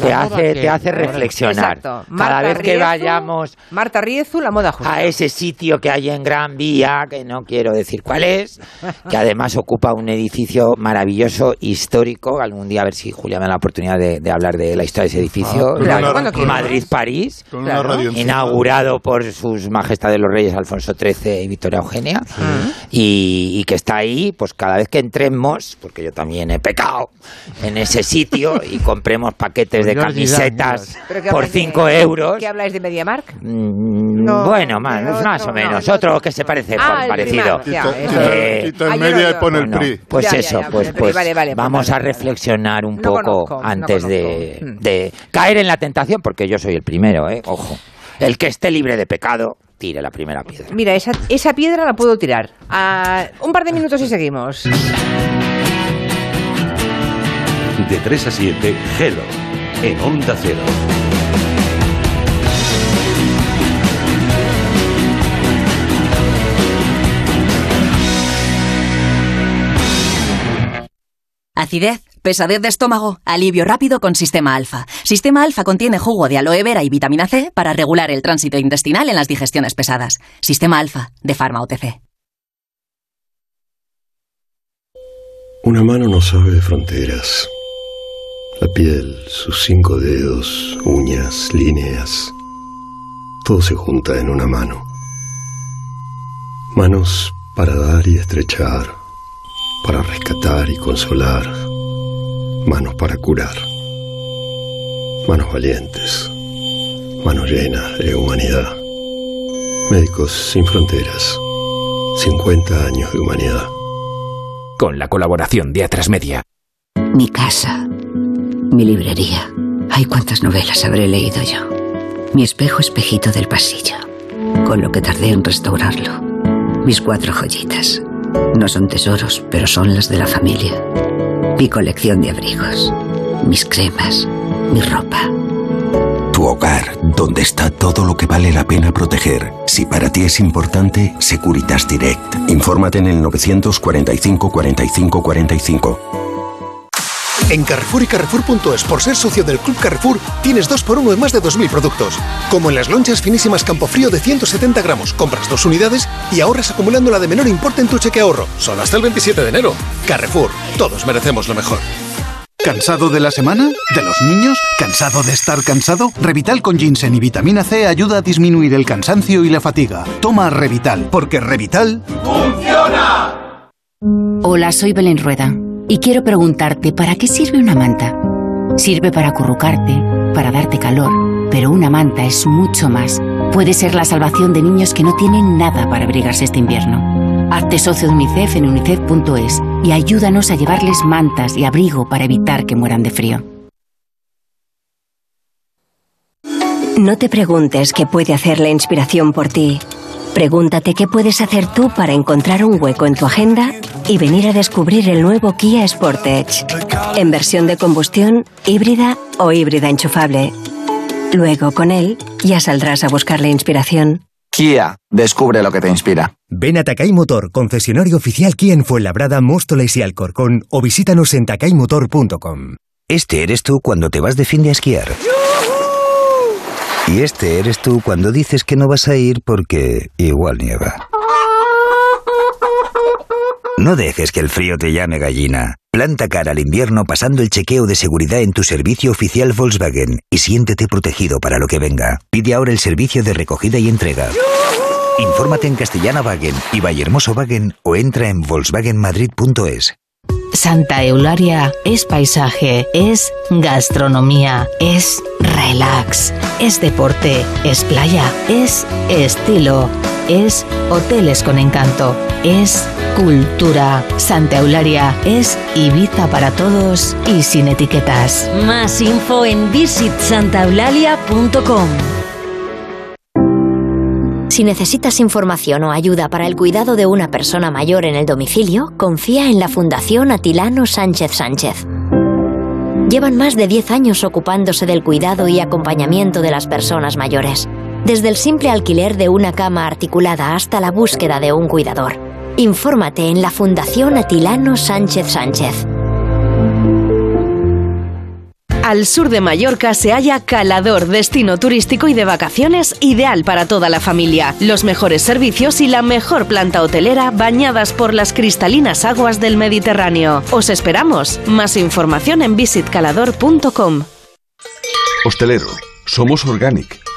Speaker 6: te hace,
Speaker 47: que-
Speaker 6: te hace reflexionar.
Speaker 1: Exacto.
Speaker 6: Cada vez que
Speaker 1: Riezu,
Speaker 6: vayamos
Speaker 1: Marta Riezu, la moda justa.
Speaker 6: a ese sitio que hay en Gran Vía, que no quiero decir cuál es, que además ocupa un edificio maravilloso, histórico. Algún día a ver si Julia me da la oportunidad de, de hablar de la historia de ese edificio.
Speaker 38: Ah, claro, quieras.
Speaker 6: Madrid-París, inaugurado por sus majestades los reyes Alfonso XIII y Victoria Eugenia, y, y que está ahí, pues cada vez que entremos, porque yo también he pecado en ese sitio, y compremos paquetes de camisetas
Speaker 1: ¿Pero qué
Speaker 6: por
Speaker 1: habláis de-
Speaker 6: 5 euros.
Speaker 1: ¿Qué habláis de MediaMark?
Speaker 6: Mm,
Speaker 1: No,
Speaker 6: bueno, más, más o menos.
Speaker 1: no,
Speaker 6: Otro que se parece
Speaker 1: Ah,
Speaker 6: por
Speaker 1: el
Speaker 6: parecido.
Speaker 38: Quita,
Speaker 6: Eh,
Speaker 38: el
Speaker 1: ah,
Speaker 38: media y pone el PRI.
Speaker 6: pues
Speaker 1: Ya,
Speaker 6: eso,
Speaker 1: ya,
Speaker 6: pues,
Speaker 1: vale, vale,
Speaker 6: vamos
Speaker 1: vale,
Speaker 6: a reflexionar un poco
Speaker 1: conozco,
Speaker 6: antes de,
Speaker 1: conozco. Mm.
Speaker 6: de caer en la tentación, porque yo soy el primero, ¿eh? Ojo. El que esté libre de pecado, tire la primera piedra.
Speaker 1: Mira, esa, esa piedra la puedo tirar. Ah, un par de minutos y seguimos.
Speaker 55: De 3 a 7, Hello, en Onda Cero.
Speaker 61: Acidez, pesadez de estómago, alivio rápido con Sistema Alfa. Sistema Alfa contiene jugo de aloe vera y vitamina C para regular el tránsito intestinal en las digestiones pesadas. Sistema Alfa, de Pharma OTC.
Speaker 60: Una mano no sabe de fronteras. La piel, sus cinco dedos, uñas, líneas. Todo se junta en una mano. Manos para dar y estrechar, para rescatar y consolar. Manos para curar. Manos valientes. Manos llenas de humanidad. Médicos sin fronteras. 50 años de humanidad.
Speaker 62: Con la colaboración de Atrasmedia.
Speaker 63: Mi casa, mi librería. Ay, cuántas novelas habré leído yo. Mi espejo espejito del pasillo, con lo que tardé en restaurarlo. Mis cuatro joyitas. No son tesoros, pero son las de la familia. Mi colección de abrigos, mis cremas, mi ropa.
Speaker 64: Tu hogar, donde está todo lo que vale la pena proteger. Si para ti es importante, Securitas Direct. Infórmate en el 945 45 45.
Speaker 15: En Carrefour y Carrefour.es, por ser socio del Club Carrefour, tienes 2 por 1 en más de 2.000 productos. Como en las lonchas finísimas Campofrío de 170 gramos. Compras dos unidades y ahorras acumulando la de menor importe en tu cheque ahorro. Solo hasta el 27 de enero. Carrefour, todos merecemos lo mejor.
Speaker 65: ¿Cansado de la semana? ¿De los niños? ¿Cansado de estar cansado? Revital con ginseng y vitamina C ayuda a disminuir el cansancio y la fatiga. Toma Revital, porque Revital...
Speaker 66: ¡Funciona! Hola, soy Belén Rueda y quiero preguntarte, ¿para qué sirve una manta? Sirve para acurrucarte, para darte calor, pero una manta es mucho más. Puede ser la salvación de niños que no tienen nada para abrigarse este invierno. Hazte socio de UNICEF en unicef.es y ayúdanos a llevarles mantas y abrigo para evitar que mueran de frío.
Speaker 49: No te preguntes qué puede hacer la inspiración por ti. Pregúntate qué puedes hacer tú para encontrar un hueco en tu agenda y venir a descubrir el nuevo Kia Sportage. En versión de combustión, híbrida o híbrida enchufable. Luego, con él, ya saldrás a buscar la inspiración.
Speaker 67: Kia, descubre lo que te inspira.
Speaker 68: Ven a Takay Motor, concesionario oficial Kia en Fuenlabrada, Móstoles y Alcorcón o visítanos en takaymotor.com.
Speaker 69: Este eres tú cuando te vas de fin de esquiar. Y este eres tú cuando dices que no vas a ir porque igual nieva. No dejes que el frío te llame gallina. Planta cara al invierno pasando el chequeo de seguridad en tu servicio oficial Volkswagen y siéntete protegido para lo que venga. Pide ahora el servicio de recogida y entrega. Infórmate en Castellana Wagen y Vallehermoso Wagen o entra en volkswagenmadrid.es.
Speaker 24: Santa Eularia es paisaje, es gastronomía, es relax, es deporte, es playa, es estilo, es hoteles con encanto, es cultura. Santa Eularia es Ibiza para todos y sin etiquetas.
Speaker 70: Más info en visitsantaeulalia.com.
Speaker 19: Si necesitas información o ayuda para el cuidado de una persona mayor en el domicilio, confía en la Fundación Atilano Sánchez Sánchez. Llevan más de 10 años ocupándose del cuidado y acompañamiento de las personas mayores, desde el simple alquiler de una cama articulada hasta la búsqueda de un cuidador. Infórmate en la Fundación Atilano Sánchez Sánchez.
Speaker 24: Al sur de Mallorca se halla Calador, destino turístico y de vacaciones ideal para toda la familia. Los mejores servicios y la mejor planta hotelera bañadas por las cristalinas aguas del Mediterráneo. Os esperamos. Más información en visitcalador.com.
Speaker 71: Hostelero, somos Organic,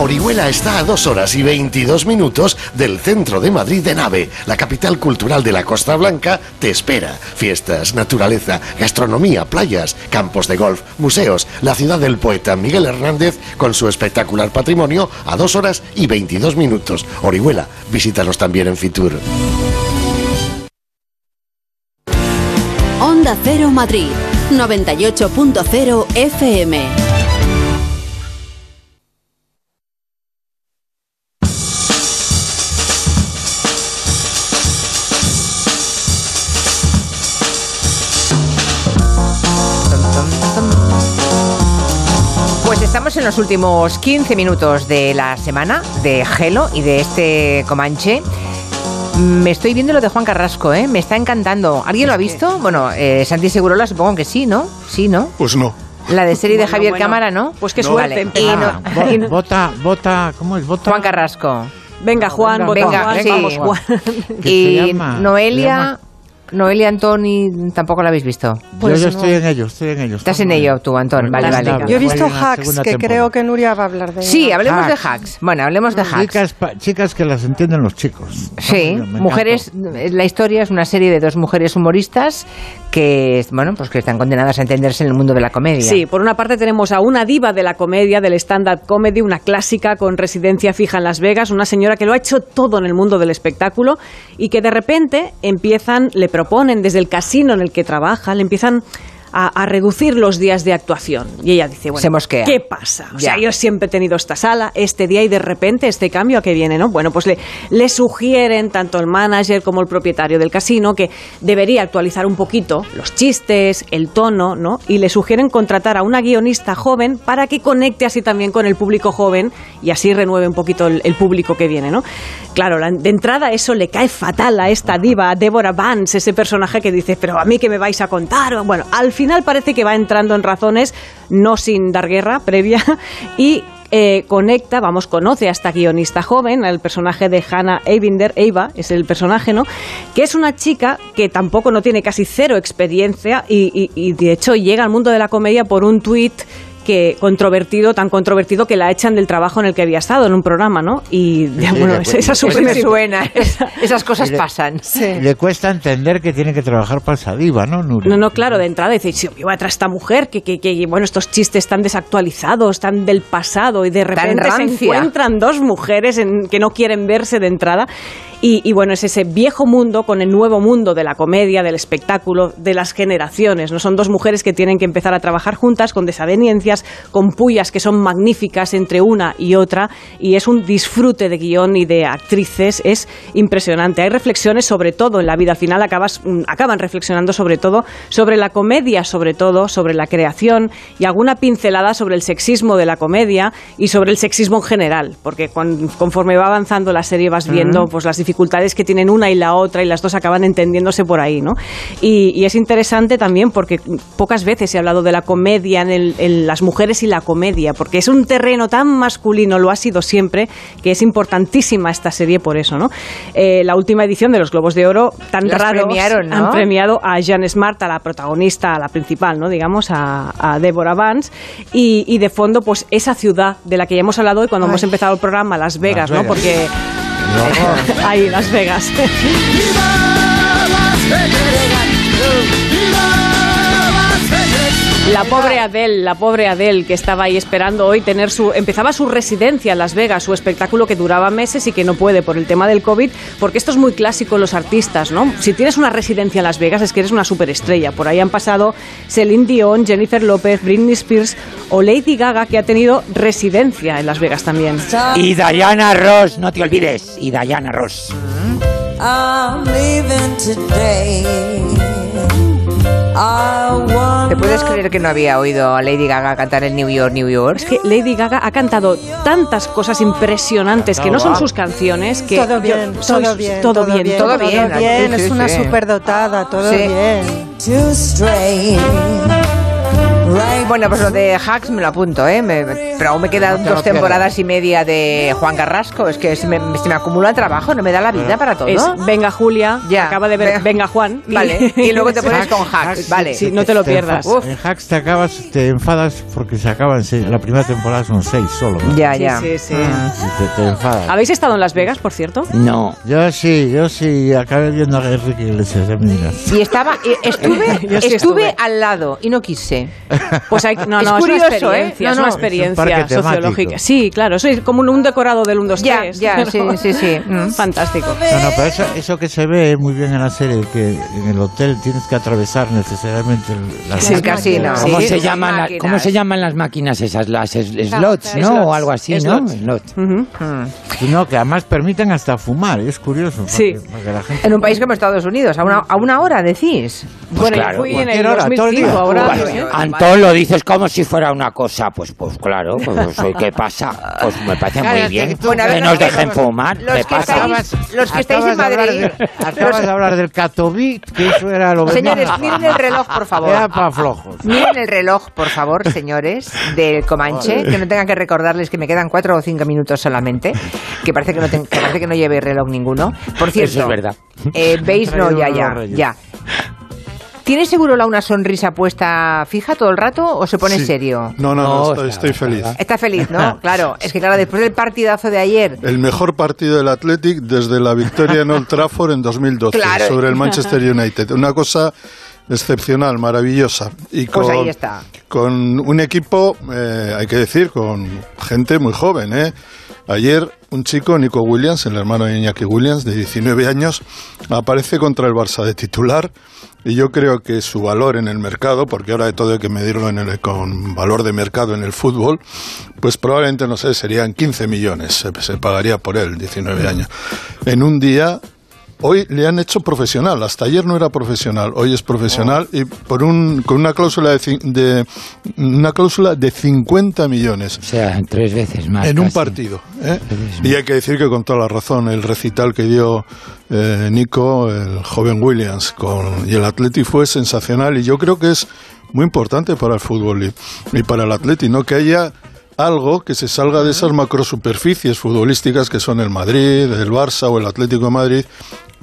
Speaker 53: Orihuela está a dos horas y 22 minutos del centro de Madrid de Nave. La capital cultural de la Costa Blanca te espera. Fiestas, naturaleza, gastronomía, playas, campos de golf, museos. La ciudad del poeta Miguel Hernández con su espectacular patrimonio a dos horas y 22 minutos. Orihuela, visítanos también en Fitur.
Speaker 27: Onda Cero Madrid, 98.0 FM.
Speaker 1: Estamos en los últimos 15 minutos de la semana de Gelo y de este Comanche. Me estoy viendo lo de Juan Carrasco, ¿eh? Me está encantando. ¿Alguien lo ha visto? Bueno, eh, Santi Segurola supongo que sí, ¿no? Sí, ¿no?
Speaker 38: Pues no.
Speaker 1: La de serie de
Speaker 27: Bueno,
Speaker 1: Javier
Speaker 27: bueno.
Speaker 1: Cámara, ¿no?
Speaker 27: Pues qué suerte,
Speaker 1: Vale. Y no-
Speaker 47: Vota, vota, ¿cómo es?
Speaker 1: Juan Carrasco.
Speaker 27: Venga, Juan, vota
Speaker 1: Venga,
Speaker 27: Juan,
Speaker 1: sí.
Speaker 27: vamos, Juan.
Speaker 1: Y
Speaker 47: se llama- se
Speaker 1: Noelia,
Speaker 47: llama-
Speaker 1: Noelia Antoni, tampoco la habéis visto.
Speaker 47: yo ya estoy en ello, estoy en ello.
Speaker 1: Estás en ello tú, Antón. Vale, vale.
Speaker 56: Yo he visto hacks que
Speaker 47: temporada.
Speaker 56: creo que Nuria va a hablar de
Speaker 1: Sí, hablemos de hacks. Bueno, hablemos de hacks.
Speaker 47: Chicas, pa- chicas que las entienden los chicos.
Speaker 1: Sí,
Speaker 47: Me encanta.
Speaker 1: mujeres, la historia es una serie de dos mujeres humoristas que, bueno, pues que están condenadas a entenderse en el mundo de la comedia.
Speaker 27: Sí, por una parte tenemos a una diva de la comedia, del stand-up comedy, una clásica con residencia fija en Las Vegas, una señora que lo ha hecho todo en el mundo del espectáculo y que de repente empiezan, le proponen desde el casino en el que trabaja, le empiezan a, a reducir los días de actuación. Y ella dice, bueno,
Speaker 1: Se mosquea.
Speaker 27: ¿qué pasa? O sea,
Speaker 1: Ya.
Speaker 27: yo siempre he tenido esta sala, este día y de repente este cambio a que viene, ¿no? Bueno, pues le, le sugieren tanto el manager como el propietario del casino que debería actualizar un poquito los chistes, el tono, ¿no? Y le sugieren contratar a una guionista joven para que conecte así también con el público joven y así renueve un poquito el, el público que viene, ¿no? Claro, la- de entrada eso le cae fatal a esta diva, a Deborah Vance, ese personaje que dice, pero a mí que me vais a contar. O, Bueno, al final parece que va entrando en razones, no sin dar guerra previa, y eh, conecta, vamos, conoce a esta guionista joven, el personaje de Hannah Eibinder, Eva es el personaje, ¿no? Que es una chica que tampoco no tiene casi cero experiencia y, y- y, de hecho llega al mundo de la comedia por un tuit que controvertido, tan controvertido que la echan del trabajo en el que había estado en un programa, ¿no? Y
Speaker 47: sí,
Speaker 27: bueno, esa, super-
Speaker 1: me suena. Esas cosas
Speaker 47: le-
Speaker 1: pasan.
Speaker 47: Le cuesta entender que tiene que trabajar para esa diva, ¿no, Nuria?
Speaker 27: No, no, claro, de entrada dice, si yo voy a traer a esta mujer, que, que, que, bueno, estos chistes están desactualizados, están del pasado, y de repente se encuentran dos mujeres en- que no quieren verse de entrada. Y, y bueno, es ese viejo mundo con el nuevo mundo de la comedia, del espectáculo, de las generaciones. No son dos mujeres que tienen que empezar a trabajar juntas con desavenencias, con pullas que son magníficas entre una y otra. Y es un disfrute de guion y de actrices. Es impresionante. Hay reflexiones sobre todo en la vida. Al final acabas, mm, acaban reflexionando sobre todo sobre la comedia, sobre todo sobre la creación y alguna pincelada sobre el sexismo de la comedia y sobre el sexismo en general. Porque cuan- conforme va avanzando la serie vas viendo
Speaker 1: Ujú.
Speaker 27: pues las dificultades que tienen una y la otra y las dos acaban entendiéndose por ahí, ¿no? Y, y es interesante también porque pocas veces he hablado de la comedia en, el- en las mujeres y la comedia, porque es un terreno tan masculino, lo ha sido siempre, que es importantísima esta serie por eso, ¿no? Eh, la última edición de los Globos de Oro, tan raros,
Speaker 1: premiaron, ¿no?
Speaker 27: han premiado a Jan Smart, a la protagonista, a la principal, ¿no? Digamos, a, a Deborah Vance, y, y de fondo, pues esa ciudad de la que ya hemos hablado hoy cuando
Speaker 1: Ay.
Speaker 27: hemos empezado el programa, Las Vegas,
Speaker 47: Las
Speaker 27: ¿no?
Speaker 47: Vegas.
Speaker 27: Ahí, Las Vegas. La pobre Adele, la pobre Adele que estaba ahí esperando hoy tener su empezaba su residencia en Las Vegas, su espectáculo que duraba meses y que no puede por el tema del COVID, porque esto es muy clásico en los artistas, ¿no? Si tienes una residencia en Las Vegas es que eres una superestrella. Por ahí han pasado Celine Dion, Jennifer López, Britney Spears o Lady Gaga que ha tenido residencia en Las Vegas también.
Speaker 6: Y Diana Ross, no te olvides, y Diana Ross.
Speaker 1: I'm leaving today. ¿Te puedes creer que no había oído a Lady Gaga cantar en New York, New York?
Speaker 27: Es que Lady Gaga ha cantado tantas cosas impresionantes que no son sus canciones, que
Speaker 56: Todo bien,
Speaker 27: yo-
Speaker 56: todo bien,
Speaker 27: todo bien,
Speaker 1: todo bien.
Speaker 56: es una
Speaker 1: sí.
Speaker 56: superdotada, todo
Speaker 1: Sí.
Speaker 56: bien.
Speaker 1: Bueno, pues lo de Hacks me lo apunto, ¿eh? Me- pero aún me quedan dos temporadas y media de Juan Carrasco. Es que se me, se me acumula el trabajo, no me da la vida para todo.
Speaker 27: Es Venga Julia,
Speaker 1: Ya.
Speaker 27: acaba de ver
Speaker 1: Venga.
Speaker 27: Venga Juan.
Speaker 1: Vale, y luego te pones con Hacks, vale.
Speaker 27: Sí, no te lo pierdas.
Speaker 1: Uf.
Speaker 47: En hacks te acabas, te enfadas porque se acaban seis. La primera temporada son seis solo. ¿no?
Speaker 1: Ya,
Speaker 27: Sí,
Speaker 1: ya.
Speaker 27: sí, sí.
Speaker 47: Y te, te enfadas.
Speaker 27: ¿Habéis estado en Las Vegas, por cierto?
Speaker 6: No.
Speaker 47: Yo sí, yo sí, acabé viendo a Enrique Iglesias.
Speaker 1: Y estaba, estuve estuve. al lado y no quise.
Speaker 27: Pues hay, no,
Speaker 1: Es
Speaker 27: no,
Speaker 1: curioso,
Speaker 27: es una experiencia,
Speaker 1: ¿eh? No,
Speaker 27: es
Speaker 1: no.
Speaker 27: una
Speaker 1: Es un
Speaker 47: parque
Speaker 27: experiencia
Speaker 47: temático.
Speaker 27: sociológica. Sí, claro, eso es como un, un decorado del 1, 2,
Speaker 1: Ya,
Speaker 27: 3.
Speaker 1: ya, sí, sí, sí. Mm.
Speaker 27: Fantástico.
Speaker 47: No, no, pero eso, eso que se ve muy bien en la serie, que en el hotel tienes que atravesar necesariamente el, las
Speaker 1: Sí, el casino.
Speaker 6: ¿Cómo,
Speaker 1: Sí,
Speaker 6: se
Speaker 1: las
Speaker 6: llaman la-. ¿Cómo se llaman las máquinas esas? Las es- slots, ¿no?
Speaker 27: slots.
Speaker 6: O algo así, ¿no?
Speaker 27: Slots.
Speaker 6: Slot.
Speaker 47: Y no, que además permiten hasta fumar, es curioso.
Speaker 27: Sí.
Speaker 47: porque- porque la gente
Speaker 1: En un país como Estados Unidos, a una, a una hora decís.
Speaker 27: bueno,
Speaker 6: claro,
Speaker 27: yo fui en
Speaker 47: cualquier
Speaker 27: el
Speaker 47: hora, todo el
Speaker 27: 2005,
Speaker 47: día.
Speaker 27: ahora.
Speaker 6: Bueno,
Speaker 27: ¿eh?
Speaker 6: Antón lo dices como si fuera una cosa, pues pues claro, pues, ¿qué pasa? Pues me parece muy
Speaker 47: Cállate,
Speaker 6: bien
Speaker 47: que tú-
Speaker 1: Bueno,
Speaker 6: que
Speaker 1: no,
Speaker 6: nos
Speaker 1: no,
Speaker 6: dejen fumar,
Speaker 1: los
Speaker 6: ¿qué
Speaker 1: que
Speaker 6: pasa?
Speaker 1: estáis- los que estáis en Madrid.
Speaker 47: de- acabas de hablar del Catovic, que eso era lo
Speaker 1: Señores, miren el reloj, por favor.
Speaker 47: Era para flojos.
Speaker 1: Miren el reloj, por favor, señores, del Comanche, que no tengan que recordarles que me quedan cuatro o cinco minutos solamente, que parece que no, ten- que parece que no lleve reloj ninguno. Por cierto,
Speaker 6: Eso es verdad.
Speaker 1: eh, ¿veis? No, ya, ya, ya. ¿Tiene seguro la una sonrisa puesta fija todo el rato o se pone
Speaker 38: Sí.
Speaker 1: serio?
Speaker 38: No, no, no,
Speaker 6: No,
Speaker 38: estoy,
Speaker 6: está-
Speaker 38: estoy feliz.
Speaker 1: Está feliz, ¿no? Claro, es que claro, después del partidazo de ayer,
Speaker 38: El mejor partido del Athletic desde la victoria en Old Trafford en 2012
Speaker 1: Claro.
Speaker 38: sobre el Manchester United. Una cosa excepcional, maravillosa. Y con,
Speaker 1: Pues ahí está.
Speaker 38: Con un equipo, eh, hay que decir, con gente muy joven. ¿eh? Ayer un chico, Nico Williams, el hermano de Iñaki Williams, de 19 años, aparece contra el Barça de titular. Y yo creo que su valor en el mercado, porque ahora de todo hay que medirlo en el- con valor de mercado en el fútbol, pues probablemente, no sé, serían 15 millones, se, se pagaría por él, 19 años. En un día Hoy le han hecho profesional, hasta ayer no era profesional, hoy es profesional y por un, con una cláusula de, de una cláusula de 50 millones
Speaker 6: O sea, tres veces más.
Speaker 38: en un partido. ¿eh? Y hay que decir que con toda la razón, el recital que dio eh, Nico, el joven Williams, con, y el Atleti fue sensacional y yo creo que es muy importante para el fútbol y, y para el Atleti, ¿no? Que haya algo que se salga de esas macrosuperficies futbolísticas que son el Madrid, el Barça o el Atlético de Madrid.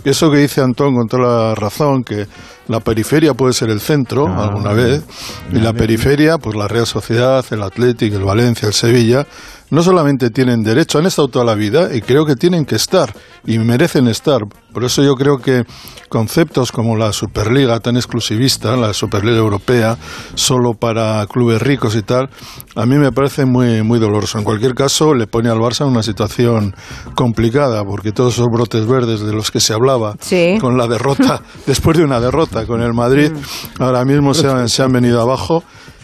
Speaker 38: Eso que dice Antón con toda la razón, que la periferia puede ser el centro alguna vez, y la periferia, pues la Real Sociedad, el Atlético, el Valencia, el Sevilla, no solamente tienen derecho, han estado toda la vida y creo que tienen que estar y merecen estar. Por eso yo creo que conceptos como la Superliga tan exclusivista, la Superliga Europea, solo para clubes ricos y tal, a mí me parece muy, muy doloroso. En cualquier caso, le pone al Barça en una situación complicada, porque todos esos brotes verdes de los que se hablaba
Speaker 1: Sí.
Speaker 38: con la derrota, después de una derrota con el Madrid, ahora mismo se han, se han venido abajo.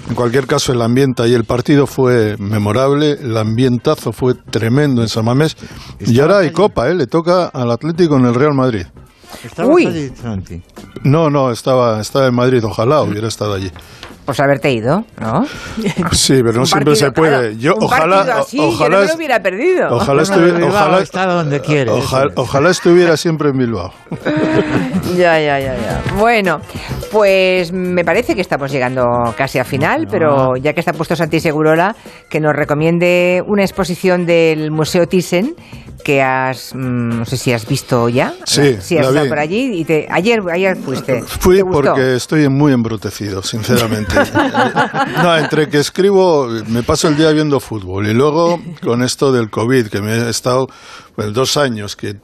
Speaker 38: En cualquier caso, el ambiente y el partido fue memorable, el ambientazo fue tremendo en San Mamés. Y ahora hay Copa, ¿eh? le toca al Atlético en el Real Madrid.
Speaker 47: Estabas
Speaker 1: Uy.
Speaker 47: allí, Santi.
Speaker 38: No, no, estaba, estaba en Madrid, ojalá hubiera estado allí.
Speaker 1: Pues haberte ido, ¿no?
Speaker 38: Sí, pero no
Speaker 1: Un
Speaker 38: siempre
Speaker 1: partido,
Speaker 38: se puede.
Speaker 1: claro,
Speaker 38: yo
Speaker 1: un
Speaker 38: ojalá,
Speaker 1: así, yo
Speaker 38: ojalá,
Speaker 1: no me
Speaker 38: es-
Speaker 1: lo hubiera perdido.
Speaker 38: ojalá,
Speaker 47: Bueno,
Speaker 38: estuvi-
Speaker 47: Bilbao
Speaker 38: ojalá,
Speaker 47: está donde quiere.
Speaker 38: ojalá, ojalá estuviera siempre en Bilbao.
Speaker 1: Ya, ya, ya, ya. Bueno, Pues me parece que estamos llegando casi a final, pero ya que está puesto Santi Segurola, que nos recomiende una exposición del Museo Thyssen que has, mm, no sé si has visto ya.
Speaker 38: Sí,
Speaker 1: si has
Speaker 38: la
Speaker 1: estado
Speaker 38: vi.
Speaker 1: por allí y te, ayer, ayer fuiste.
Speaker 38: Fui porque estoy muy embrutecido, sinceramente. No, entre que escribo, me paso el día viendo fútbol y luego con esto del COVID, que me he estado pues, dos años, que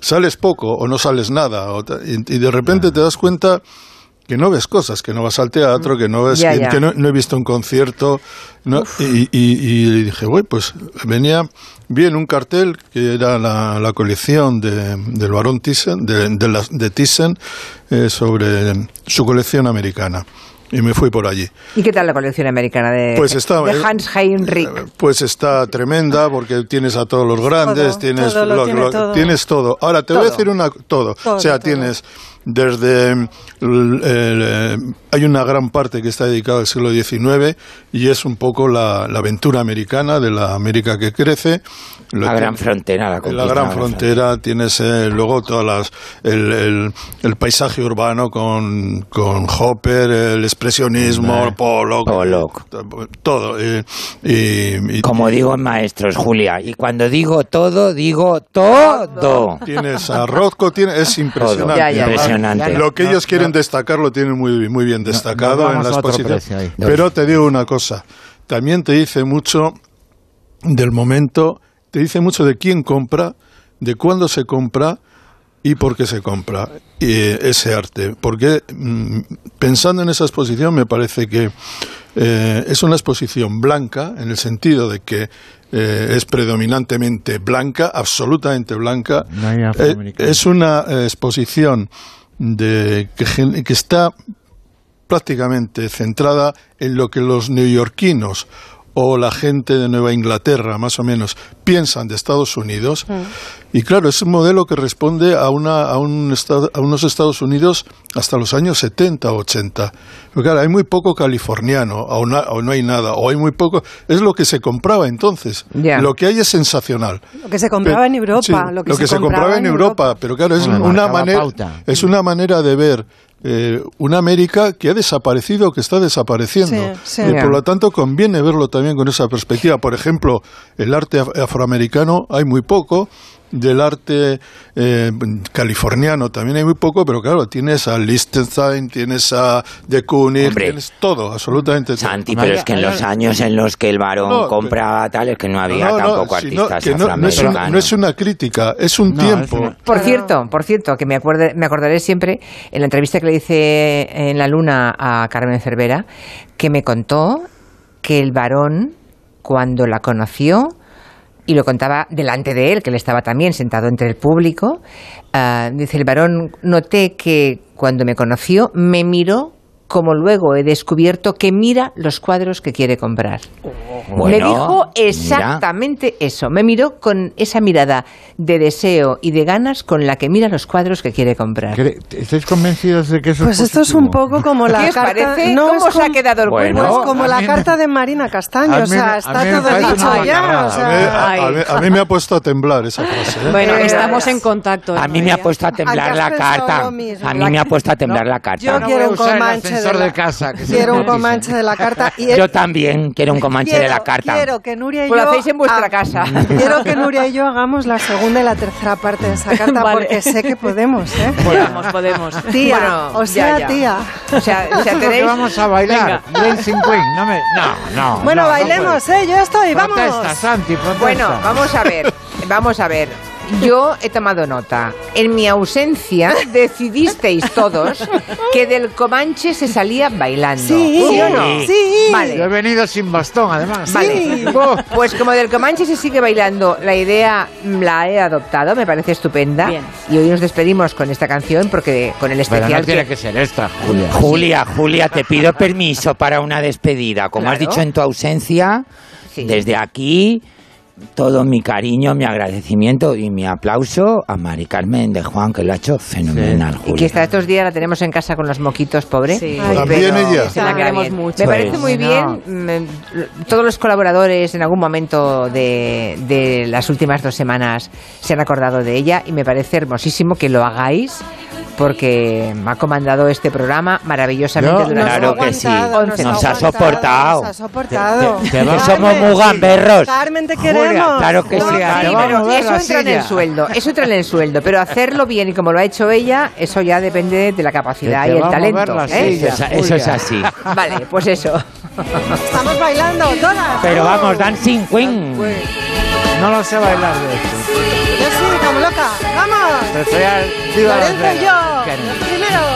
Speaker 38: sales poco o no sales nada, o y, y de repente te das cuenta que no ves cosas, que no vas al teatro, que no ves, que, no, no he visto un concierto, no, y, y- y dije, bueno, pues venía, vi en un cartel que era la, la colección de, del barón Thyssen, de, de, las- de Thyssen, eh, sobre su colección americana. Y me fui por allí.
Speaker 1: ¿Y qué tal la colección americana de,
Speaker 38: Pues está-
Speaker 1: de Hans Heinrich?
Speaker 38: Pues está tremenda porque tienes a todos los grandes,
Speaker 1: Todo,
Speaker 38: tienes
Speaker 1: todo lo tiene todo.
Speaker 38: tienes todo. Ahora te voy a decir una todo. O sea, tienes desde mm, el- el, eh, hay una gran parte que está dedicada al siglo XIX y es un poco la, la aventura americana de la América que crece.
Speaker 6: La
Speaker 38: que-
Speaker 6: gran frontera, la
Speaker 38: la gran
Speaker 6: la
Speaker 38: frontera tienes eh, luego todas las el, el- el paisaje urbano con, con Hopper, el expresionismo,
Speaker 6: Hombre.
Speaker 38: Pollock, todo. eh, y, y-
Speaker 6: Como digo en maestros, Julia, y cuando digo todo, digo todo.
Speaker 38: Tienes a Rothko, tiene, es impresionante.
Speaker 6: Ya, ya, Impresionante.
Speaker 38: Lo que
Speaker 6: No,
Speaker 38: ellos quieren
Speaker 6: no.
Speaker 38: destacar lo tienen muy, muy bien destacado en la exposición. Pero te digo una cosa, también te dice mucho del momento, te dice mucho de quién compra, de cuándo se compra y por qué se compra eh, ese arte. Porque mm, pensando en esa exposición me parece que eh, es una exposición blanca en el sentido de que eh, es predominantemente blanca, absolutamente blanca.
Speaker 47: No hay
Speaker 38: Eh, es una eh, exposición de, que, que está prácticamente centrada en lo que los neoyorquinos o la gente de Nueva Inglaterra, más o menos, piensan de Estados Unidos. Y claro, es un modelo que responde a, una, a, un estado- a unos Estados Unidos hasta los años 70 o 80. Pero claro, hay muy poco californiano, o, na- o no hay nada, o hay muy poco. Es lo que se compraba entonces. Lo que hay es sensacional.
Speaker 56: Lo que se compraba en Europa.
Speaker 38: Sí,
Speaker 56: lo que, se, compraba,
Speaker 38: en Europa, pero claro, es
Speaker 47: Bueno,
Speaker 38: una manera,
Speaker 47: pauta.
Speaker 38: es una manera de ver eh, una América que ha desaparecido, que está desapareciendo.
Speaker 56: Sí, sí.
Speaker 38: Y
Speaker 56: Ya.
Speaker 38: por lo tanto conviene verlo también con esa perspectiva. Por ejemplo, el arte af- afroamericano hay muy poco. Del arte eh, californiano también hay muy poco, pero claro, tienes a Liechtenstein, tienes a De Kooning,
Speaker 6: Hombre.
Speaker 38: tienes todo, absolutamente todo.
Speaker 6: Santi, pero es que en los años en los que el varón
Speaker 38: No,
Speaker 6: compraba tal, es que no había
Speaker 38: No,
Speaker 6: tampoco
Speaker 38: no,
Speaker 6: artistas
Speaker 38: que no, no es una, no es una crítica, es un tiempo.
Speaker 1: Por cierto, por cierto, que me, acuerde- me acordaré siempre en la entrevista que le hice en La Luna a Carmen Cervera, que me contó que el varón, cuando la conoció, y lo contaba delante de él, que él estaba también sentado entre el público, ah, dice, el varón, noté que cuando me conoció me miró como luego he descubierto que mira los cuadros que quiere comprar. me dijo
Speaker 6: mira.
Speaker 1: exactamente eso. Me miró con esa mirada de deseo y de ganas con la que mira los cuadros que quiere comprar.
Speaker 47: ¿Cre- ¿Estáis convencidos de que eso
Speaker 56: Pues
Speaker 47: es
Speaker 56: esto es un poco como la
Speaker 1: ¿Qué os
Speaker 56: carta.
Speaker 1: parece?
Speaker 56: No,
Speaker 1: ¿Cómo
Speaker 56: es
Speaker 1: os ha quedado el
Speaker 6: Bueno,
Speaker 1: cuerpo?
Speaker 56: Pues como la carta de Marina Castaño,
Speaker 47: a
Speaker 56: o
Speaker 47: mí
Speaker 56: sea, está todo dicho ya. o
Speaker 38: A
Speaker 56: sea,
Speaker 38: mí, a-
Speaker 27: Ay.
Speaker 38: a mí- a mí me ha puesto a temblar esa frase. ¿eh?
Speaker 27: Bueno, estamos en contacto.
Speaker 6: A mí me ha puesto a temblar la carta. A mí me ha puesto a temblar la carta.
Speaker 56: Yo quiero un
Speaker 47: usar el
Speaker 56: comanche de
Speaker 47: ascensor
Speaker 56: la,
Speaker 47: de casa, que se
Speaker 56: quiero un comanche de la carta y
Speaker 6: Yo también quiero un comanche de la carta.
Speaker 56: Quiero que Nuria y
Speaker 1: Pues
Speaker 56: yo
Speaker 1: lo hacéis en vuestra casa.
Speaker 56: Quiero que Nuria y yo hagamos la segunda y la tercera parte de esa carta
Speaker 27: Vale.
Speaker 56: porque sé que podemos, ¿eh?
Speaker 27: Podemos, podemos.
Speaker 56: Tía,
Speaker 1: Bueno,
Speaker 56: o sea,
Speaker 1: ya, ya.
Speaker 56: tía.
Speaker 1: O sea, o sea, tenéis...
Speaker 47: vamos a bailar. Dancing Queen. No, me, no, no.
Speaker 56: Bueno,
Speaker 47: no, no
Speaker 56: bailemos,
Speaker 47: puedo.
Speaker 56: ¿eh? Yo estoy, vamos.
Speaker 47: Protesta, Santi, protesta.
Speaker 1: Bueno, vamos a ver, vamos a ver. Yo he tomado nota. En mi ausencia decidisteis todos que del Comanche se salía bailando.
Speaker 56: Sí,
Speaker 1: o no?
Speaker 56: sí.
Speaker 1: Vale.
Speaker 47: Yo he venido sin bastón, además.
Speaker 1: Vale.
Speaker 47: Oh,
Speaker 1: Pues como del Comanche se sigue bailando, la idea la he adoptado, me parece estupenda.
Speaker 27: Bien.
Speaker 1: Y hoy nos despedimos con esta canción porque con el
Speaker 47: pero
Speaker 1: especial
Speaker 47: no tiene
Speaker 1: que-
Speaker 47: que ser esta, Julia.
Speaker 6: Julia, Julia, te pido permiso para una despedida. Como has
Speaker 1: Claro.
Speaker 6: dicho en tu ausencia,
Speaker 1: Sí.
Speaker 6: desde aquí, todo mi cariño, mi agradecimiento y mi aplauso a Mari Carmen de Juan, que lo ha hecho fenomenal,
Speaker 1: Y que está estos días la tenemos en casa con los moquitos, pobre.
Speaker 27: Sí.
Speaker 56: Ay,
Speaker 38: También
Speaker 1: Pero
Speaker 38: ella.
Speaker 1: se
Speaker 27: La queremos mucho.
Speaker 1: Me parece
Speaker 6: Pues,
Speaker 1: muy
Speaker 47: no.
Speaker 1: bien. mm, Todos los colaboradores en algún momento de, de las últimas dos semanas se han acordado de ella y me parece hermosísimo que lo hagáis porque ha comandado este programa maravillosamente
Speaker 6: No,
Speaker 1: durante
Speaker 6: claro que sí. Nos ha soportado.
Speaker 56: Nos ha soportado.
Speaker 6: Te- te- que somos muy gamberros.
Speaker 56: Carmen, te
Speaker 6: Julia,
Speaker 56: queremos.
Speaker 6: claro que sí,
Speaker 1: pero
Speaker 6: mover
Speaker 1: eso entra en el sueldo, eso entra en el sueldo, pero hacerlo bien y como lo ha hecho ella, eso ya depende de la capacidad y el talento. ¿eh?
Speaker 6: silla, Eso es- eso es Julia. así.
Speaker 1: Vale, pues eso.
Speaker 56: Estamos bailando todas.
Speaker 6: Pero vamos, Dancing Queen.
Speaker 47: No lo sé bailar de esto.
Speaker 56: Como loca. ¡Vamos! Lorenzo y yo.
Speaker 47: Que no.
Speaker 56: Los primeros.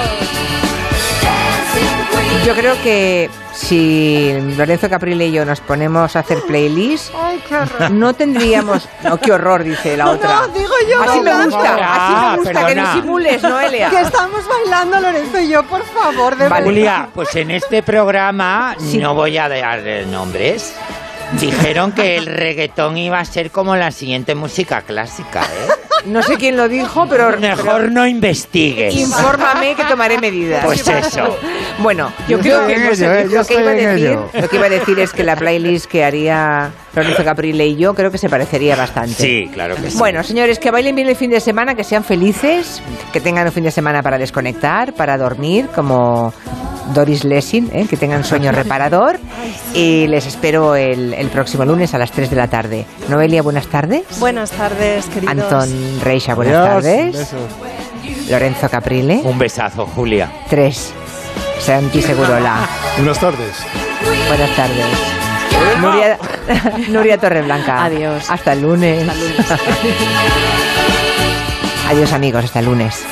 Speaker 1: Yo creo que si Lorenzo Caprile y yo nos ponemos a hacer playlist,
Speaker 56: Ay, qué horror.
Speaker 1: no tendríamos. No, qué horror, dice la otra.
Speaker 56: No, digo yo.
Speaker 1: Así me
Speaker 56: bailando.
Speaker 1: gusta, así me gusta, que
Speaker 6: perdona.
Speaker 1: disimules, Noelia.
Speaker 56: Que estamos bailando, Lorenzo y yo, por favor, de verdad.
Speaker 6: Julia, pues en este programa no voy a dar eh, nombres. Dijeron que el reggaetón iba a ser como la siguiente música clásica, ¿eh?
Speaker 1: No sé quién lo dijo, pero.
Speaker 6: Mejor no investigues.
Speaker 1: Infórmame que tomaré medidas.
Speaker 6: Pues eso.
Speaker 1: Bueno, yo
Speaker 47: Yo
Speaker 1: creo que
Speaker 47: en
Speaker 1: no sé,
Speaker 47: ello, ¿eh?
Speaker 1: lo, que iba a decir, lo que iba a decir es que la playlist que haría Lorenzo Caprile y yo creo que se parecería bastante.
Speaker 6: Sí, claro que sí.
Speaker 1: Bueno, señores, que bailen bien el fin de semana, que sean felices, que tengan un fin de semana para desconectar, para dormir, como Doris Lessing, ¿eh? que tengan sueño reparador. Y les espero el, el próximo lunes a las 3 de la tarde. Noelia, buenas tardes.
Speaker 56: Buenas tardes, queridos.
Speaker 1: Anton Reixa, buenas
Speaker 6: Adiós,
Speaker 1: tardes.
Speaker 6: besos.
Speaker 1: Lorenzo Caprile.
Speaker 6: Un besazo, Julia.
Speaker 1: 3. Santi Segurola.
Speaker 38: Buenas tardes.
Speaker 1: Buenas tardes. Nuria, Nuria Torreblanca. Adiós. Hasta el lunes. Adiós amigos, hasta el lunes.